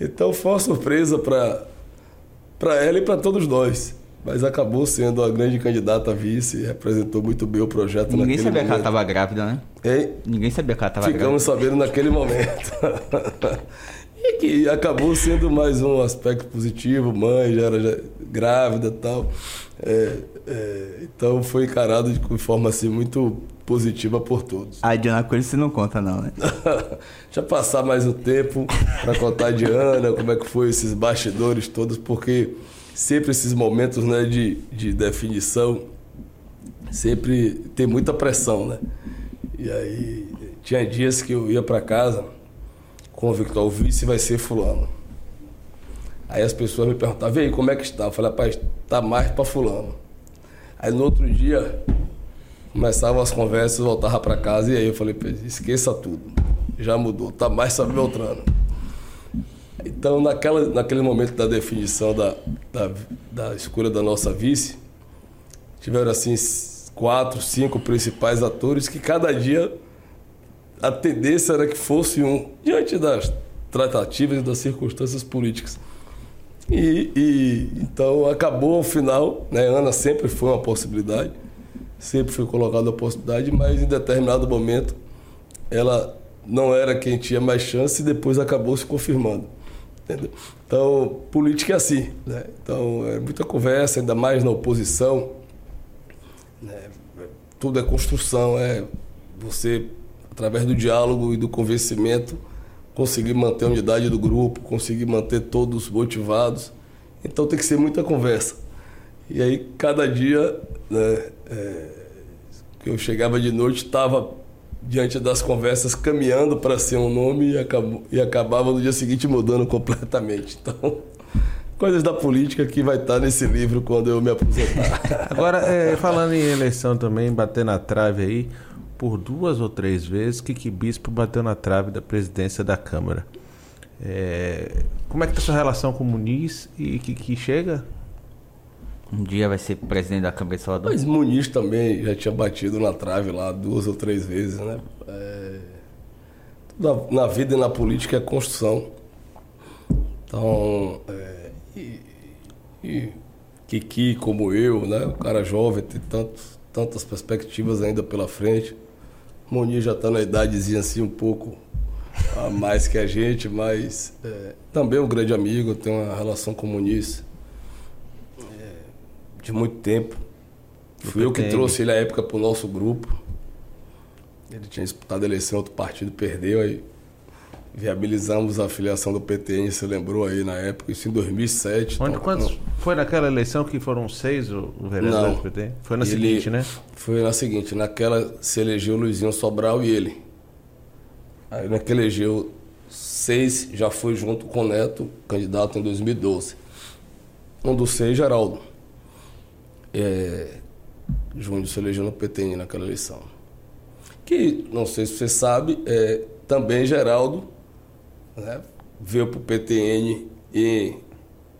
Então foi uma surpresa para ela e para todos nós. Mas acabou sendo a grande candidata a vice, representou muito bem o projeto Ninguém sabia momento. que ela estava grávida, né? Hein? Ninguém sabia que ela estava grávida. Ficamos sabendo naquele momento. e que acabou sendo mais um aspecto positivo, mãe já era já grávida e tal. É, é, então foi encarado de forma assim muito positiva por todos. A Diana Coelho você não conta não, né? Já passar mais um tempo para contar a Diana, como é que foi esses bastidores todos, porque sempre esses momentos né, de, de definição, sempre tem muita pressão, né? E aí tinha dias que eu ia para casa com o vice vai ser fulano. Aí as pessoas me perguntavam, e aí, como é que está? Eu falei, rapaz, tá mais para fulano. Aí no outro dia, começavam as conversas, voltava para casa e aí eu falei, esqueça tudo. Já mudou, tá mais sobre Beltrano. Então, naquela, naquele momento da definição da, da, da escolha da nossa vice, tiveram assim quatro, cinco principais atores que cada dia a tendência era que fosse um, diante das tratativas e das circunstâncias políticas. E, e então acabou ao final, né? Ana sempre foi uma possibilidade sempre foi colocada a possibilidade, mas em determinado momento ela não era quem tinha mais chance e depois acabou se confirmando. Entendeu? Então, política é assim. Né? Então, é muita conversa, ainda mais na oposição. Né? Tudo é construção, é você, através do diálogo e do convencimento, conseguir manter a unidade do grupo, conseguir manter todos motivados. Então, tem que ser muita conversa. E aí, cada dia, né, é, que eu chegava de noite, estava diante das conversas caminhando para ser um nome e, acabou, e acabava no dia seguinte mudando completamente. Então, coisas da política que vai estar nesse livro quando eu me aposentar. Agora, é, falando em eleição também, bater na trave aí, por duas ou três vezes, que Bispo bateu na trave da presidência da Câmara. É, como é que a sua relação com o Muniz e que chega? Um dia vai ser presidente da Câmara de Salvador. Mas Muniz também já tinha batido na trave lá duas ou três vezes, né? É... Tudo na vida e na política é construção. Então, é... e, e Kiki como eu, né? O cara jovem, tem tantas perspectivas ainda pela frente. Muniz já está na idadezinha assim um pouco a mais que a gente, mas é... também um grande amigo, tenho uma relação com o Muniz de muito tempo. Fui eu que trouxe ele à época para o nosso grupo. Ele tinha disputado a eleição, outro partido perdeu, aí viabilizamos a filiação do PTN, você lembrou aí na época, isso em 2007. Onde, então, quantos, não... Foi naquela eleição que foram seis o, o vereador não, do PT? Foi na seguinte, né? Foi na seguinte, naquela se elegeu Luizinho Sobral e ele. Aí naquela elegeu seis, já foi junto com o Neto, candidato em 2012. Um dos seis, Geraldo é, Júnior se elegeu no PTN naquela eleição. Que, não sei se você sabe, é, também Geraldo né, veio para o PTN em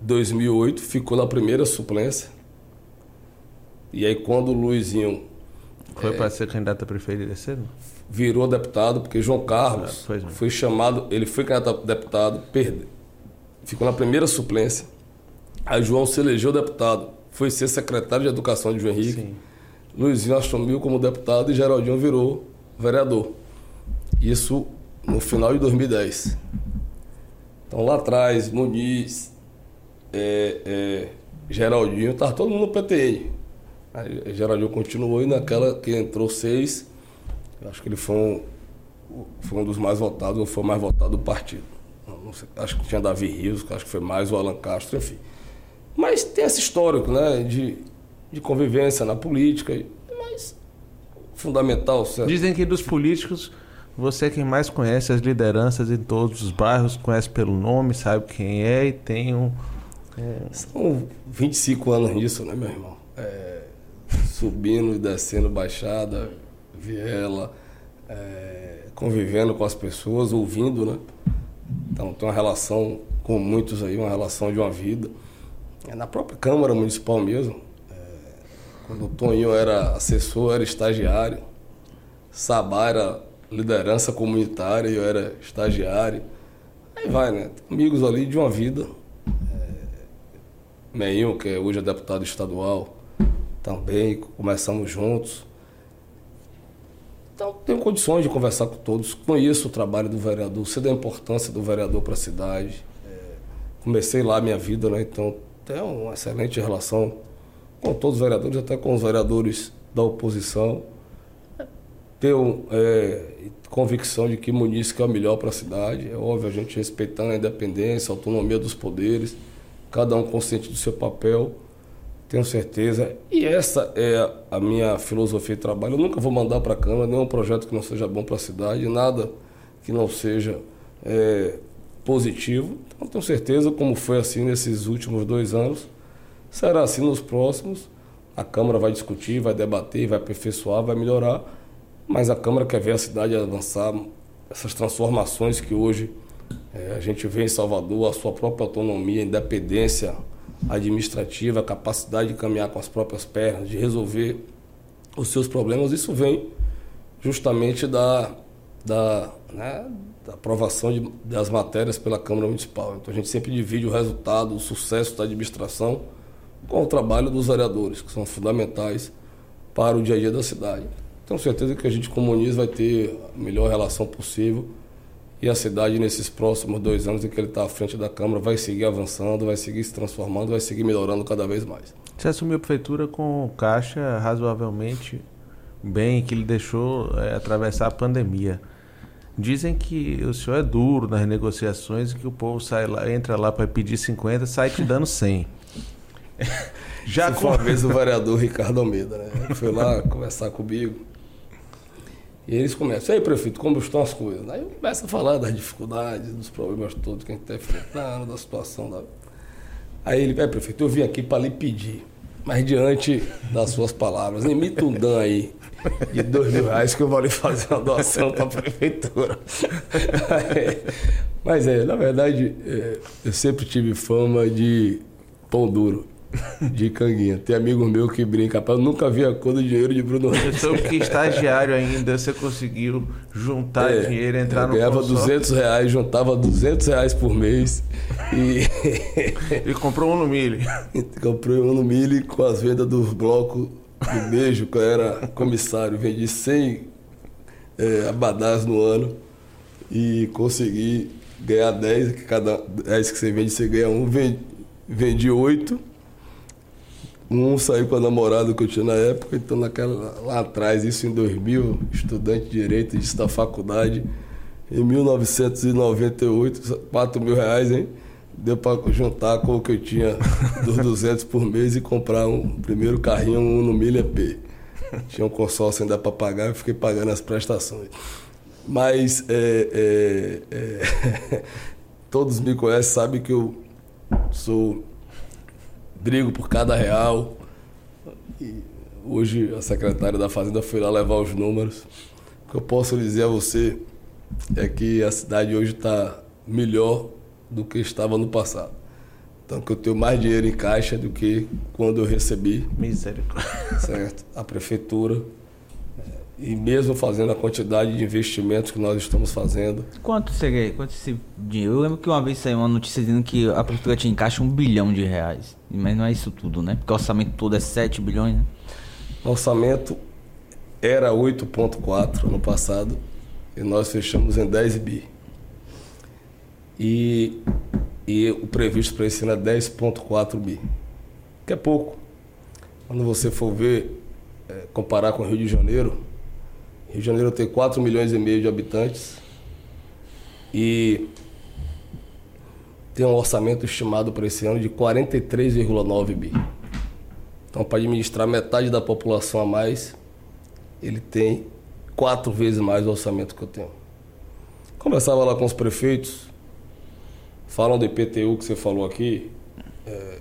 2008, ficou na primeira suplência. E aí, quando o Luizinho. Foi é, para ser candidato a prefeito desse ano? Virou deputado, porque João Carlos ah, foi chamado. Ele foi candidato a deputado, perdeu. Ficou na primeira suplência. Aí João se elegeu deputado foi ser secretário de Educação de João Henrique. Sim. Luizinho assumiu como deputado e Geraldinho virou vereador. Isso no final de 2010. Então lá atrás, Muniz, é, é, Geraldinho, estava todo mundo no PTN. Aí Geraldinho continuou e naquela que entrou seis, acho que ele foi um, foi um dos mais votados, ou foi o mais votado do partido. Sei, acho que tinha Davi Rios, acho que foi mais o Alan Castro, enfim. Mas tem esse histórico né, de, de convivência na política, mas fundamental. Certo? Dizem que dos políticos você é quem mais conhece as lideranças em todos os bairros, conhece pelo nome, sabe quem é e tem um. É... São 25 anos nisso, né, meu irmão? É, subindo e descendo baixada, viela, é, convivendo com as pessoas, ouvindo, né? Então tem uma relação com muitos aí, uma relação de uma vida. É na própria Câmara Municipal mesmo. É, quando o Toninho era assessor, era estagiário. Sabá era liderança comunitária, eu era estagiário. Aí vai, né? Amigos ali de uma vida. É, Meinho, que hoje é deputado estadual, também, começamos juntos. Então, tenho condições de conversar com todos, conheço o trabalho do vereador, sei da importância do vereador para a cidade. É, comecei lá a minha vida, né? Então, tenho uma excelente relação com todos os vereadores, até com os vereadores da oposição tenho é, convicção de que Muniz é o melhor para a cidade. É óbvio, a gente respeitando a independência, a autonomia dos poderes, cada um consciente do seu papel, tenho certeza. E essa é a minha filosofia de trabalho. Eu nunca vou mandar para a Câmara nenhum projeto que não seja bom para a cidade, nada que não seja é, positivo. Então, tenho certeza, como foi assim nesses últimos dois anos, será assim nos próximos. A Câmara vai discutir, vai debater, vai aperfeiçoar, vai melhorar mas a Câmara quer ver a cidade avançar, essas transformações que hoje é, a gente vê em Salvador, a sua própria autonomia, independência administrativa, capacidade de caminhar com as próprias pernas, de resolver os seus problemas, isso vem justamente da, da, né, da aprovação de, das matérias pela Câmara Municipal. Então a gente sempre divide o resultado, o sucesso da administração com o trabalho dos vereadores, que são fundamentais para o dia a dia da cidade. Tenho certeza que a gente comunista vai ter a melhor relação possível e a cidade nesses próximos dois anos em que ele está à frente da Câmara vai seguir avançando, vai seguir se transformando, vai seguir melhorando cada vez mais. Você assumiu a prefeitura com caixa razoavelmente bem, que ele deixou é, atravessar a pandemia. Dizem que o senhor é duro nas negociações e que o povo sai lá, entra lá para pedir 50, sai te dando 100. Já com... uma vez o vereador Ricardo Almeida, né? Ele foi lá conversar comigo. E eles começam, aí, prefeito, como estão as coisas? Aí começa a falar das dificuldades, dos problemas todos que a gente está enfrentando, da situação da. Aí ele, é, prefeito, eu vim aqui para lhe pedir, mas diante das suas palavras, imita um Dan aí de dois mil reais que eu vou lhe fazer uma doação para a prefeitura. mas é, na verdade, é, eu sempre tive fama de pão duro de canguinha. Tem amigo meu que brinca, rapaz, eu nunca vi a cor do dinheiro de Bruno Reis. Eu que estagiário ainda, você conseguiu juntar é, dinheiro, entrar eu no ganhava consórcio. 200 reais, juntava 200 reais por mês. E, e comprou um no milho. Comprei um no milho com as vendas dos blocos do beijo, que eu era comissário. Vendi 100 é, abadás no ano e consegui ganhar 10, que cada 10 que você vende, você ganha um. Vendi, vendi 8 um saiu com a namorada que eu tinha na época, então naquela, lá atrás, isso em 2000, estudante de direito de da faculdade, em 1998, 4 mil reais, hein? Deu para juntar com o que eu tinha dos 200 por mês e comprar um primeiro carrinho, um no Milha P. Tinha um consórcio ainda para pagar, eu fiquei pagando as prestações. Mas é, é, é, todos me conhecem, sabem que eu sou brigo por cada real. E hoje a secretária da Fazenda foi lá levar os números. O que eu posso dizer a você é que a cidade hoje está melhor do que estava no passado. Então, que eu tenho mais dinheiro em caixa do que quando eu recebi. Misericórdia. Certo? A prefeitura e mesmo fazendo a quantidade de investimentos que nós estamos fazendo. Quanto seria? Quanto esse dinheiro? Eu lembro que uma vez saiu uma notícia dizendo que a prefeitura tinha em caixa um bilhão de reais. Mas não é isso tudo, né? Porque o orçamento todo é 7 bilhões, né? O orçamento era 8,4 no passado e nós fechamos em 10 bi. E, e o previsto para esse ano é 10,4 bi, que é pouco. Quando você for ver, é, comparar com o Rio de Janeiro, Rio de Janeiro tem 4 milhões e meio de habitantes e tem um orçamento estimado para esse ano de 43,9 bi. Então, para administrar metade da população a mais, ele tem quatro vezes mais o orçamento que eu tenho. Conversava lá com os prefeitos, falam do IPTU que você falou aqui. É,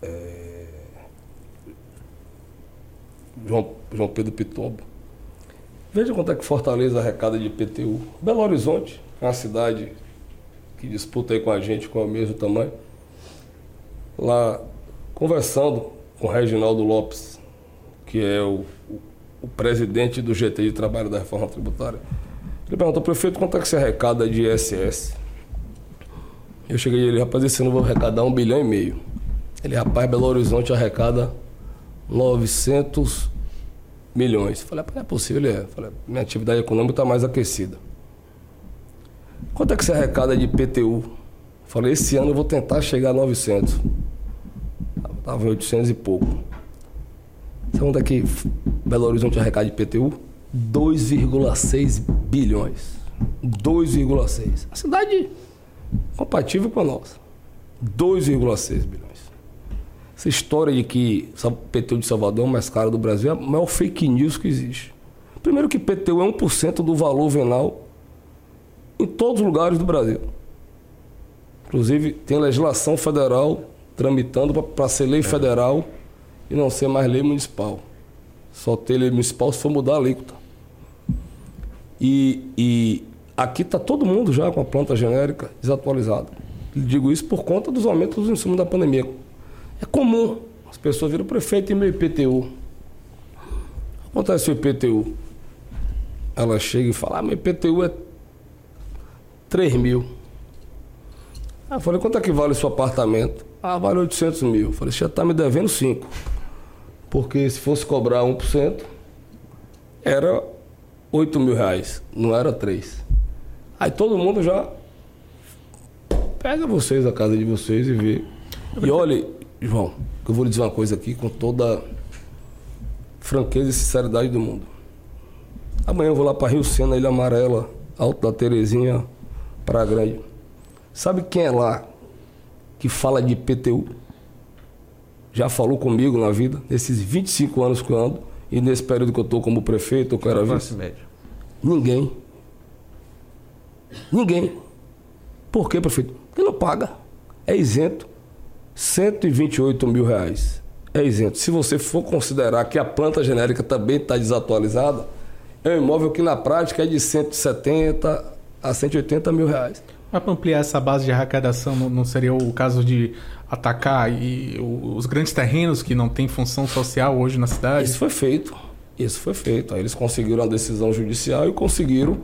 é, João, João Pedro Pitombo. Veja quanto é que Fortaleza arrecada de IPTU. Belo Horizonte é uma cidade que disputa aí com a gente com o mesmo tamanho. Lá, conversando com o Reginaldo Lopes, que é o, o, o presidente do GT de Trabalho da Reforma Tributária, ele perguntou, prefeito, quanto é que você arrecada de ISS? Eu cheguei e ele, rapaz, esse ano eu vou arrecadar um bilhão e meio. Ele, rapaz, Belo Horizonte arrecada 900 milhões. Falei, não é possível, ele é. Falei, minha atividade econômica está mais aquecida. Quanto é que você arrecada de IPTU? Falei, esse ano eu vou tentar chegar a 900. Estava em 800 e pouco. Sabe quanto é que Belo Horizonte arrecada de IPTU? 2,6 bilhões. 2,6. A cidade compatível com a nossa. 2,6 bilhões. Essa história de que o PTU de Salvador é o mais caro do Brasil é a maior fake news que existe. Primeiro que PTU é 1% do valor venal em todos os lugares do Brasil. Inclusive, tem legislação federal tramitando para ser lei federal e não ser mais lei municipal. Só ter lei municipal se for mudar a alíquota. E, e aqui está todo mundo já com a planta genérica desatualizada. Digo isso por conta dos aumentos dos insumos da pandemia. É comum. As pessoas viram prefeito e meu IPTU. Acontece o IPTU. Ela chega e fala, ah, meu IPTU é 3 mil. Ah, eu falei, quanto é que vale o seu apartamento? Ah, vale 800 mil. Eu falei, você já está me devendo 5. Porque se fosse cobrar 1%, era 8 mil reais, não era 3. Aí todo mundo já pega vocês a casa de vocês e vê. E olhe, João, eu vou lhe dizer uma coisa aqui com toda franqueza e sinceridade do mundo. Amanhã eu vou lá para Rio Sena, Ilha Amarela, Alto da Terezinha, Praia Grande. Sabe quem é lá que fala de PTU? Já falou comigo na vida, nesses 25 anos que eu ando, e nesse período que eu estou como prefeito, eu quero vice? Ninguém. Ninguém. Por quê, prefeito? Porque não paga. É isento. 128 mil reais. É isento. Se você for considerar que a planta genérica também está desatualizada, é um imóvel que na prática é de 170 a 180 mil reais. Mas para ampliar essa base de arrecadação, não seria o caso de atacar e os grandes terrenos que não têm função social hoje na cidade? Isso foi feito. Isso foi feito. Aí eles conseguiram a decisão judicial e conseguiram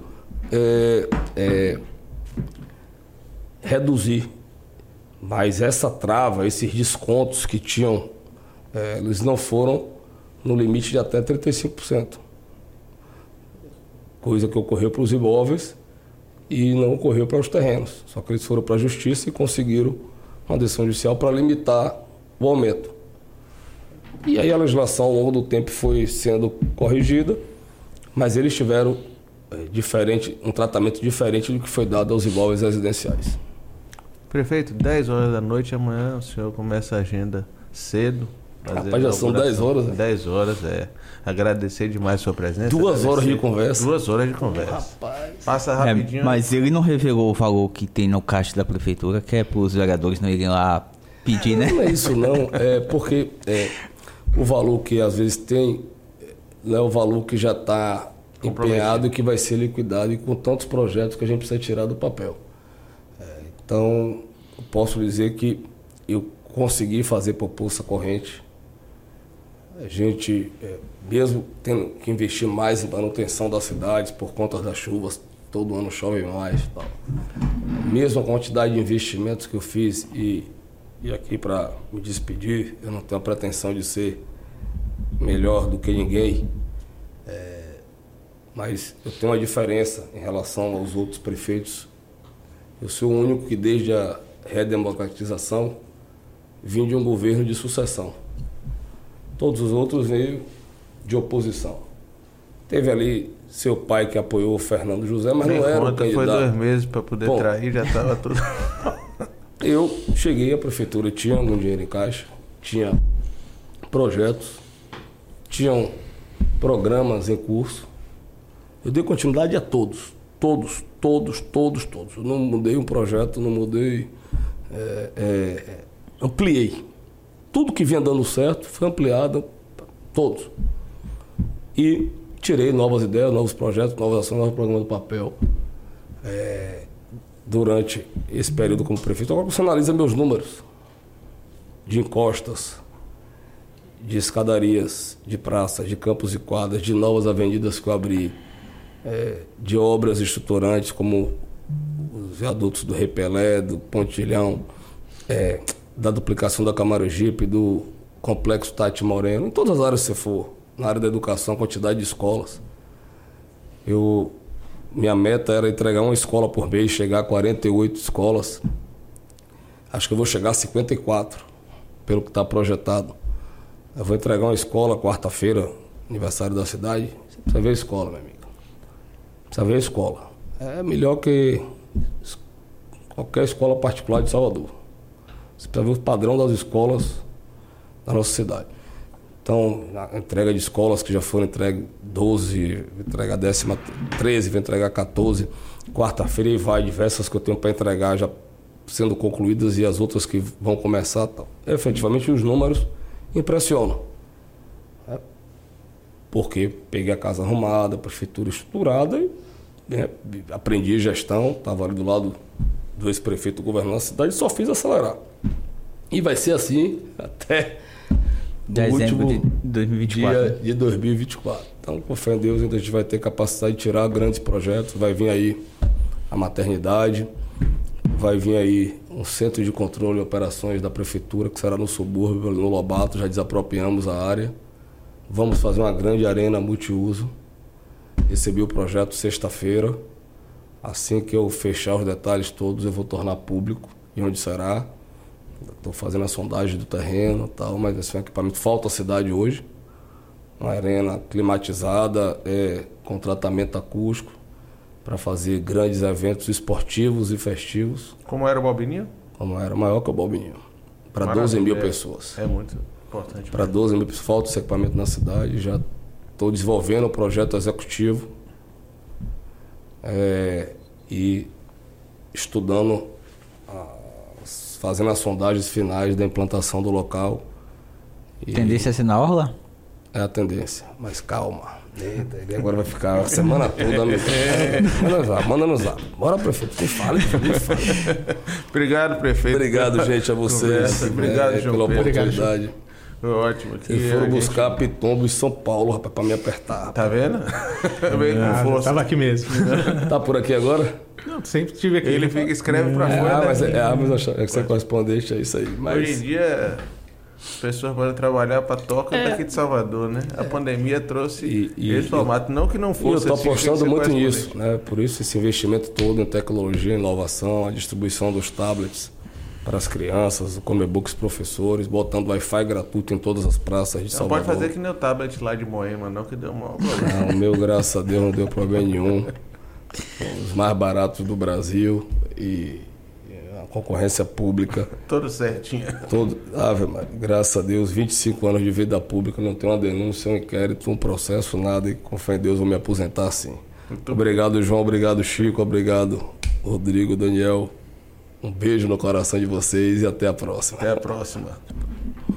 é, é, reduzir. Mas essa trava, esses descontos que tinham, é, eles não foram no limite de até 35%. Coisa que ocorreu para os imóveis e não ocorreu para os terrenos. Só que eles foram para a justiça e conseguiram uma decisão judicial para limitar o aumento. E aí a legislação ao longo do tempo foi sendo corrigida, mas eles tiveram é, diferente, um tratamento diferente do que foi dado aos imóveis residenciais. Prefeito, 10 horas da noite amanhã o senhor começa a agenda cedo. Rapaz, já são 10 horas. Né? 10 horas, é. Agradecer demais a sua presença. Duas horas de conversa. Duas horas de conversa. Rapaz. Passa é, rapidinho. É, mas ele não revelou o valor que tem no caixa da prefeitura, que é para os vereadores não irem lá pedir, né? Não é isso, não. É porque é, o valor que às vezes tem não é o valor que já está empenhado e que vai ser liquidado e com tantos projetos que a gente precisa tirar do papel. Então, posso dizer que eu consegui fazer proposta corrente. A gente, é, mesmo tendo que investir mais em manutenção das cidades por conta das chuvas, todo ano chove mais. Tal. Mesmo a quantidade de investimentos que eu fiz e, e aqui para me despedir, eu não tenho a pretensão de ser melhor do que ninguém, é, mas eu tenho uma diferença em relação aos outros prefeitos. Eu sou o único que desde a redemocratização vim de um governo de sucessão. Todos os outros veio de oposição. Teve ali seu pai que apoiou o Fernando José, mas Nem não era conta, o candidato. Foi dois meses para poder Bom, trair, já estava tudo. eu cheguei à prefeitura, tinha algum dinheiro em caixa, tinha projetos, tinham programas em curso. Eu dei continuidade a todos, todos, todos, todos, todos. Eu não mudei um projeto, não mudei, é, é, ampliei. Tudo que vinha dando certo foi ampliado, todos. E tirei novas ideias, novos projetos, novas ações, novos programas do papel. É, durante esse período como prefeito. Agora você analisa meus números de encostas, de escadarias, de praças, de campos e quadras, de novas avenidas que eu abri, é, de obras estruturantes como os viadutos do Repelé, do Pontilhão, é, da duplicação da Camaragipe, do complexo Tati Moreno, em todas as áreas que você for na área da educação, quantidade de escolas. Eu, minha meta era entregar uma escola por mês, chegar a 48 escolas. Acho que eu vou chegar a 54, pelo que está projetado. Eu vou entregar uma escola quarta-feira, aniversário da cidade. Você precisa ver a escola, meu amigo. Ver a escola. É melhor que qualquer escola particular de Salvador. Você precisa ver o padrão das escolas da nossa cidade. Então, a entrega de escolas que já foram entregues 12, entrega décima 13, vai entregar 14. Quarta-feira e vai diversas que eu tenho para entregar já sendo concluídas e as outras que vão começar. Tal. Efetivamente, os números impressionam. Né? Porque peguei a casa arrumada, a prefeitura estruturada e né, aprendi gestão, estava ali do lado do ex-prefeito governando a cidade e só fiz acelerar. E vai ser assim até Dezembro de 2024. Dia de 2024. Então, com fé em Deus, a gente vai ter capacidade de tirar grandes projetos. Vai vir aí a maternidade, vai vir aí um centro de controle e operações da prefeitura, que será no subúrbio, no Lobato, já desapropriamos a área. Vamos fazer uma grande arena multiuso. Recebi o projeto sexta-feira. Assim que eu fechar os detalhes todos, eu vou tornar público e onde será. Estou fazendo a sondagem do terreno tal, mas esse é um equipamento falta a cidade hoje. Uma arena climatizada, é, com tratamento acústico, para fazer grandes eventos esportivos e festivos. Como era o Balbininho? Como era, maior que o Balbininho. Para 12 mil pessoas. É muito importante. Para 12 mil pessoas. Falta esse equipamento na cidade. Já estou desenvolvendo o um projeto executivo é, e estudando fazendo as sondagens finais da implantação do local. E tendência a ser na Orla? É a tendência, mas calma. Eita, ele agora vai ficar a semana toda me... Manda no zap, manda no zap. Bora, prefeito, me fale, me fale. Obrigado, prefeito. Obrigado, gente, a vocês. Obrigado, é, João pela oportunidade. Foi ótimo. E foram buscar gente... Pitombo em São Paulo, rapaz, pra me apertar. Tá vendo? ah, com Tava aqui mesmo. tá por aqui agora? Não, sempre tive aqui. Ele fica, escreve pra é, fora. Ah, mas, é, ah, mas é que você correspondente, é isso aí. Mas... Hoje em dia, as pessoas podem trabalhar para toca é. daqui de Salvador, né? A pandemia trouxe e, e, esse formato. Não que não fosse. E eu estou apostando muito nisso, né? Por isso, esse investimento todo em tecnologia, inovação, a distribuição dos tablets para as crianças, o Comebooks professores, botando Wi-Fi gratuito em todas as praças de não Salvador. Não pode fazer que nem o tablet lá de Moema, não, que deu um problema. Não, o meu, graças a Deus, não deu problema nenhum os mais baratos do Brasil e a concorrência pública. Tudo certinho. Todo, Ave Maria, graças a Deus, 25 anos de vida pública, não tem uma denúncia, um inquérito, um processo, nada, e com fé em Deus vou me aposentar assim. Muito obrigado. João, obrigado, Chico, obrigado, Rodrigo, Daniel. Um beijo no coração de vocês e até a próxima. Até a próxima.